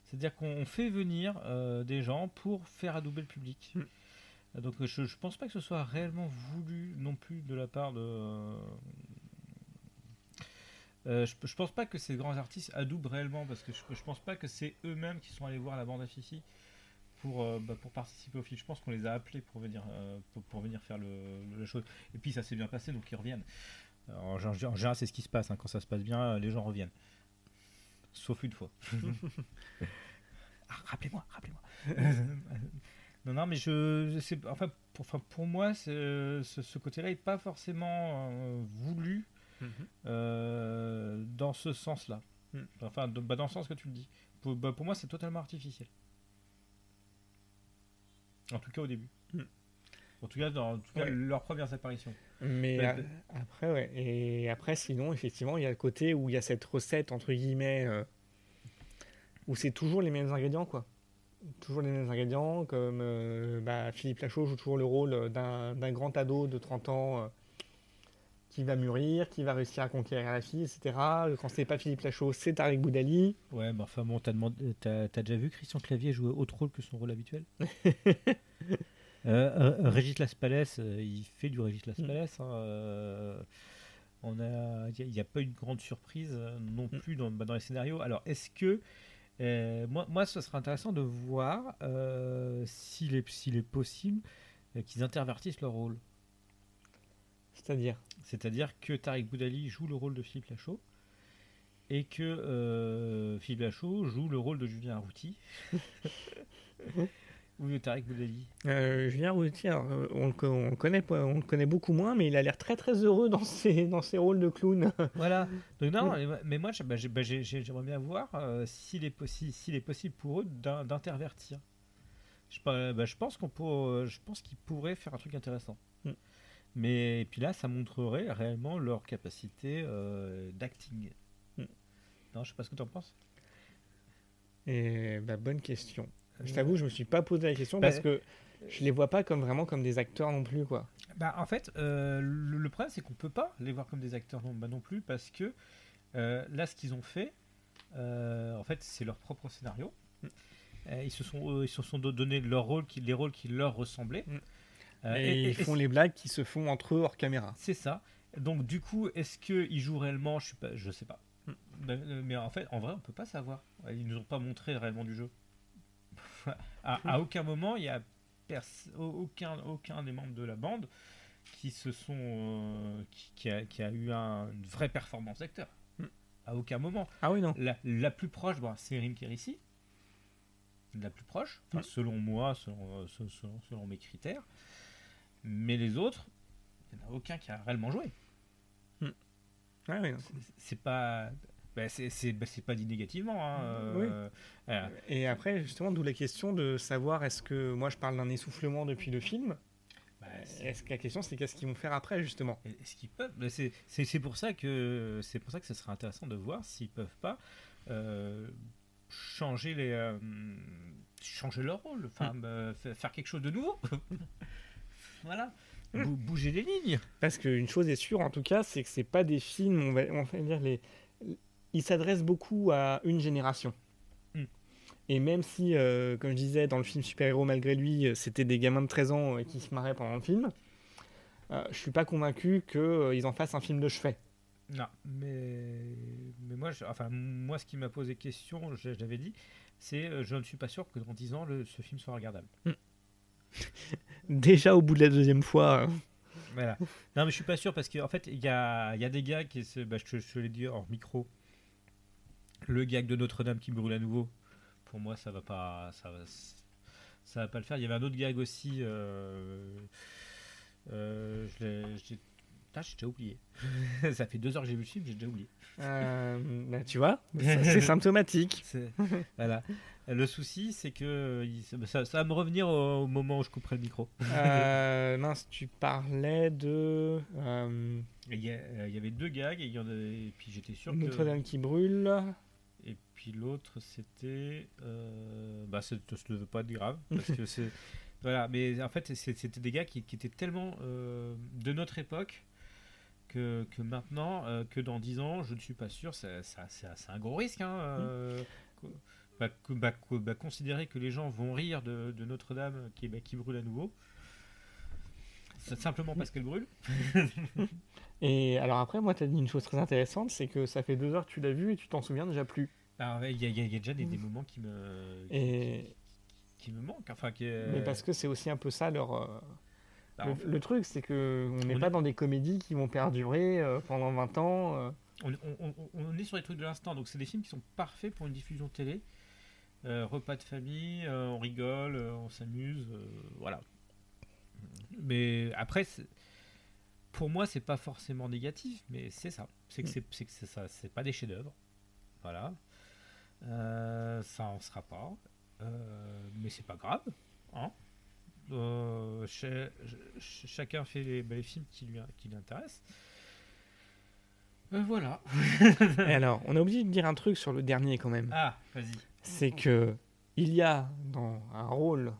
C'est-à-dire qu'on fait venir euh, des gens pour faire adouber le public. Hmm. Donc je, je pense pas que ce soit réellement voulu non plus de la part de. Euh, je, je pense pas que ces grands artistes adoubent réellement parce que je, je pense pas que c'est eux-mêmes qui sont allés voir la bande à Fifi pour, euh, bah, pour participer au film. Je pense qu'on les a appelés pour venir, euh, pour, pour venir faire le, le- la chose. Et puis ça s'est bien passé donc ils reviennent. Alors, en, gé- en général, c'est ce qui se passe. hein. Quand ça se passe bien, les gens reviennent. Sauf une fois. (laughs) Ah, rappelez-moi, rappelez-moi. (laughs) non, non, mais je, enfin, pour, enfin, pour moi, ce, ce côté-là n'est pas forcément euh, voulu euh, dans ce sens-là. Mm. Enfin, de- bah, dans le sens que tu le dis. Pour, bah, pour moi, c'est totalement artificiel. En tout cas, au début. Mm. En tout cas, dans en tout cas, Ouais. leurs premières apparitions. Mais après, ouais. Et après, sinon, effectivement, il y a le côté où il y a cette recette, entre guillemets, euh, où c'est toujours les mêmes ingrédients, quoi. Toujours les mêmes ingrédients, comme euh, bah, Philippe Lachaud joue toujours le rôle d'un d'un grand ado de 30 ans euh, qui va mûrir, qui va réussir à conquérir la fille, etc. Quand c'est pas Philippe Lachaud, c'est Tariq Boudali. Ouais, mais enfin bon, t'as demandé, t'as, t'as déjà vu Christian Clavier jouer autre rôle que son rôle habituel (laughs) euh, Régis Laspalès, euh, il fait du Régis Laspalès. hein, euh, on a, il n'y a, pas eu de grande surprise euh, non Mm. plus dans, bah, dans les scénarios. Alors, est-ce que euh, moi, moi, ce serait intéressant de voir s'il est, s'il est possible qu'ils intervertissent leur rôle. C'est-à-dire? C'est-à-dire que Tariq Boudali joue le rôle de Philippe Lachaud et que euh, Philippe Lachaud joue le rôle de Julien Arrouti. (laughs) Ou de Tariq Boudali. euh, Julien alors, euh, on, le co- on le connaît, on le connaît beaucoup moins, mais il a l'air très très heureux dans (laughs) ses, dans ses rôles de clown. Voilà. Donc non, mais moi bah, bah, j'ai- j'ai- j'aimerais bien voir euh, s'il est, possi- s'il est possible pour eux d'in- d'intervertir. Je, bah, pense qu'on pour, je pense qu'ils pourraient faire un truc intéressant. Mais et puis là, ça montrerait réellement leur capacité euh, d'acting. Mm. Non, je sais pas ce que tu en penses. Et bah, bonne question. Je t'avoue, je me suis pas posé la question Bah, parce que je les vois pas comme vraiment comme des acteurs non plus, quoi. Bah, en fait, euh, le, le problème, c'est qu'on peut pas les voir comme des acteurs non, bah, non plus, parce que euh, là, ce qu'ils ont fait, euh, en fait, c'est leur propre scénario. Mm. Euh, ils se sont, euh, ils se sont do- donné leur rôle, qui, les rôles qui leur ressemblaient. Mm. Euh, et, ils font les blagues qui se font entre eux hors caméra. C'est ça. Donc, du coup, est-ce qu'ils jouent réellement Je je sais pas. Mm. Bah, euh, mais en fait, en vrai, on peut pas savoir. Ils nous ont pas montré réellement du jeu. (laughs) à, à aucun moment, il y a aucun, aucun des membres de la bande qui se sont, euh, qui, qui a, qui a eu un- une vraie performance d'acteur. Mm. À aucun moment. Ah oui, non. La, la plus proche, bon, c'est Rim Kérissi. La plus proche, Mm. selon moi, selon, se- selon, selon mes critères. Mais les autres, il n'y en a aucun qui a réellement joué. Ah oui. C'est- pas. bah, c'est bah, c'est pas dit négativement. hein, euh, euh, Et après, justement, d'où la question de savoir est-ce que moi je parle d'un essoufflement depuis le film. bah, Est-ce que la question c'est qu'est-ce qu'ils vont faire après, justement? Est-ce qu'ils peuvent? C'est pour ça que c'est pour ça que ce serait intéressant de voir s'ils peuvent pas euh, changer les euh, changer leur rôle, enfin fa- faire quelque chose de nouveau. (laughs) voilà, Bou- bouger les lignes. Parce qu'une chose est sûre, en tout cas, c'est que c'est pas des films, on va, on va dire, les... ils s'adressent beaucoup à une génération. Mm. Et même si, euh, comme je disais, dans le film Super-Héros, malgré lui, euh, c'était des gamins de 13 ans euh, qui se marraient pendant le film, euh, je suis pas convaincu qu'ils en fassent un film de chevet. Non, mais mais moi, je- enfin moi, ce qui m'a posé question, je, je l'avais dit, c'est je ne suis pas sûr que dans 10 ans le- ce film soit regardable. (laughs) Déjà au bout de la deuxième fois. euh, Voilà. Non, mais je suis pas sûr parce qu'en fait, il y a, y a des gars qui se. Bah, je, te- l'ai dit hors micro. Le gag de Notre-Dame qui brûle à nouveau. Pour moi, ça va pas. Ça va, ça va pas le faire. Il y avait un autre gag aussi. Euh, euh, je l'ai. j'ai- Putain, j'ai déjà oublié. (laughs) ça fait deux heures que j'ai vu le film, j'ai déjà oublié. euh, bah, tu vois, c'est symptomatique. (laughs) Voilà. Le souci, c'est que il- ça, ça va me revenir au, au moment où je couperai le micro. Euh, (laughs) mince, tu parlais de euh, Il y, a- euh, il y avait deux gags et, il y en a- et puis j'étais sûr que. Notre-Dame qui brûle. Et puis l'autre, c'était. euh, bah, ça ne veut pas être grave. Parce que (laughs) c'est. Voilà, mais en fait, c'était des gars qui, qui étaient tellement euh, de notre époque que, que maintenant, euh, que dans 10 ans, je ne suis pas sûr. C'est un gros risque. Hein, euh, que- bah, bah, bah, considérer que les gens vont rire de, de Notre-Dame qui, bah, qui brûle à nouveau. simplement parce qu'elle brûle. (laughs) et alors après, moi, tu as dit une chose très intéressante, c'est que ça fait deux heures que tu l'as vu et tu t'en souviens déjà plus. Il y, a déjà des, moments qui me, et... qui, me manquent. Enfin, qui, Mais parce que c'est aussi un peu ça leur... Euh, bah, le, truc, c'est qu'on n'est pas dans des comédies qui vont perdurer euh, pendant 20 ans. Euh. On, est sur les trucs de l'instant, donc c'est des films qui sont parfaits pour une diffusion télé. Repas de famille, on rigole, on s'amuse, voilà. Mais après, pour moi, c'est pas forcément négatif, mais c'est ça. C'est que mm. c'est ça, c'est pas des chefs-d'œuvre. Voilà. Euh, ça en sera pas. Euh, mais c'est pas grave. Hein euh, chacun fait les, films qui lui, qui l'intéressent. voilà. (laughs) Et alors, on a oublié de dire un truc sur le dernier quand même. Ah, vas-y. C'est que il y a dans un rôle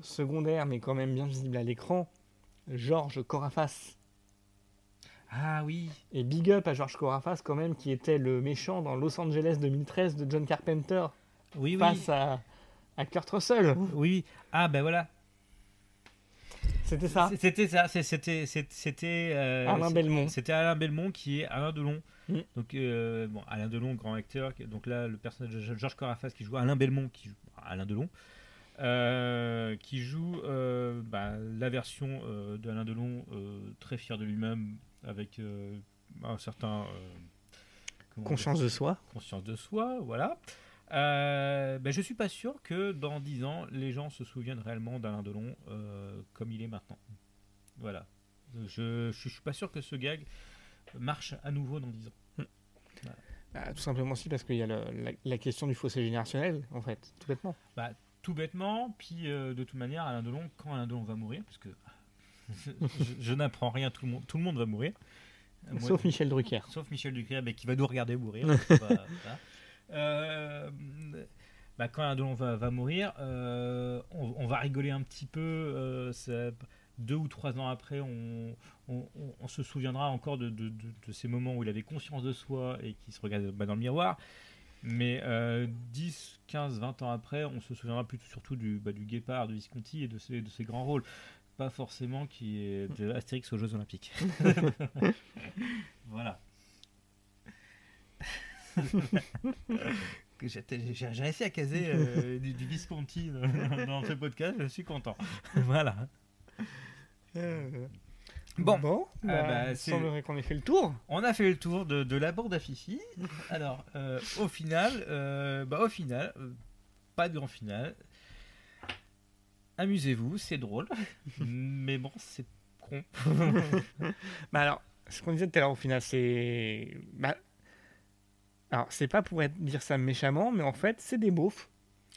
secondaire, mais quand même bien visible à l'écran, Georges Corafas. Ah oui. Et big up à Georges Corafas quand même, qui était le méchant dans Los Angeles 2013 de John Carpenter. Oui, face à, à Kurt Russell. Oui. Ah ben voilà. C'était ça. C'était ça. C'était c'était euh, Alain Belmont. C'était Alain Belmont qui est Alain Delon. Mm. Donc euh, bon, Alain Delon, grand acteur. Donc là, le personnage de Georges Corafas qui joue Alain Belmont, qui joue Alain Delon. Euh, qui joue bah, la version de Alain Delon, très fier de lui-même, avec un certain conscience de soi. Conscience de soi, voilà. Euh, ben je suis pas sûr que dans 10 ans, les gens se souviennent réellement d'Alain Delon euh, comme il est maintenant. Voilà. Je, je, suis pas sûr que ce gag marche à nouveau dans 10 ans. Hmm. Bah, tout simplement aussi parce qu'il y a la, la, question du fossé générationnel, en fait, tout bêtement. Bah, tout bêtement, puis de toute manière, Alain Delon, quand Alain Delon va mourir, parce que (laughs) je, n'apprends rien, tout le, monde, tout le monde va mourir. Sauf Michel Drucker. Sauf Michel Drucker, mais qui va nous regarder mourir. (laughs) Euh, bah, quand un va, va mourir, euh, on, va rigoler un petit peu. Euh, deux ou trois ans après, on, on, se souviendra encore de, de, ces moments où il avait conscience de soi et qui se regarde bah, dans le miroir. Mais 10, 15, 20 ans après, on se souviendra plutôt surtout du, bah, du Guépard, de Visconti et de ses, de ses grands rôles pas forcément qui est de Astérix aux Jeux Olympiques. (laughs) voilà. (laughs) J'ai réussi à caser euh, du, Visconti dans, ce podcast, je suis content. (laughs) voilà. Euh, bon, bon euh, bah, bah, il semblerait qu'on ait fait le tour. On a fait le tour de, de la bande à Fifi. Alors, au final, bah, au final, pas de grand final amusez-vous, c'est drôle, (laughs) mais bon, c'est con. bah alors, ce qu'on disait tout à l'heure au final, c'est. Bah... Alors, c'est pas pour être, dire ça méchamment, mais en fait, c'est des beaufs.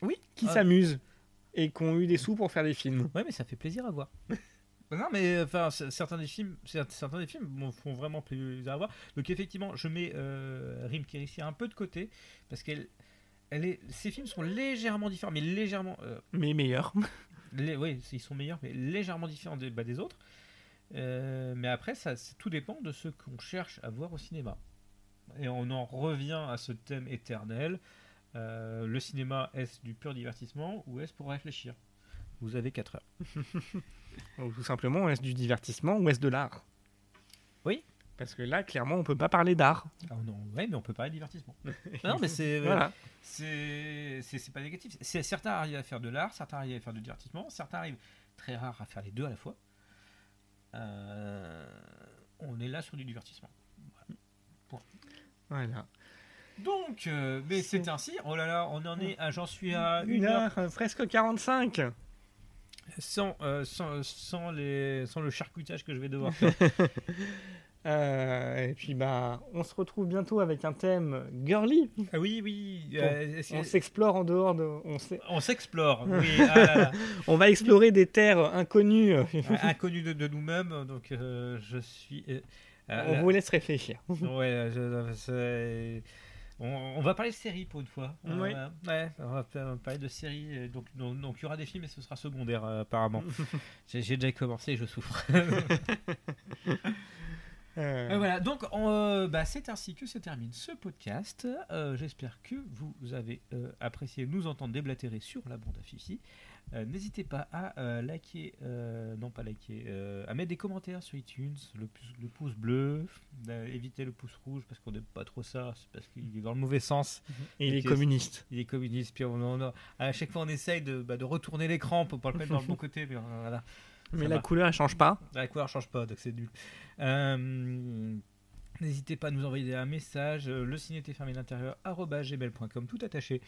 Oui. Qui s'amusent et qui ont eu des sous pour faire des films. Ouais, mais ça fait plaisir à voir. (laughs) non, mais enfin, certains des films, certains des films font vraiment plaisir à voir. Donc, effectivement, je mets euh, Rim Kérissi un peu de côté parce qu'elle. Elle est, ces films sont légèrement différents, mais légèrement. Euh, mais meilleurs. (laughs) oui, ils sont meilleurs, mais légèrement différents des, bah, des autres. Euh, mais après, ça, tout dépend de ce qu'on cherche à voir au cinéma. Et on en revient à ce thème éternel. Euh, le cinéma, est-ce du pur divertissement ou est-ce pour réfléchir? Vous avez 4 heures. (laughs) ou tout simplement, est-ce du divertissement ou est-ce de l'art? Oui. Parce que là, clairement, on peut pas parler d'art. Ah non, ouais, mais on peut parler de divertissement. (laughs) non, mais c'est voilà. c'est pas négatif. Certains arrivent à faire de l'art, certains arrivent à faire du divertissement, certains arrivent très rare à faire les deux à la fois. Euh, on est là sur du divertissement. Voilà. Voilà. Donc, euh, mais c'est ainsi. Oh là là, on en est à, j'en suis à une, heure, euh, presque 45. Sans, sans, sans, les, sans le charcutage que je vais devoir faire. (laughs) Euh, et puis bah, on se retrouve bientôt avec un thème girly. Ah oui, oui. Euh, on s'explore en dehors de. On s'explore. (laughs) Oui. Ah on va explorer des terres inconnues. inconnues de, nous-mêmes. Donc euh, je suis. On vous laisse réfléchir. ouais. (laughs) on, va parler de séries pour une fois. Oui. ouais, on va parler de séries. Donc, donc, il y aura des films, mais ce sera secondaire apparemment. (laughs) J'ai déjà commencé et je souffre. (laughs) Euh. Euh, voilà, donc euh, bah, c'est ainsi que se termine ce podcast. J'espère que vous avez apprécié nous entendre déblatérer sur la bande à Fifi. Euh, n'hésitez pas à euh, liker, euh, non pas liker, à mettre des commentaires sur iTunes, le, le pouce bleu, éviter le pouce rouge parce qu'on n'aime pas trop ça, c'est parce qu'il est dans le mauvais sens. Et il est communiste. Il est communiste, puis à chaque fois on essaye de, bah, de retourner l'écran pour pas le mettre dans le bon côté. Mais, voilà, mais la couleur elle change pas. La couleur change pas, donc c'est nul. N'hésitez pas à nous envoyer un message, le signe était fermé l'intérieur, gmail.com, tout attaché.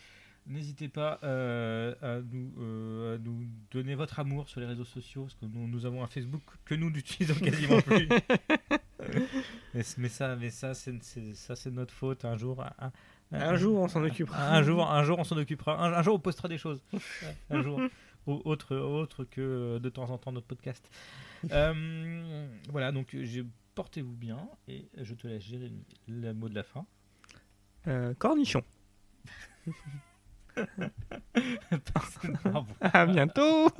N'hésitez pas euh, à, nous, euh, à, nous, donner votre amour sur les réseaux sociaux, parce que nous, nous avons un Facebook que nous (laughs) n'utilisons quasiment plus. (laughs) mais, ça, mais ça, c'est, ça, c'est notre faute. Un jour, un, un, jour, on s'en occupera. Un jour, un jour, on s'en occupera. Un, jour, on postera des choses. (laughs) un jour, autre, autre que de temps en temps notre podcast. Euh, voilà, donc portez-vous bien et je te laisse gérer le mot de la fin. cornichon. (laughs) À bientôt (laughs)